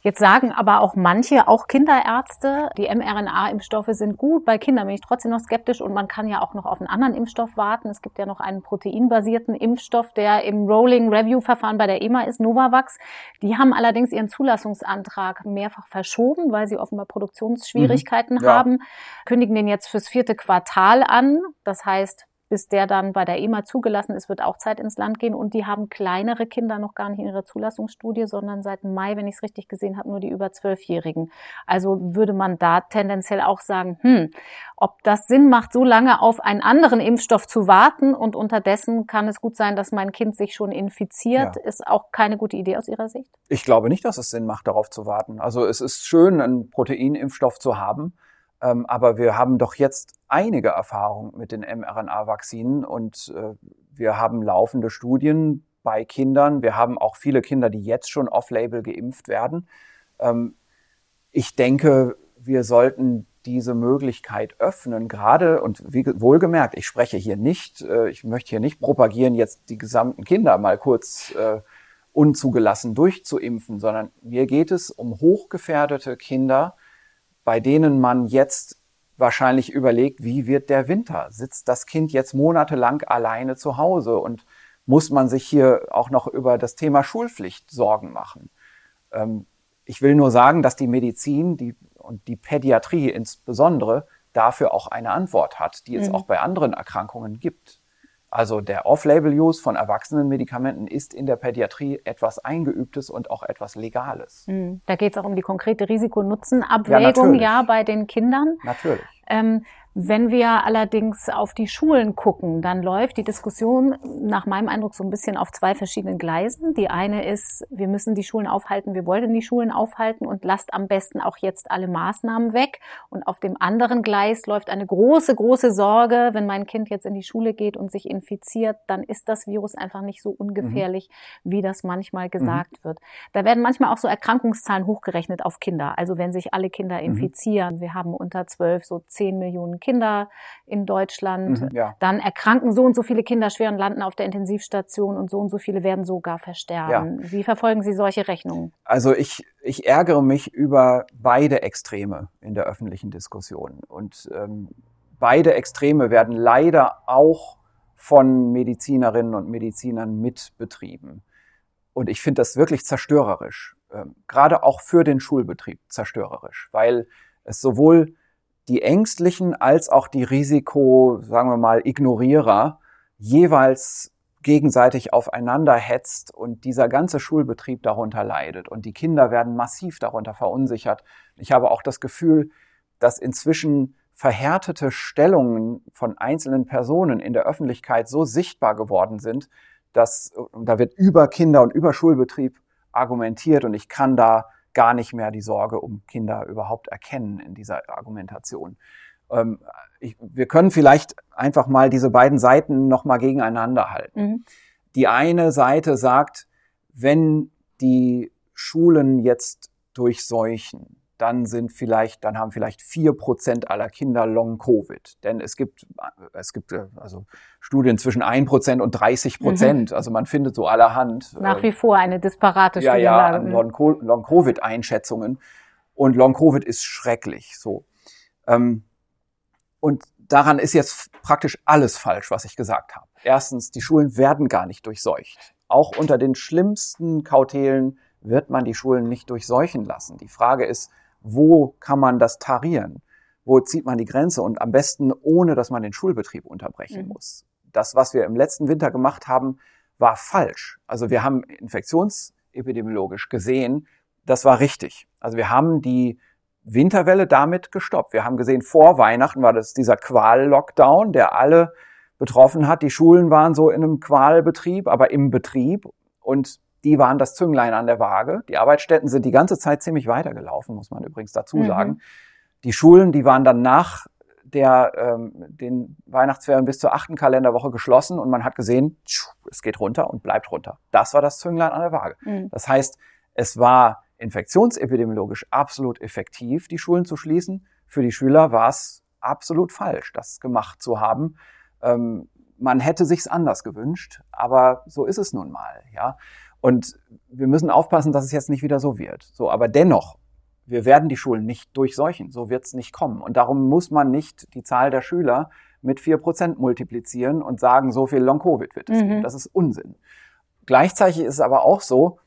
Jetzt sagen aber auch manche, auch Kinderärzte, die mRNA-Impfstoffe sind gut. Bei Kindern bin ich trotzdem noch skeptisch und man kann ja auch noch auf einen anderen Impfstoff warten. Es gibt ja noch einen proteinbasierten Impfstoff, der im Rolling Review Verfahren bei der EMA ist, Novavax. Die haben allerdings ihren Zulassungsantrag mehrfach verschoben, weil sie offenbar Produktionsschwierigkeiten mhm, ja. haben, kündigen den jetzt fürs vierte Quartal an. Das heißt, bis der dann bei der EMA zugelassen ist, wird auch Zeit ins Land gehen. Und die haben kleinere Kinder noch gar nicht in ihrer Zulassungsstudie, sondern seit Mai, wenn ich es richtig gesehen habe, nur die über Zwölfjährigen. Also würde man da tendenziell auch sagen, hm, ob das Sinn macht, so lange auf einen anderen Impfstoff zu warten und unterdessen kann es gut sein, dass mein Kind sich schon infiziert, ja. ist auch keine gute Idee aus Ihrer Sicht? Ich glaube nicht, dass es Sinn macht, darauf zu warten. Also es ist schön, einen Proteinimpfstoff zu haben. Ähm, aber wir haben doch jetzt einige Erfahrungen mit den mRNA-Vakzinen und äh, wir haben laufende Studien bei Kindern. Wir haben auch viele Kinder, die jetzt schon off-label geimpft werden. Ähm, ich denke, wir sollten diese Möglichkeit öffnen, gerade und wie wohlgemerkt, ich spreche hier nicht, äh, ich möchte hier nicht propagieren, jetzt die gesamten Kinder mal kurz äh, unzugelassen durchzuimpfen, sondern mir geht es um hochgefährdete Kinder, bei denen man jetzt wahrscheinlich überlegt, wie wird der Winter? Sitzt das Kind jetzt monatelang alleine zu Hause und muss man sich hier auch noch über das Thema Schulpflicht Sorgen machen? Ähm, ich will nur sagen, dass die Medizin die, und die Pädiatrie insbesondere dafür auch eine Antwort hat, die es mhm. auch bei anderen Erkrankungen gibt. Also der Off-Label-Use von Erwachsenenmedikamenten ist in der Pädiatrie etwas Eingeübtes und auch etwas Legales. Hm. Da geht es auch um die konkrete Risiko-Nutzen-Abwägung, ja, ja, bei den Kindern. Natürlich. Ähm, Wenn wir allerdings auf die Schulen gucken, dann läuft die Diskussion nach meinem Eindruck so ein bisschen auf zwei verschiedenen Gleisen. Die eine ist, wir müssen die Schulen aufhalten, wir wollen die Schulen aufhalten und lasst am besten auch jetzt alle Maßnahmen weg. Und auf dem anderen Gleis läuft eine große, große Sorge, wenn mein Kind jetzt in die Schule geht und sich infiziert, dann ist das Virus einfach nicht so ungefährlich, mhm. wie das manchmal gesagt mhm. wird. Da werden manchmal auch so Erkrankungszahlen hochgerechnet auf Kinder. Also wenn sich alle Kinder mhm. infizieren, mhm. wir haben unter zwölf so zehn Millionen Kinder in Deutschland. Mhm, ja. Dann erkranken so und so viele Kinder schwer und landen auf der Intensivstation und so und so viele werden sogar versterben. Ja. Wie verfolgen Sie solche Rechnungen? Also ich, ich ärgere mich über beide Extreme in der öffentlichen Diskussion. Und ähm, beide Extreme werden leider auch von Medizinerinnen und Medizinern mitbetrieben. Und ich finde das wirklich zerstörerisch, ähm, gerade auch für den Schulbetrieb zerstörerisch, weil es sowohl die Ängstlichen als auch die Risiko, sagen wir mal, Ignorierer jeweils gegenseitig aufeinander hetzt und dieser ganze Schulbetrieb darunter leidet und die Kinder werden massiv darunter verunsichert. Ich habe auch das Gefühl, dass inzwischen verhärtete Stellungen von einzelnen Personen in der Öffentlichkeit so sichtbar geworden sind, dass da wird über Kinder und über Schulbetrieb argumentiert und ich kann da gar nicht mehr die Sorge um Kinder überhaupt erkennen in dieser Argumentation. Ähm, ich, wir können vielleicht einfach mal diese beiden Seiten nochmal gegeneinander halten. Mhm. Die eine Seite sagt, wenn die Schulen jetzt durchseuchen, dann sind vielleicht, dann haben vielleicht vier Prozent aller Kinder Long-Covid. Denn es gibt, es gibt äh, also Studien zwischen ein Prozent und 30 Prozent. Mhm. Also man findet so allerhand. Nach wie vor eine disparate ja, Studienlage. Ja, mhm. Long-Covid-Einschätzungen. Und Long-Covid ist schrecklich, so. Ähm, und daran ist jetzt praktisch alles falsch, was ich gesagt habe. Erstens, die Schulen werden gar nicht durchseucht. Auch unter den schlimmsten Kautelen wird man die Schulen nicht durchseuchen lassen. Die Frage ist, wo kann man das tarieren? Wo zieht man die Grenze? Und am besten ohne, dass man den Schulbetrieb unterbrechen mhm. muss. Das, was wir im letzten Winter gemacht haben, war falsch. Also wir haben infektionsepidemiologisch gesehen, das war richtig. Also wir haben die Winterwelle damit gestoppt. Wir haben gesehen, vor Weihnachten war das dieser Qual-Lockdown, der alle betroffen hat. Die Schulen waren so in einem Qualbetrieb, aber im Betrieb. Und die waren das Zünglein an der Waage. Die Arbeitsstätten sind die ganze Zeit ziemlich weitergelaufen, muss man übrigens dazu mhm. sagen. Mhm. Die Schulen, die waren dann nach der, ähm, den Weihnachtsferien bis zur achten Kalenderwoche geschlossen und man hat gesehen, es geht runter und bleibt runter. Das war das Zünglein an der Waage. Mhm. Das heißt, es war infektionsepidemiologisch absolut effektiv, die Schulen zu schließen. Für die Schüler war es absolut falsch, das gemacht zu haben. Ähm, man hätte sich's anders gewünscht, aber so ist es nun mal, ja. Und wir müssen aufpassen, dass es jetzt nicht wieder so wird. So, aber dennoch, wir werden die Schulen nicht durchseuchen. So wird es nicht kommen. Und darum muss man nicht die Zahl der Schüler mit vier Prozent multiplizieren und sagen, so viel Long-Covid wird es mhm. geben. Das ist Unsinn. Gleichzeitig ist es aber auch so,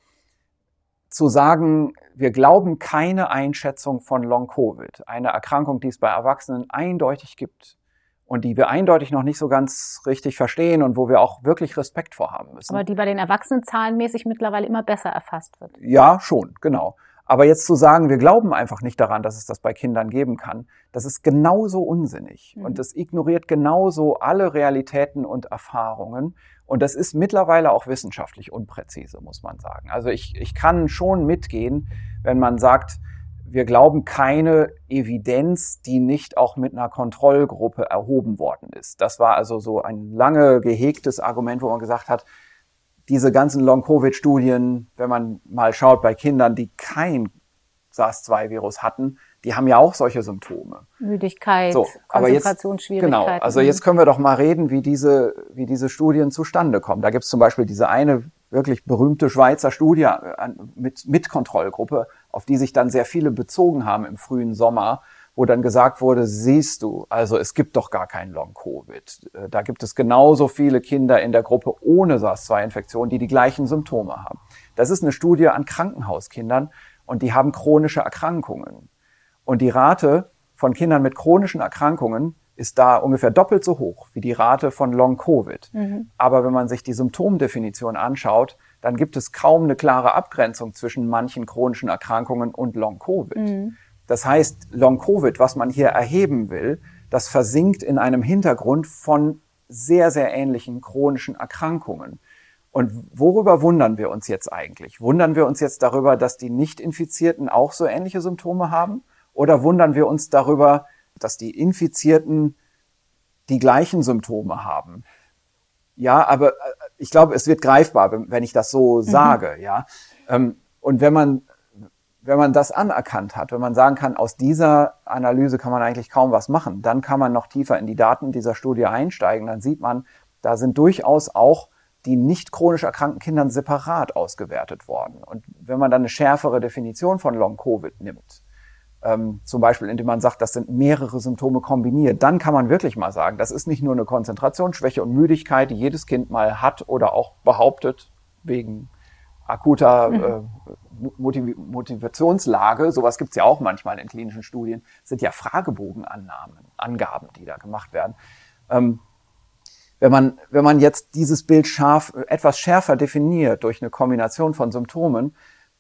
zu sagen, wir glauben keine Einschätzung von Long-Covid, eine Erkrankung, die es bei Erwachsenen eindeutig gibt, und die wir eindeutig noch nicht so ganz richtig verstehen und wo wir auch wirklich Respekt vorhaben müssen. Aber die bei den Erwachsenen zahlenmäßig mittlerweile immer besser erfasst wird. Ja, schon, genau. Aber jetzt zu sagen, wir glauben einfach nicht daran, dass es das bei Kindern geben kann, das ist genauso unsinnig. Mhm. Und das ignoriert genauso alle Realitäten und Erfahrungen. Und das ist mittlerweile auch wissenschaftlich unpräzise, muss man sagen. Also ich, ich kann schon mitgehen, wenn man sagt, wir glauben keine Evidenz, die nicht auch mit einer Kontrollgruppe erhoben worden ist. Das war also so ein lange gehegtes Argument, wo man gesagt hat, diese ganzen Long-Covid-Studien, wenn man mal schaut bei Kindern, die kein SARS-2-Virus hatten, die haben ja auch solche Symptome. Müdigkeit, so, Konzentrationsschwierigkeiten. Genau, also jetzt können wir doch mal reden, wie diese, wie diese Studien zustande kommen. Da gibt es zum Beispiel diese eine wirklich berühmte Schweizer Studie mit, mit Kontrollgruppe, auf die sich dann sehr viele bezogen haben im frühen Sommer, wo dann gesagt wurde, siehst du, also es gibt doch gar kein Long-Covid. Äh, da gibt es genauso viele Kinder in der Gruppe ohne SARS-2-Infektion, die die gleichen Symptome haben. Das ist eine Studie an Krankenhauskindern und die haben chronische Erkrankungen. Und die Rate von Kindern mit chronischen Erkrankungen ist da ungefähr doppelt so hoch wie die Rate von Long-Covid. Mhm. Aber wenn man sich die Symptomdefinition anschaut, dann gibt es kaum eine klare Abgrenzung zwischen manchen chronischen Erkrankungen und Long-Covid. Mhm. Das heißt, Long-Covid, was man hier erheben will, das versinkt in einem Hintergrund von sehr, sehr ähnlichen chronischen Erkrankungen. Und worüber wundern wir uns jetzt eigentlich? Wundern wir uns jetzt darüber, dass die Nicht-Infizierten auch so ähnliche Symptome haben? Oder wundern wir uns darüber, dass die Infizierten die gleichen Symptome haben? Ja, aber ich glaube, es wird greifbar, wenn ich das so mhm. sage, ja. Ähm, und wenn man, wenn man das anerkannt hat, wenn man sagen kann, aus dieser Analyse kann man eigentlich kaum was machen, dann kann man noch tiefer in die Daten dieser Studie einsteigen, dann sieht man, da sind durchaus auch die nicht chronisch erkrankten Kindern separat ausgewertet worden. Und wenn man dann eine schärfere Definition von Long-Covid nimmt, ähm, zum Beispiel indem man sagt, das sind mehrere Symptome kombiniert, dann kann man wirklich mal sagen, das ist nicht nur eine Konzentrationsschwäche und Müdigkeit, die jedes Kind mal hat oder auch behauptet, wegen akuter mhm. äh, Motiv Motivationslage, sowas gibt's ja auch manchmal in klinischen Studien, sind ja Fragebogenannahmen, Angaben, die da gemacht werden. Ähm, wenn man, wenn man jetzt dieses Bild scharf, etwas schärfer definiert durch eine Kombination von Symptomen,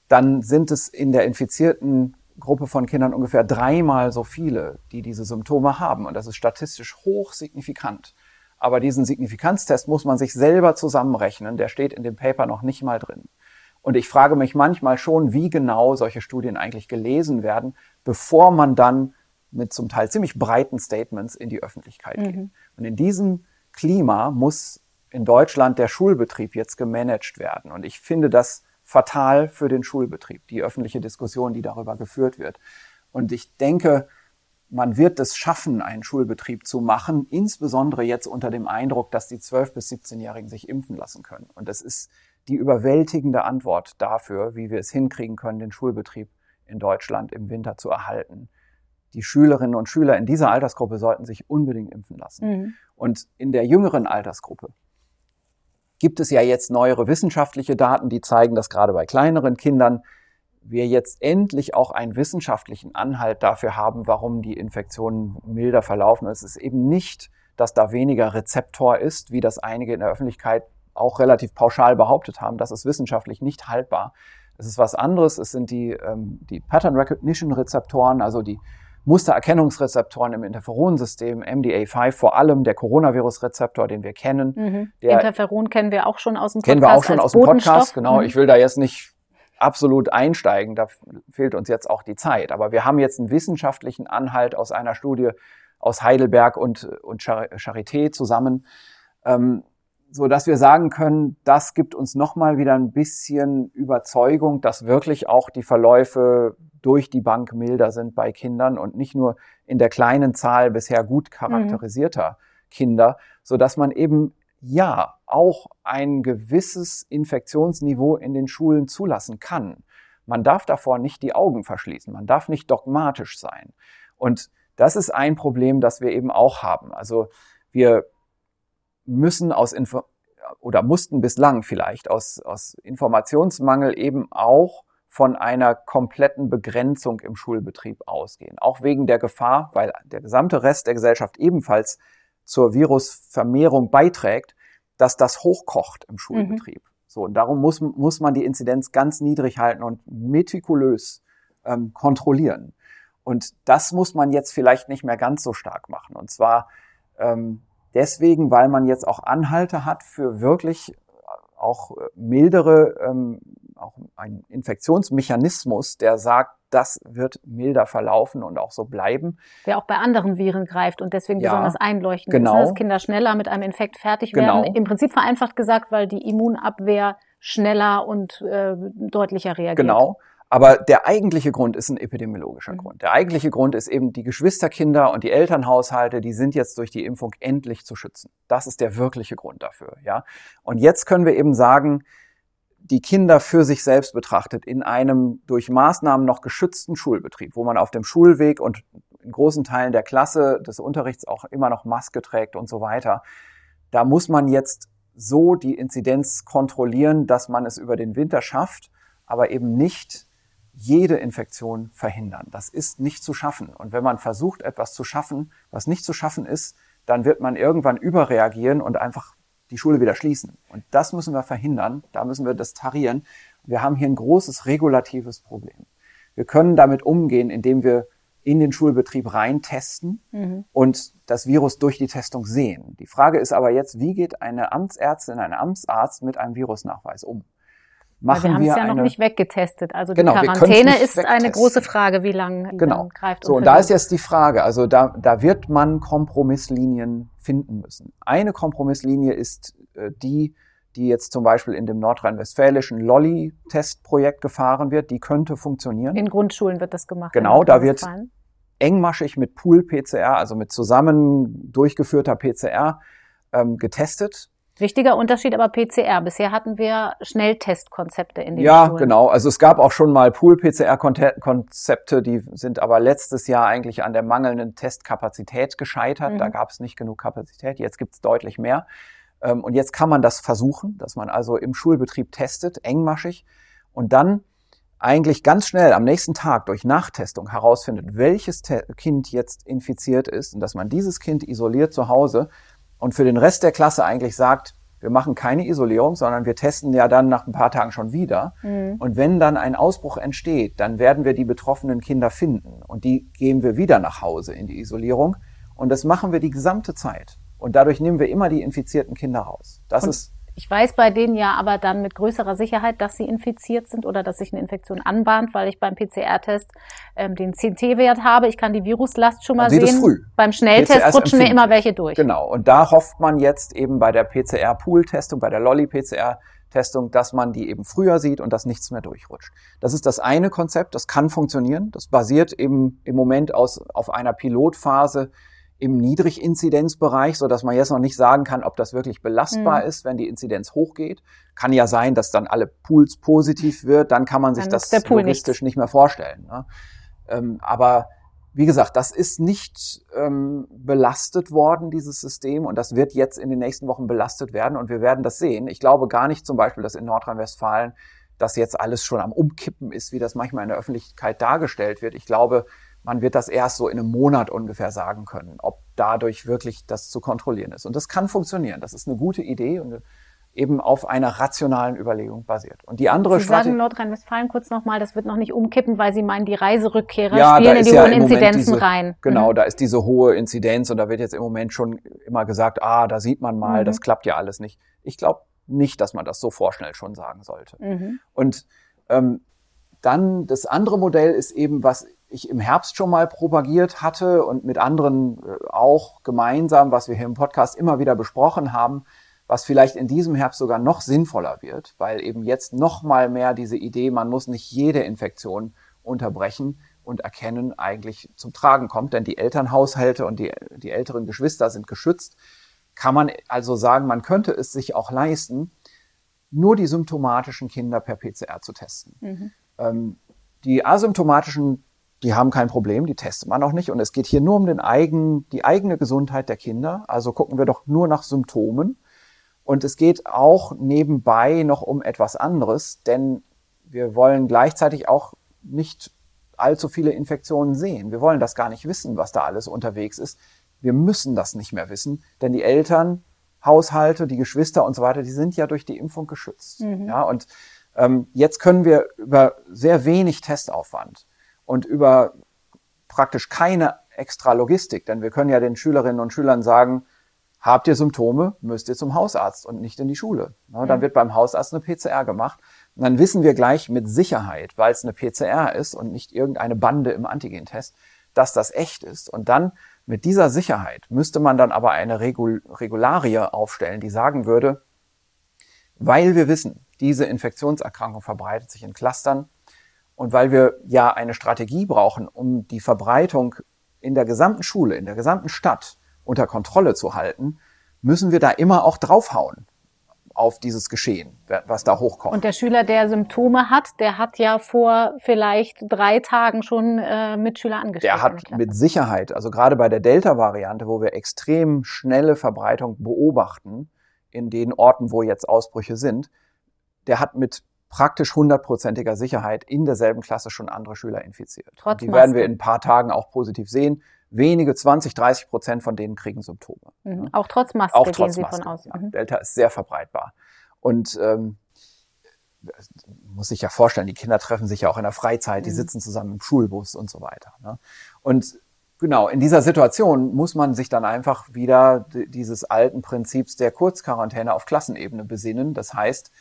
dann sind es in der infizierten Gruppe von Kindern ungefähr dreimal so viele, die diese Symptome haben. Und das ist statistisch hoch signifikant. Aber diesen Signifikanztest muss man sich selber zusammenrechnen. Der steht in dem Paper noch nicht mal drin. Und ich frage mich manchmal schon, wie genau solche Studien eigentlich gelesen werden, bevor man dann mit zum Teil ziemlich breiten Statements in die Öffentlichkeit mhm. geht. Und in diesem Klima muss in Deutschland der Schulbetrieb jetzt gemanagt werden. Und ich finde das fatal für den Schulbetrieb, die öffentliche Diskussion, die darüber geführt wird. Und ich denke, man wird es schaffen, einen Schulbetrieb zu machen, insbesondere jetzt unter dem Eindruck, dass die 12- bis 17-Jährigen sich impfen lassen können. Und das ist die überwältigende Antwort dafür, wie wir es hinkriegen können, den Schulbetrieb in Deutschland im Winter zu erhalten die Schülerinnen und Schüler in dieser Altersgruppe sollten sich unbedingt impfen lassen. Mhm. Und in der jüngeren Altersgruppe gibt es ja jetzt neuere wissenschaftliche Daten, die zeigen, dass gerade bei kleineren Kindern wir jetzt endlich auch einen wissenschaftlichen Anhalt dafür haben, warum die Infektionen milder verlaufen. Es ist eben nicht, dass da weniger Rezeptor ist, wie das einige in der Öffentlichkeit auch relativ pauschal behauptet haben. Das ist wissenschaftlich nicht haltbar. Es ist was anderes. Es sind die, ähm, die Pattern Recognition Rezeptoren, also die Mustererkennungsrezeptoren im Interferonsystem, MDA5, vor allem der Coronavirus-Rezeptor, den wir kennen. Mhm. Interferon kennen wir auch schon aus dem Podcast. Kennen wir auch schon aus dem Podcast, genau. Mhm. Ich will da jetzt nicht absolut einsteigen, da fehlt uns jetzt auch die Zeit. Aber wir haben jetzt einen wissenschaftlichen Anhalt aus einer Studie aus Heidelberg und, und Charité zusammen, ähm, so dass wir sagen können, das gibt uns nochmal wieder ein bisschen Überzeugung, dass wirklich auch die Verläufe durch die Bank milder sind bei Kindern und nicht nur in der kleinen Zahl bisher gut charakterisierter mhm. Kinder, so dass man eben ja auch ein gewisses Infektionsniveau in den Schulen zulassen kann. Man darf davor nicht die Augen verschließen. Man darf nicht dogmatisch sein. Und das ist ein Problem, das wir eben auch haben. Also wir müssen aus Info oder mussten bislang vielleicht aus, aus Informationsmangel eben auch von einer kompletten Begrenzung im Schulbetrieb ausgehen. Auch wegen der Gefahr, weil der gesamte Rest der Gesellschaft ebenfalls zur Virusvermehrung beiträgt, dass das hochkocht im Schulbetrieb. Mhm. So, und darum muss, muss man die Inzidenz ganz niedrig halten und metikulös ähm, kontrollieren. Und das muss man jetzt vielleicht nicht mehr ganz so stark machen. Und zwar ähm, deswegen, weil man jetzt auch Anhalte hat für wirklich auch mildere ähm, auch ein Infektionsmechanismus, der sagt, das wird milder verlaufen und auch so bleiben. Der auch bei anderen Viren greift und deswegen ja, besonders einleuchtend genau. ist, ne? dass Kinder schneller mit einem Infekt fertig genau. werden. Im Prinzip vereinfacht gesagt, weil die Immunabwehr schneller und äh, deutlicher reagiert. Genau. Aber der eigentliche Grund ist ein epidemiologischer mhm. Grund. Der eigentliche Grund ist eben die Geschwisterkinder und die Elternhaushalte, die sind jetzt durch die Impfung endlich zu schützen. Das ist der wirkliche Grund dafür, ja. Und jetzt können wir eben sagen, die Kinder für sich selbst betrachtet in einem durch Maßnahmen noch geschützten Schulbetrieb, wo man auf dem Schulweg und in großen Teilen der Klasse des Unterrichts auch immer noch Maske trägt und so weiter, da muss man jetzt so die Inzidenz kontrollieren, dass man es über den Winter schafft, aber eben nicht jede Infektion verhindern. Das ist nicht zu schaffen. Und wenn man versucht, etwas zu schaffen, was nicht zu schaffen ist, dann wird man irgendwann überreagieren und einfach die Schule wieder schließen. Und das müssen wir verhindern. Da müssen wir das tarieren. Wir haben hier ein großes regulatives Problem. Wir können damit umgehen, indem wir in den Schulbetrieb rein testen mhm. und das Virus durch die Testung sehen. Die Frage ist aber jetzt, wie geht eine Amtsärztin, ein Amtsarzt mit einem Virusnachweis um? Machen wir haben es ja eine, noch nicht weggetestet. Also die genau, Quarantäne ist wegtesten. eine große Frage, wie lange die genau. greift. So, und da ist jetzt die Frage, also da, da wird man Kompromisslinien finden müssen. Eine Kompromisslinie ist äh, die, die jetzt zum Beispiel in dem nordrhein-westfälischen Lolli-Testprojekt gefahren wird, die könnte funktionieren. In Grundschulen wird das gemacht. Genau, da wird engmaschig mit Pool-PCR, also mit zusammen durchgeführter PCR ähm, getestet. Wichtiger Unterschied aber PCR. Bisher hatten wir Schnelltestkonzepte in den Ja, Schulen. genau. Also es gab auch schon mal Pool-PCR-Konzepte, die sind aber letztes Jahr eigentlich an der mangelnden Testkapazität gescheitert. Mhm. Da gab es nicht genug Kapazität. Jetzt gibt es deutlich mehr. Ähm, und jetzt kann man das versuchen, dass man also im Schulbetrieb testet, engmaschig, und dann eigentlich ganz schnell am nächsten Tag durch Nachtestung herausfindet, welches Kind jetzt infiziert ist und dass man dieses Kind isoliert zu Hause und für den Rest der Klasse eigentlich sagt, wir machen keine Isolierung, sondern wir testen ja dann nach ein paar Tagen schon wieder. Mhm. Und wenn dann ein Ausbruch entsteht, dann werden wir die betroffenen Kinder finden und die geben wir wieder nach Hause in die Isolierung. Und das machen wir die gesamte Zeit. Und dadurch nehmen wir immer die infizierten Kinder raus. Das und ist ich weiß bei denen ja aber dann mit größerer Sicherheit, dass sie infiziert sind oder dass sich eine Infektion anbahnt, weil ich beim PCR-Test ähm, den CT-Wert habe. Ich kann die Viruslast schon mal sehen. Das früh. Beim Schnelltest rutschen mir immer welche durch. Genau. Und da hofft man jetzt eben bei der PCR-Pool-Testung, bei der Lolli-PCR, Testung, dass man die eben früher sieht und dass nichts mehr durchrutscht. Das ist das eine Konzept, das kann funktionieren. Das basiert eben im Moment aus, auf einer Pilotphase im Niedriginzidenzbereich, so dass man jetzt noch nicht sagen kann, ob das wirklich belastbar mhm. ist, wenn die Inzidenz hochgeht. Kann ja sein, dass dann alle Pools positiv wird, dann kann man sich das logistisch nicht. nicht. mehr vorstellen. Ne? Ähm, aber wie gesagt, das ist nicht ähm, belastet worden, dieses System, und das wird jetzt in den nächsten Wochen belastet werden und wir werden das sehen. Ich glaube gar nicht zum Beispiel, dass in Nordrhein-Westfalen das jetzt alles schon am Umkippen ist, wie das manchmal in der Öffentlichkeit dargestellt wird. Ich glaube, man wird das erst so in einem Monat ungefähr sagen können, ob dadurch wirklich das zu kontrollieren ist. Und das kann funktionieren. Das ist eine gute Idee und eben auf einer rationalen Überlegung basiert. Und die andere Sie sagen Nordrhein-Westfalen kurz nochmal, das wird noch nicht umkippen, weil Sie meinen, die Reiserückkehrer ja, spielen in die ja hohen Inzidenzen diese, rein. Genau, mhm. da ist diese hohe Inzidenz und da wird jetzt im Moment schon immer gesagt, ah, da sieht man mal, mhm. das klappt ja alles nicht. Ich glaube nicht, dass man das so vorschnell schon sagen sollte. Mhm. Und ähm, dann das andere Modell ist eben, was ich im Herbst schon mal propagiert hatte und mit anderen äh, auch gemeinsam, was wir hier im Podcast immer wieder besprochen haben, was vielleicht in diesem Herbst sogar noch sinnvoller wird, weil eben jetzt noch mal mehr diese Idee, man muss nicht jede Infektion unterbrechen und erkennen, eigentlich zum Tragen kommt, denn die Elternhaushalte und die, die älteren Geschwister sind geschützt, kann man also sagen, man könnte es sich auch leisten, nur die symptomatischen Kinder per PCR zu testen. Mhm. Ähm, die asymptomatischen die haben kein Problem, die testet man auch nicht. Und es geht hier nur um den eigen, die eigene Gesundheit der Kinder. Also gucken wir doch nur nach Symptomen. Und es geht auch nebenbei noch um etwas anderes, denn wir wollen gleichzeitig auch nicht allzu viele Infektionen sehen. Wir wollen das gar nicht wissen, was da alles unterwegs ist. Wir müssen das nicht mehr wissen, denn die Eltern, Haushalte, die Geschwister und so weiter, die sind ja durch die Impfung geschützt. Mhm. Ja, und ähm, jetzt können wir über sehr wenig Testaufwand und über praktisch keine extra Logistik, denn wir können ja den Schülerinnen und Schülern sagen, habt ihr Symptome, müsst ihr zum Hausarzt und nicht in die Schule. Ja, dann wird beim Hausarzt eine PCR gemacht. Und dann wissen wir gleich mit Sicherheit, weil es eine PCR ist und nicht irgendeine Bande im Antigentest, dass das echt ist. Und dann mit dieser Sicherheit müsste man dann aber eine Regul Regularie aufstellen, die sagen würde, weil wir wissen, diese Infektionserkrankung verbreitet sich in Clustern, und weil wir ja eine Strategie brauchen, um die Verbreitung in der gesamten Schule, in der gesamten Stadt unter Kontrolle zu halten, müssen wir da immer auch draufhauen auf dieses Geschehen, was da hochkommt. Und der Schüler, der Symptome hat, der hat ja vor vielleicht drei Tagen schon äh, Mitschüler angesteckt. Der hat mit Sicherheit, also gerade bei der Delta-Variante, wo wir extrem schnelle Verbreitung beobachten, in den Orten, wo jetzt Ausbrüche sind, der hat mit praktisch hundertprozentiger Sicherheit in derselben Klasse schon andere Schüler infiziert. Trotz die werden wir in ein paar Tagen auch positiv sehen. Wenige, 20, 30 Prozent von denen kriegen Symptome. Mhm. Auch trotz Maske auch trotz gehen Maske, Sie von aus. Ja. Mhm. Delta ist sehr verbreitbar. Und ähm, muss sich ja vorstellen, die Kinder treffen sich ja auch in der Freizeit, die mhm. sitzen zusammen im Schulbus und so weiter. Ne? Und genau, in dieser Situation muss man sich dann einfach wieder dieses alten Prinzips der Kurzquarantäne auf Klassenebene besinnen. Das heißt,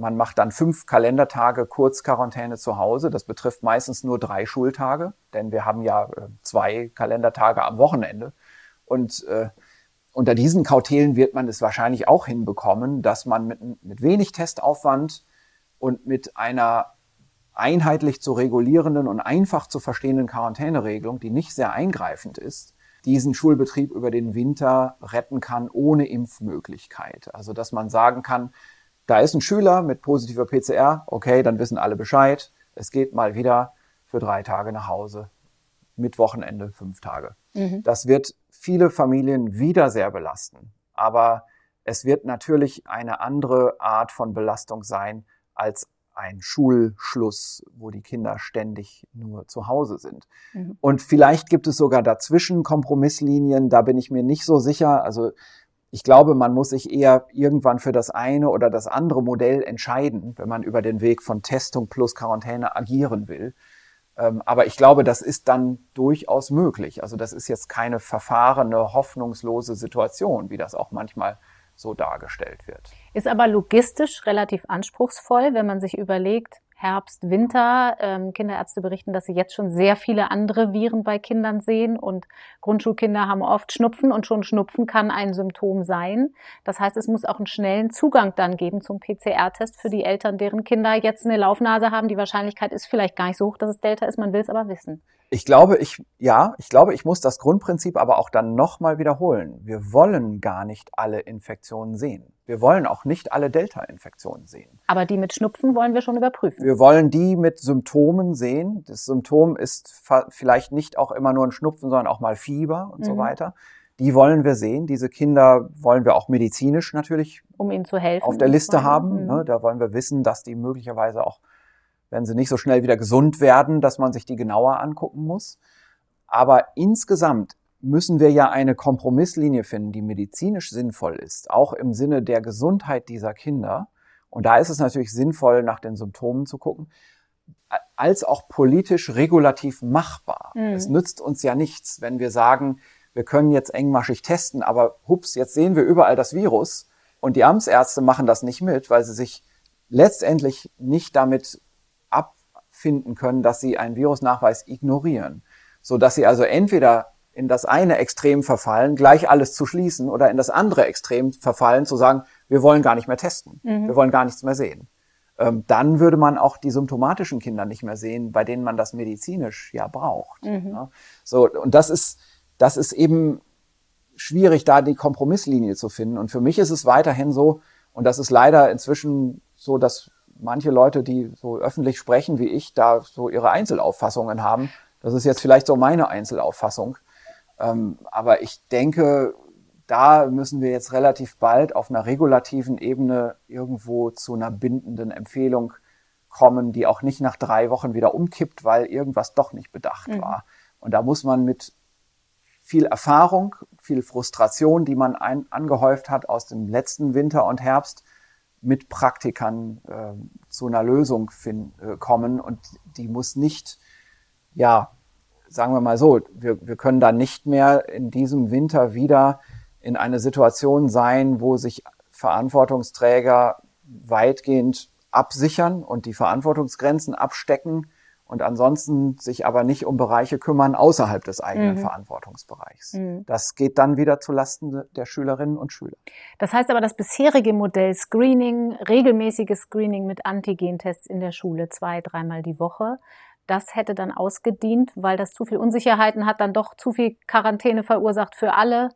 man macht dann fünf Kalendertage Kurzquarantäne zu Hause. Das betrifft meistens nur drei Schultage, denn wir haben ja äh, zwei Kalendertage am Wochenende. Und äh, unter diesen Kautelen wird man es wahrscheinlich auch hinbekommen, dass man mit, mit wenig Testaufwand und mit einer einheitlich zu regulierenden und einfach zu verstehenden Quarantäneregelung, die nicht sehr eingreifend ist, diesen Schulbetrieb über den Winter retten kann ohne Impfmöglichkeit. Also dass man sagen kann, da ist ein Schüler mit positiver PCR, okay, dann wissen alle Bescheid. Es geht mal wieder für drei Tage nach Hause. Mit Wochenende fünf Tage. Mhm. Das wird viele Familien wieder sehr belasten. Aber es wird natürlich eine andere Art von Belastung sein als ein Schulschluss, wo die Kinder ständig nur zu Hause sind. Mhm. Und vielleicht gibt es sogar dazwischen Kompromisslinien, da bin ich mir nicht so sicher. Also ich glaube, man muss sich eher irgendwann für das eine oder das andere Modell entscheiden, wenn man über den Weg von Testung plus Quarantäne agieren will. Ähm, aber ich glaube, das ist dann durchaus möglich. Also das ist jetzt keine verfahrene, hoffnungslose Situation, wie das auch manchmal so dargestellt wird. Ist aber logistisch relativ anspruchsvoll, wenn man sich überlegt, Herbst, Winter. Ähm, Kinderärzte berichten, dass sie jetzt schon sehr viele andere Viren bei Kindern sehen und Grundschulkinder haben oft Schnupfen und schon Schnupfen kann ein Symptom sein. Das heißt, es muss auch einen schnellen Zugang dann geben zum PCR-Test für die Eltern, deren Kinder jetzt eine Laufnase haben. Die Wahrscheinlichkeit ist vielleicht gar nicht so hoch, dass es Delta ist, man will es aber wissen. Ich glaube, ich, ja, ich glaube, ich muss das Grundprinzip aber auch dann nochmal wiederholen. Wir wollen gar nicht alle Infektionen sehen. Wir wollen auch nicht alle Delta-Infektionen sehen. Aber die mit Schnupfen wollen wir schon überprüfen. Wir wollen die mit Symptomen sehen. Das Symptom ist vielleicht nicht auch immer nur ein Schnupfen, sondern auch mal Fieber und mhm. so weiter. Die wollen wir sehen. Diese Kinder wollen wir auch medizinisch natürlich um ihnen zu helfen auf der Liste haben. Mhm. Ne? Da wollen wir wissen, dass die möglicherweise auch wenn sie nicht so schnell wieder gesund werden, dass man sich die genauer angucken muss. Aber insgesamt müssen wir ja eine Kompromisslinie finden, die medizinisch sinnvoll ist, auch im Sinne der Gesundheit dieser Kinder. Und da ist es natürlich sinnvoll, nach den Symptomen zu gucken, als auch politisch regulativ machbar. Mhm. Es nützt uns ja nichts, wenn wir sagen, wir können jetzt engmaschig testen, aber hups, jetzt sehen wir überall das Virus und die Amtsärzte machen das nicht mit, weil sie sich letztendlich nicht damit finden können, dass sie einen Virusnachweis ignorieren, so dass sie also entweder in das eine Extrem verfallen, gleich alles zu schließen, oder in das andere Extrem verfallen, zu sagen, wir wollen gar nicht mehr testen, mhm. wir wollen gar nichts mehr sehen. Ähm, dann würde man auch die symptomatischen Kinder nicht mehr sehen, bei denen man das medizinisch ja braucht. Mhm. Ja? So, und das ist, das ist eben schwierig, da die Kompromisslinie zu finden. Und für mich ist es weiterhin so, und das ist leider inzwischen so, dass manche Leute, die so öffentlich sprechen wie ich, da so ihre Einzelauffassungen haben. Das ist jetzt vielleicht so meine Einzelauffassung. Ähm, aber ich denke, da müssen wir jetzt relativ bald auf einer regulativen Ebene irgendwo zu einer bindenden Empfehlung kommen, die auch nicht nach drei Wochen wieder umkippt, weil irgendwas doch nicht bedacht mhm. war. Und da muss man mit viel Erfahrung, viel Frustration, die man ein, angehäuft hat aus dem letzten Winter und Herbst, mit Praktikern äh, zu einer Lösung finden, äh, kommen und die muss nicht, ja, sagen wir mal so, wir, wir können da nicht mehr in diesem Winter wieder in eine Situation sein, wo sich Verantwortungsträger weitgehend absichern und die Verantwortungsgrenzen abstecken und ansonsten sich aber nicht um Bereiche kümmern außerhalb des eigenen mhm. Verantwortungsbereichs. Mhm. Das geht dann wieder zu Lasten der Schülerinnen und Schüler. Das heißt aber, das bisherige Modell Screening, regelmäßiges Screening mit Antigentests in der Schule zwei, dreimal die Woche, das hätte dann ausgedient, weil das zu viel Unsicherheiten hat, dann doch zu viel Quarantäne verursacht für alle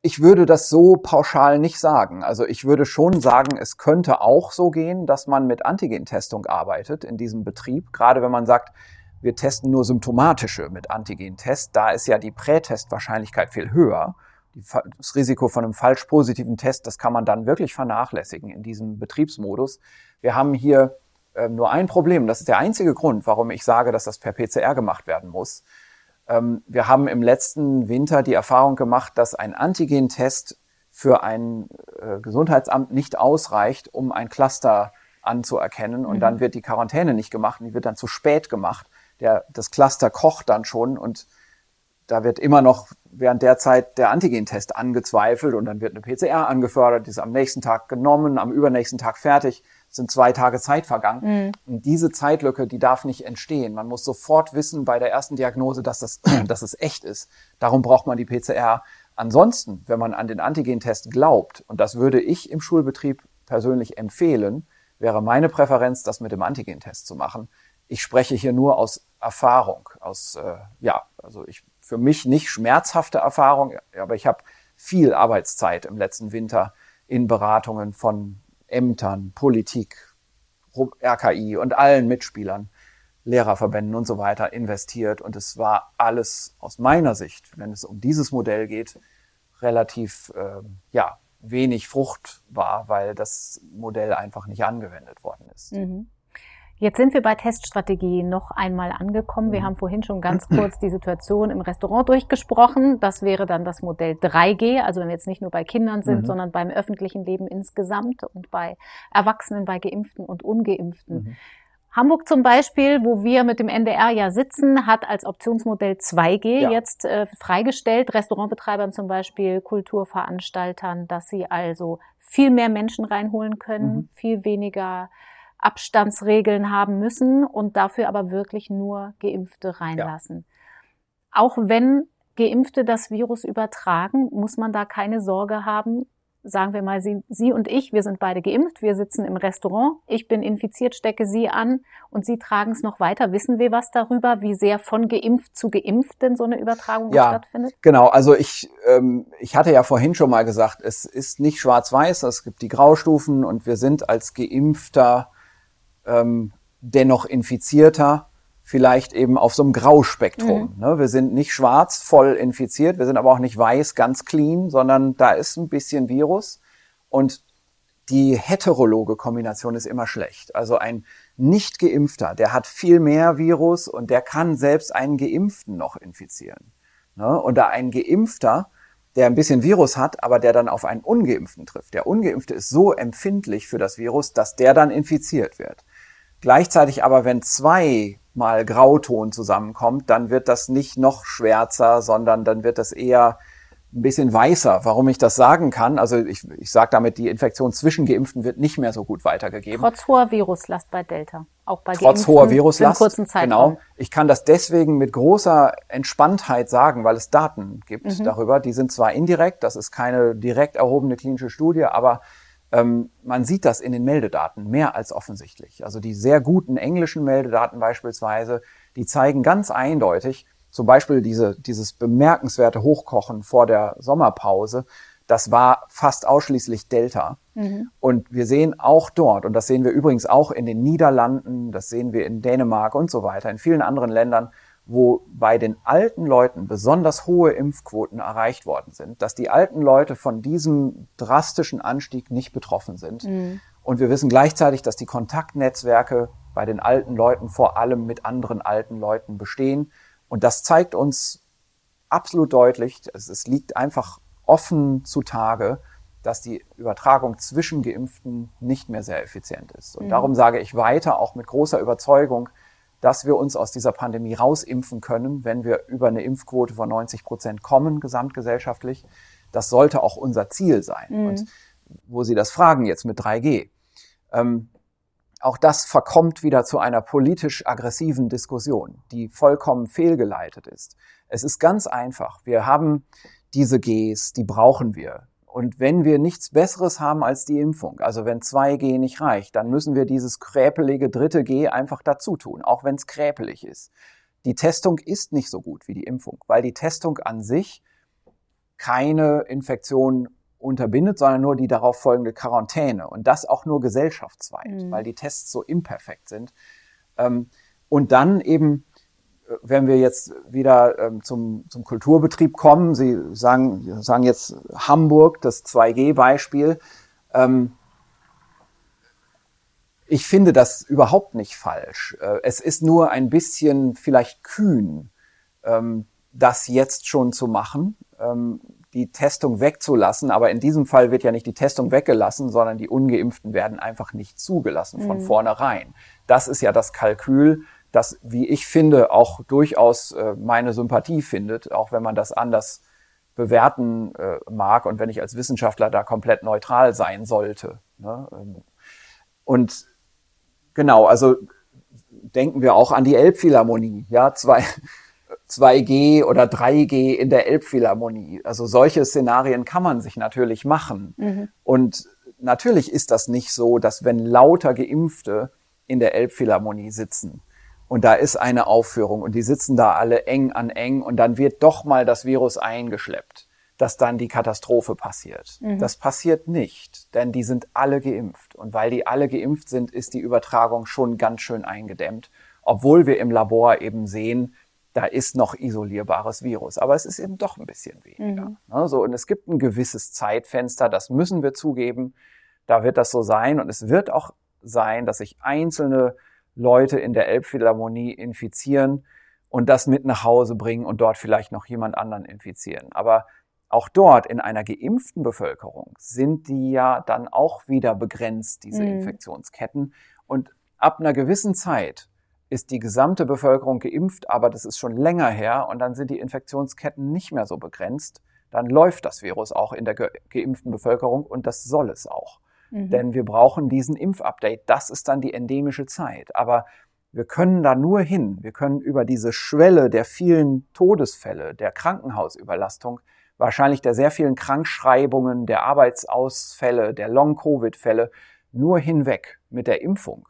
ich würde das so pauschal nicht sagen. Also ich würde schon sagen, es könnte auch so gehen, dass man mit Antigentestung arbeitet in diesem Betrieb. Gerade wenn man sagt, wir testen nur symptomatische mit Antigentest, da ist ja die Prätestwahrscheinlichkeit viel höher. Das Risiko von einem falsch positiven Test, das kann man dann wirklich vernachlässigen in diesem Betriebsmodus. Wir haben hier äh, nur ein Problem. Das ist der einzige Grund, warum ich sage, dass das per PCR gemacht werden muss. Ähm, wir haben im letzten Winter die Erfahrung gemacht, dass ein Antigentest für ein äh, Gesundheitsamt nicht ausreicht, um ein Cluster anzuerkennen und mhm. dann wird die Quarantäne nicht gemacht und die wird dann zu spät gemacht. Der, das Cluster kocht dann schon und da wird immer noch während der Zeit der Antigentest angezweifelt und dann wird eine PCR angefördert, die ist am nächsten Tag genommen, am übernächsten Tag fertig, sind zwei Tage Zeit vergangen. Mhm. Und diese Zeitlücke, die darf nicht entstehen. Man muss sofort wissen bei der ersten Diagnose, dass das, dass es echt ist. Darum braucht man die PCR. Ansonsten, wenn man an den Antigentest glaubt, und das würde ich im Schulbetrieb persönlich empfehlen, wäre meine Präferenz, das mit dem Antigentest zu machen. Ich spreche hier nur aus Erfahrung, aus äh, ja, also ich für mich nicht schmerzhafte Erfahrung, aber ich habe viel Arbeitszeit im letzten Winter in Beratungen von Ämtern, Politik, RKI und allen Mitspielern, Lehrerverbänden und so weiter investiert. Und es war alles aus meiner Sicht, wenn es um dieses Modell geht, relativ äh, ja, wenig fruchtbar, weil das Modell einfach nicht angewendet worden ist. Mhm. Jetzt sind wir bei Teststrategie noch einmal angekommen. Wir mhm. haben vorhin schon ganz kurz die Situation im Restaurant durchgesprochen. Das wäre dann das Modell 3G, also wenn wir jetzt nicht nur bei Kindern sind, mhm. sondern beim öffentlichen Leben insgesamt und bei Erwachsenen, bei Geimpften und Ungeimpften. Mhm. Hamburg zum Beispiel, wo wir mit dem NDR ja sitzen, hat als Optionsmodell 2G ja. jetzt äh, freigestellt, Restaurantbetreibern zum Beispiel, Kulturveranstaltern, dass sie also viel mehr Menschen reinholen können, mhm. viel weniger Abstandsregeln haben müssen und dafür aber wirklich nur Geimpfte reinlassen. Ja. Auch wenn Geimpfte das Virus übertragen, muss man da keine Sorge haben, sagen wir mal, Sie, Sie und ich, wir sind beide geimpft, wir sitzen im Restaurant, ich bin infiziert, stecke Sie an und Sie tragen es noch weiter. Wissen wir was darüber, wie sehr von geimpft zu geimpft denn so eine Übertragung ja, stattfindet? Genau, also ich, ähm, ich hatte ja vorhin schon mal gesagt, es ist nicht schwarz-weiß, es gibt die Graustufen und wir sind als Geimpfter ähm, dennoch infizierter vielleicht eben auf so einem Grauspektrum. Mhm. Ne? Wir sind nicht schwarz voll infiziert, wir sind aber auch nicht weiß ganz clean, sondern da ist ein bisschen Virus und die heterologe Kombination ist immer schlecht. Also ein nicht geimpfter, der hat viel mehr Virus und der kann selbst einen geimpften noch infizieren. Ne? Und da ein geimpfter, der ein bisschen Virus hat, aber der dann auf einen ungeimpften trifft. Der ungeimpfte ist so empfindlich für das Virus, dass der dann infiziert wird. Gleichzeitig aber, wenn zwei mal Grauton zusammenkommt, dann wird das nicht noch schwärzer, sondern dann wird das eher ein bisschen weißer. Warum ich das sagen kann, also ich, ich sage damit, die Infektion zwischen Geimpften wird nicht mehr so gut weitergegeben. Trotz hoher Viruslast bei Delta. Auch bei Trotz hoher Viruslast. kurzen Zeitraum. Genau. Ich kann das deswegen mit großer Entspanntheit sagen, weil es Daten gibt mhm. darüber. Die sind zwar indirekt, das ist keine direkt erhobene klinische Studie, aber man sieht das in den Meldedaten mehr als offensichtlich. Also die sehr guten englischen Meldedaten beispielsweise, die zeigen ganz eindeutig, zum Beispiel diese, dieses bemerkenswerte Hochkochen vor der Sommerpause, das war fast ausschließlich Delta. Mhm. Und wir sehen auch dort, und das sehen wir übrigens auch in den Niederlanden, das sehen wir in Dänemark und so weiter, in vielen anderen Ländern, wo bei den alten Leuten besonders hohe Impfquoten erreicht worden sind, dass die alten Leute von diesem drastischen Anstieg nicht betroffen sind. Mhm. Und wir wissen gleichzeitig, dass die Kontaktnetzwerke bei den alten Leuten vor allem mit anderen alten Leuten bestehen. Und das zeigt uns absolut deutlich, es, liegt einfach offen zutage, dass die Übertragung zwischen Geimpften nicht mehr sehr effizient ist. Und mhm. darum sage ich weiter, auch mit großer Überzeugung, dass wir uns aus dieser Pandemie rausimpfen können, wenn wir über eine Impfquote von 90 Prozent kommen, gesamtgesellschaftlich. Das sollte auch unser Ziel sein. Mhm. Und wo Sie das fragen jetzt mit 3G, ähm, auch das verkommt wieder zu einer politisch aggressiven Diskussion, die vollkommen fehlgeleitet ist. Es ist ganz einfach. Wir haben diese Gs, die brauchen wir. Und wenn wir nichts Besseres haben als die Impfung, also wenn 2G nicht reicht, dann müssen wir dieses kräpelige dritte G einfach dazu tun, auch wenn es kräpelig ist. Die Testung ist nicht so gut wie die Impfung, weil die Testung an sich keine Infektion unterbindet, sondern nur die darauf folgende Quarantäne und das auch nur gesellschaftsweit, mhm. weil die Tests so imperfekt sind. Ähm, und dann eben wenn wir jetzt wieder ähm, zum, zum Kulturbetrieb kommen, Sie sagen, sagen jetzt Hamburg, das 2G-Beispiel. Ähm, ich finde das überhaupt nicht falsch. Äh, es ist nur ein bisschen vielleicht kühn, ähm, das jetzt schon zu machen. Ähm, die Testung wegzulassen. Aber in diesem Fall wird ja nicht die Testung weggelassen, sondern die Ungeimpften werden einfach nicht zugelassen von mhm. vornherein. Das ist ja das Kalkül, das, wie ich finde, auch durchaus äh, meine Sympathie findet, auch wenn man das anders bewerten äh, mag und wenn ich als Wissenschaftler da komplett neutral sein sollte. Ne? Ähm, und genau, also denken wir auch an die Elbphilharmonie, ja, zwei, 2G oder 3G in der Elbphilharmonie. Also solche Szenarien kann man sich natürlich machen. Mhm. Und natürlich ist das nicht so, dass wenn lauter Geimpfte in der Elbphilharmonie sitzen und da ist eine Aufführung und die sitzen da alle eng an eng und dann wird doch mal das Virus eingeschleppt, dass dann die Katastrophe passiert. Mhm. Das passiert nicht, denn die sind alle geimpft. Und weil die alle geimpft sind, ist die Übertragung schon ganz schön eingedämmt, obwohl wir im Labor eben sehen, da ist noch isolierbares Virus. Aber es ist eben doch ein bisschen weniger. Mhm. Also, und es gibt ein gewisses Zeitfenster, das müssen wir zugeben. Da wird das so sein. Und es wird auch sein, dass sich einzelne Leute in der Elbphilharmonie infizieren und das mit nach Hause bringen und dort vielleicht noch jemand anderen infizieren. Aber auch dort in einer geimpften Bevölkerung sind die ja dann auch wieder begrenzt, diese mhm. Infektionsketten. Und ab einer gewissen Zeit ist die gesamte Bevölkerung geimpft, aber das ist schon länger her und dann sind die Infektionsketten nicht mehr so begrenzt. Dann läuft das Virus auch in der ge geimpften Bevölkerung und das soll es auch. Mhm. Denn wir brauchen diesen Impfupdate. Das ist dann die endemische Zeit. Aber wir können da nur hin. Wir können über diese Schwelle der vielen Todesfälle, der Krankenhausüberlastung, wahrscheinlich der sehr vielen Krankschreibungen, der Arbeitsausfälle, der Long-Covid-Fälle nur hinweg mit der Impfung.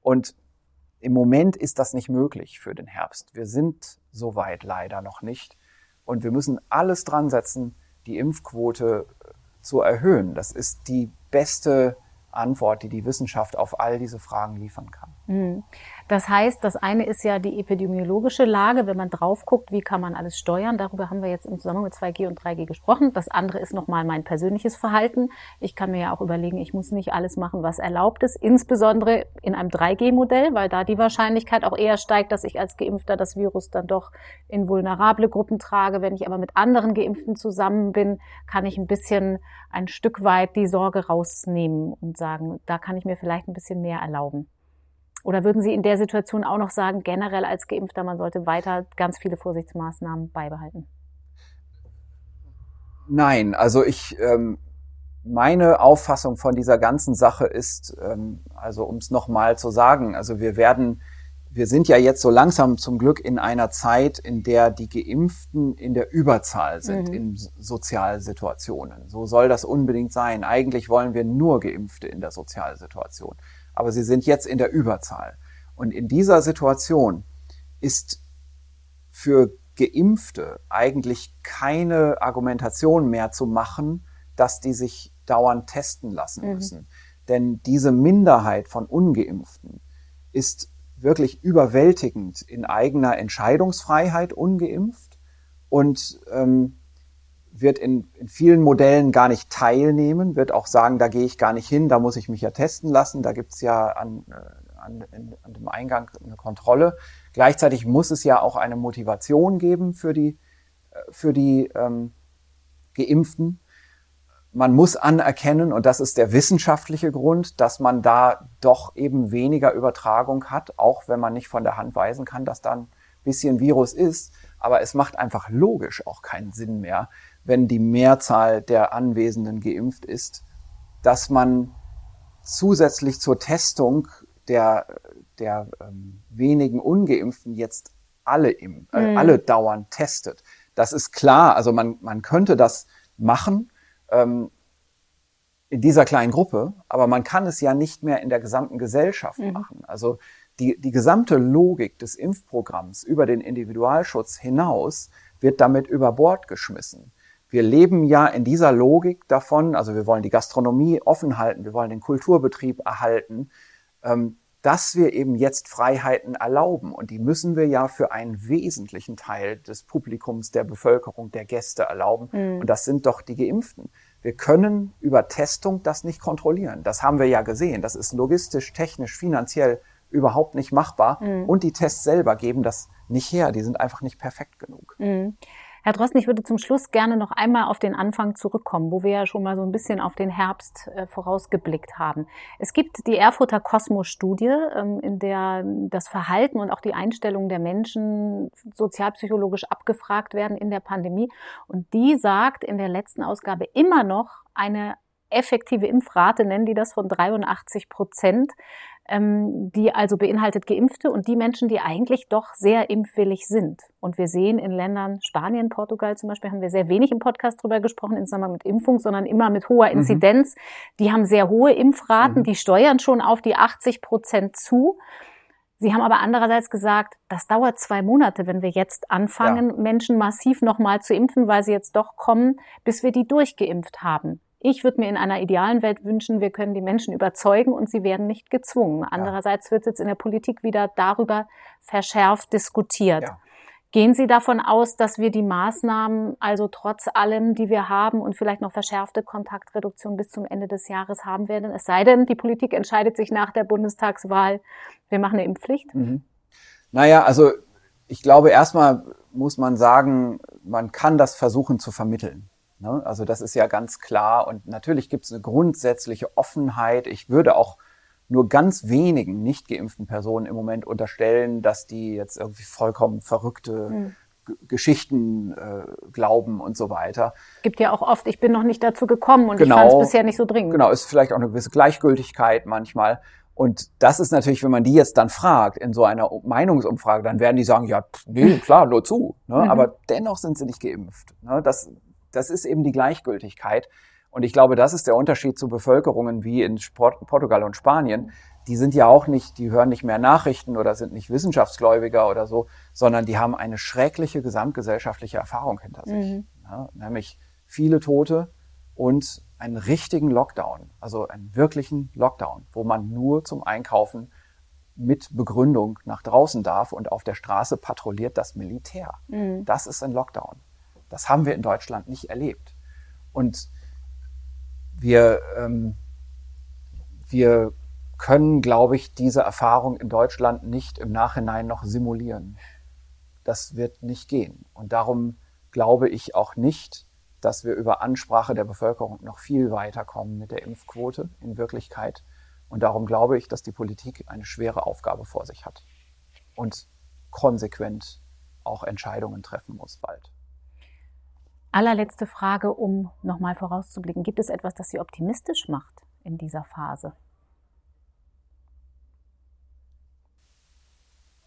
Und im Moment ist das nicht möglich für den Herbst. Wir sind soweit leider noch nicht. Und wir müssen alles dran setzen, die Impfquote zu erhöhen. Das ist die beste Antwort, die die Wissenschaft auf all diese Fragen liefern kann. Mhm. Das heißt, das eine ist ja die epidemiologische Lage, wenn man drauf guckt, wie kann man alles steuern. Darüber haben wir jetzt im Zusammenhang mit 2G und 3G gesprochen. Das andere ist nochmal mein persönliches Verhalten. Ich kann mir ja auch überlegen, ich muss nicht alles machen, was erlaubt ist, insbesondere in einem 3G-Modell, weil da die Wahrscheinlichkeit auch eher steigt, dass ich als Geimpfter das Virus dann doch in vulnerable Gruppen trage. Wenn ich aber mit anderen Geimpften zusammen bin, kann ich ein bisschen ein Stück weit die Sorge rausnehmen und sagen, da kann ich mir vielleicht ein bisschen mehr erlauben. Oder würden Sie in der Situation auch noch sagen, generell als Geimpfter, man sollte weiter ganz viele Vorsichtsmaßnahmen beibehalten? Nein, also ich, ähm, meine Auffassung von dieser ganzen Sache ist, ähm, also um es nochmal zu sagen, also wir werden, wir sind ja jetzt so langsam zum Glück in einer Zeit, in der die Geimpften in der Überzahl sind mhm. in Sozialsituationen. So soll das unbedingt sein. Eigentlich wollen wir nur Geimpfte in der Sozialsituation aber sie sind jetzt in der Überzahl. Und in dieser Situation ist für Geimpfte eigentlich keine Argumentation mehr zu machen, dass die sich dauernd testen lassen mhm. müssen. Denn diese Minderheit von ungeimpften ist wirklich überwältigend in eigener Entscheidungsfreiheit ungeimpft und ähm, wird in, in vielen Modellen gar nicht teilnehmen, wird auch sagen, da gehe ich gar nicht hin, da muss ich mich ja testen lassen, da gibt's ja an, äh, an, an dem Eingang eine Kontrolle. Gleichzeitig muss es ja auch eine Motivation geben für die, äh, für die ähm, Geimpften. Man muss anerkennen, und das ist der wissenschaftliche Grund, dass man da doch eben weniger Übertragung hat, auch wenn man nicht von der Hand weisen kann, dass da ein bisschen Virus ist. Aber es macht einfach logisch auch keinen Sinn mehr, wenn die Mehrzahl der Anwesenden geimpft ist, dass man zusätzlich zur Testung der, der ähm, wenigen Ungeimpften jetzt alle, im, äh, mhm. alle dauernd testet. Das ist klar, also man, man könnte das machen ähm, in dieser kleinen Gruppe, aber man kann es ja nicht mehr in der gesamten Gesellschaft mhm. machen. Also die, die gesamte Logik des Impfprogramms über den Individualschutz hinaus wird damit über Bord geschmissen wir leben ja in dieser Logik davon, also wir wollen die Gastronomie offen halten, wir wollen den Kulturbetrieb erhalten, ähm, dass wir eben jetzt Freiheiten erlauben. Und die müssen wir ja für einen wesentlichen Teil des Publikums, der Bevölkerung, der Gäste erlauben. Mhm. Und das sind doch die Geimpften. Wir können über Testung das nicht kontrollieren. Das haben wir ja gesehen. Das ist logistisch, technisch, finanziell überhaupt nicht machbar. Mhm. Und die Tests selber geben das nicht her. Die sind einfach nicht perfekt genug. Mhm. Herr Drosten, ich würde zum Schluss gerne noch einmal auf den Anfang zurückkommen, wo wir ja schon mal so ein bisschen auf den Herbst äh, vorausgeblickt haben. Es gibt die Erfurter Kosmos-Studie, ähm, in der das Verhalten und auch die Einstellung der Menschen sozialpsychologisch abgefragt werden in der Pandemie. Und die sagt in der letzten Ausgabe immer noch eine effektive Impfrate, nennen die das von 83 Prozent die also beinhaltet Geimpfte und die Menschen, die eigentlich doch sehr impfwillig sind. Und wir sehen in Ländern, Spanien, Portugal zum Beispiel, haben wir sehr wenig im Podcast drüber gesprochen, in Zusammenhang mit Impfung, sondern immer mit hoher mhm. Inzidenz. Mhm. Die haben sehr hohe Impfraten, mhm. die steuern schon auf die 80 Prozent zu. Sie haben aber andererseits gesagt, das dauert zwei Monate, wenn wir jetzt anfangen, ja. Menschen massiv nochmal zu impfen, weil sie jetzt doch kommen, bis wir die durchgeimpft haben. Ich würde mir in einer idealen Welt wünschen, wir können die Menschen überzeugen und sie werden nicht gezwungen. Andererseits wird jetzt in der Politik wieder darüber verschärft diskutiert. Ja. Gehen Sie davon aus, dass wir die Maßnahmen, also trotz allem, die wir haben und vielleicht noch verschärfte Kontaktreduktion bis zum Ende des Jahres haben werden? Es sei denn, die Politik entscheidet sich nach der Bundestagswahl, wir machen eine Impfpflicht? Mhm. Naja, also ich glaube, erstmal muss man sagen, man kann das versuchen zu vermitteln. Ne? Also das ist ja ganz klar. Und natürlich gibt es eine grundsätzliche Offenheit. Ich würde auch nur ganz wenigen nicht geimpften Personen im Moment unterstellen, dass die jetzt irgendwie vollkommen verrückte mhm. Geschichten äh, glauben und so weiter. Gibt ja auch oft, ich bin noch nicht dazu gekommen und genau, ich fand es bisher nicht so dringend. Genau, ist vielleicht auch eine gewisse Gleichgültigkeit manchmal. Und das ist natürlich, wenn man die jetzt dann fragt in so einer Meinungsumfrage, dann werden die sagen, ja, nee, klar, nur zu. Ne? Mhm. Aber dennoch sind sie nicht geimpft. Ne? Das, das ist eben die Gleichgültigkeit. Und ich glaube, das ist der Unterschied zu Bevölkerungen wie in Sport, Portugal und Spanien. Die sind ja auch nicht, die hören nicht mehr Nachrichten oder sind nicht Wissenschaftsgläubiger oder so, sondern die haben eine schreckliche gesamtgesellschaftliche Erfahrung hinter sich. Mhm. Ja, nämlich viele Tote und einen richtigen Lockdown, also einen wirklichen Lockdown, wo man nur zum Einkaufen mit Begründung nach draußen darf und auf der Straße patrouilliert das Militär. Mhm. Das ist ein Lockdown. Das haben wir in Deutschland nicht erlebt. Und wir, ähm, wir können, glaube ich, diese Erfahrung in Deutschland nicht im Nachhinein noch simulieren. Das wird nicht gehen. Und darum glaube ich auch nicht, dass wir über Ansprache der Bevölkerung noch viel weiterkommen mit der Impfquote in Wirklichkeit. Und darum glaube ich, dass die Politik eine schwere Aufgabe vor sich hat und konsequent auch Entscheidungen treffen muss bald. Allerletzte Frage, um nochmal vorauszublicken. Gibt es etwas, das Sie optimistisch macht in dieser Phase?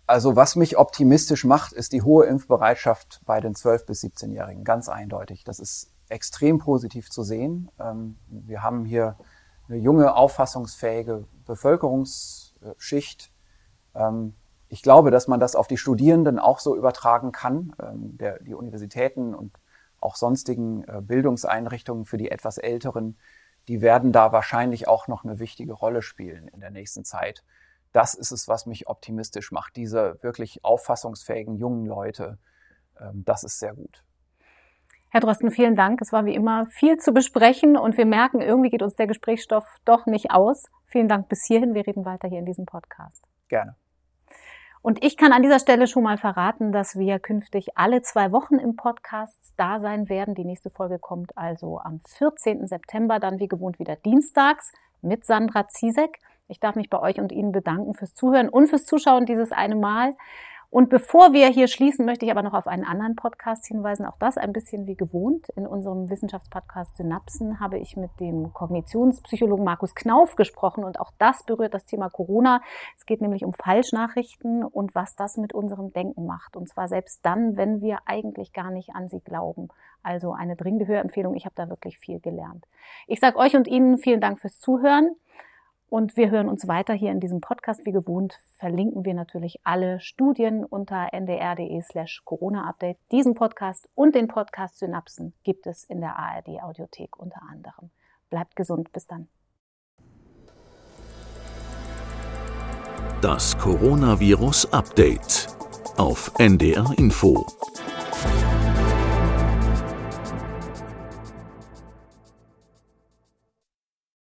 Also was mich optimistisch macht, ist die hohe Impfbereitschaft bei den 12- bis 17-Jährigen. Ganz eindeutig. Das ist extrem positiv zu sehen. Ähm, wir haben hier eine junge, auffassungsfähige Bevölkerungsschicht. Ähm, ich glaube, dass man das auf die Studierenden auch so übertragen kann. Ähm, die Universitäten und auch sonstigen äh, Bildungseinrichtungen für die etwas Älteren, die werden da wahrscheinlich auch noch eine wichtige Rolle spielen in der nächsten Zeit. Das ist es, was mich optimistisch macht. Diese wirklich auffassungsfähigen jungen Leute, ähm, das ist sehr gut. Herr Drosten, vielen Dank. Es war wie immer viel zu besprechen und wir merken, irgendwie geht uns der Gesprächsstoff doch nicht aus. Vielen Dank bis hierhin. Wir reden weiter hier in diesem Podcast. Gerne. Und ich kann an dieser Stelle schon mal verraten, dass wir künftig alle zwei Wochen im Podcast da sein werden. Die nächste Folge kommt also am 14. September, dann wie gewohnt wieder dienstags mit Sandra Ziesek. Ich darf mich bei euch und Ihnen bedanken fürs Zuhören und fürs Zuschauen dieses eine Mal. Und bevor wir hier schließen, möchte ich aber noch auf einen anderen Podcast hinweisen. Auch das ein bisschen wie gewohnt. In unserem Wissenschaftspodcast Synapsen habe ich mit dem Kognitionspsychologen Markus Knauf gesprochen und auch das berührt das Thema Corona. Es geht nämlich um Falschnachrichten und was das mit unserem Denken macht. Und zwar selbst dann, wenn wir eigentlich gar nicht an sie glauben. Also eine dringende Hörempfehlung. Ich habe da wirklich viel gelernt. Ich sage euch und Ihnen vielen Dank fürs Zuhören. Und wir hören uns weiter hier in diesem Podcast. Wie gewohnt verlinken wir natürlich alle Studien unter ndr.de slash Corona-Update. Diesen Podcast und den Podcast Synapsen gibt es in der ARD Audiothek unter anderem. Bleibt gesund. Bis dann. Das Coronavirus Update auf NDR Info.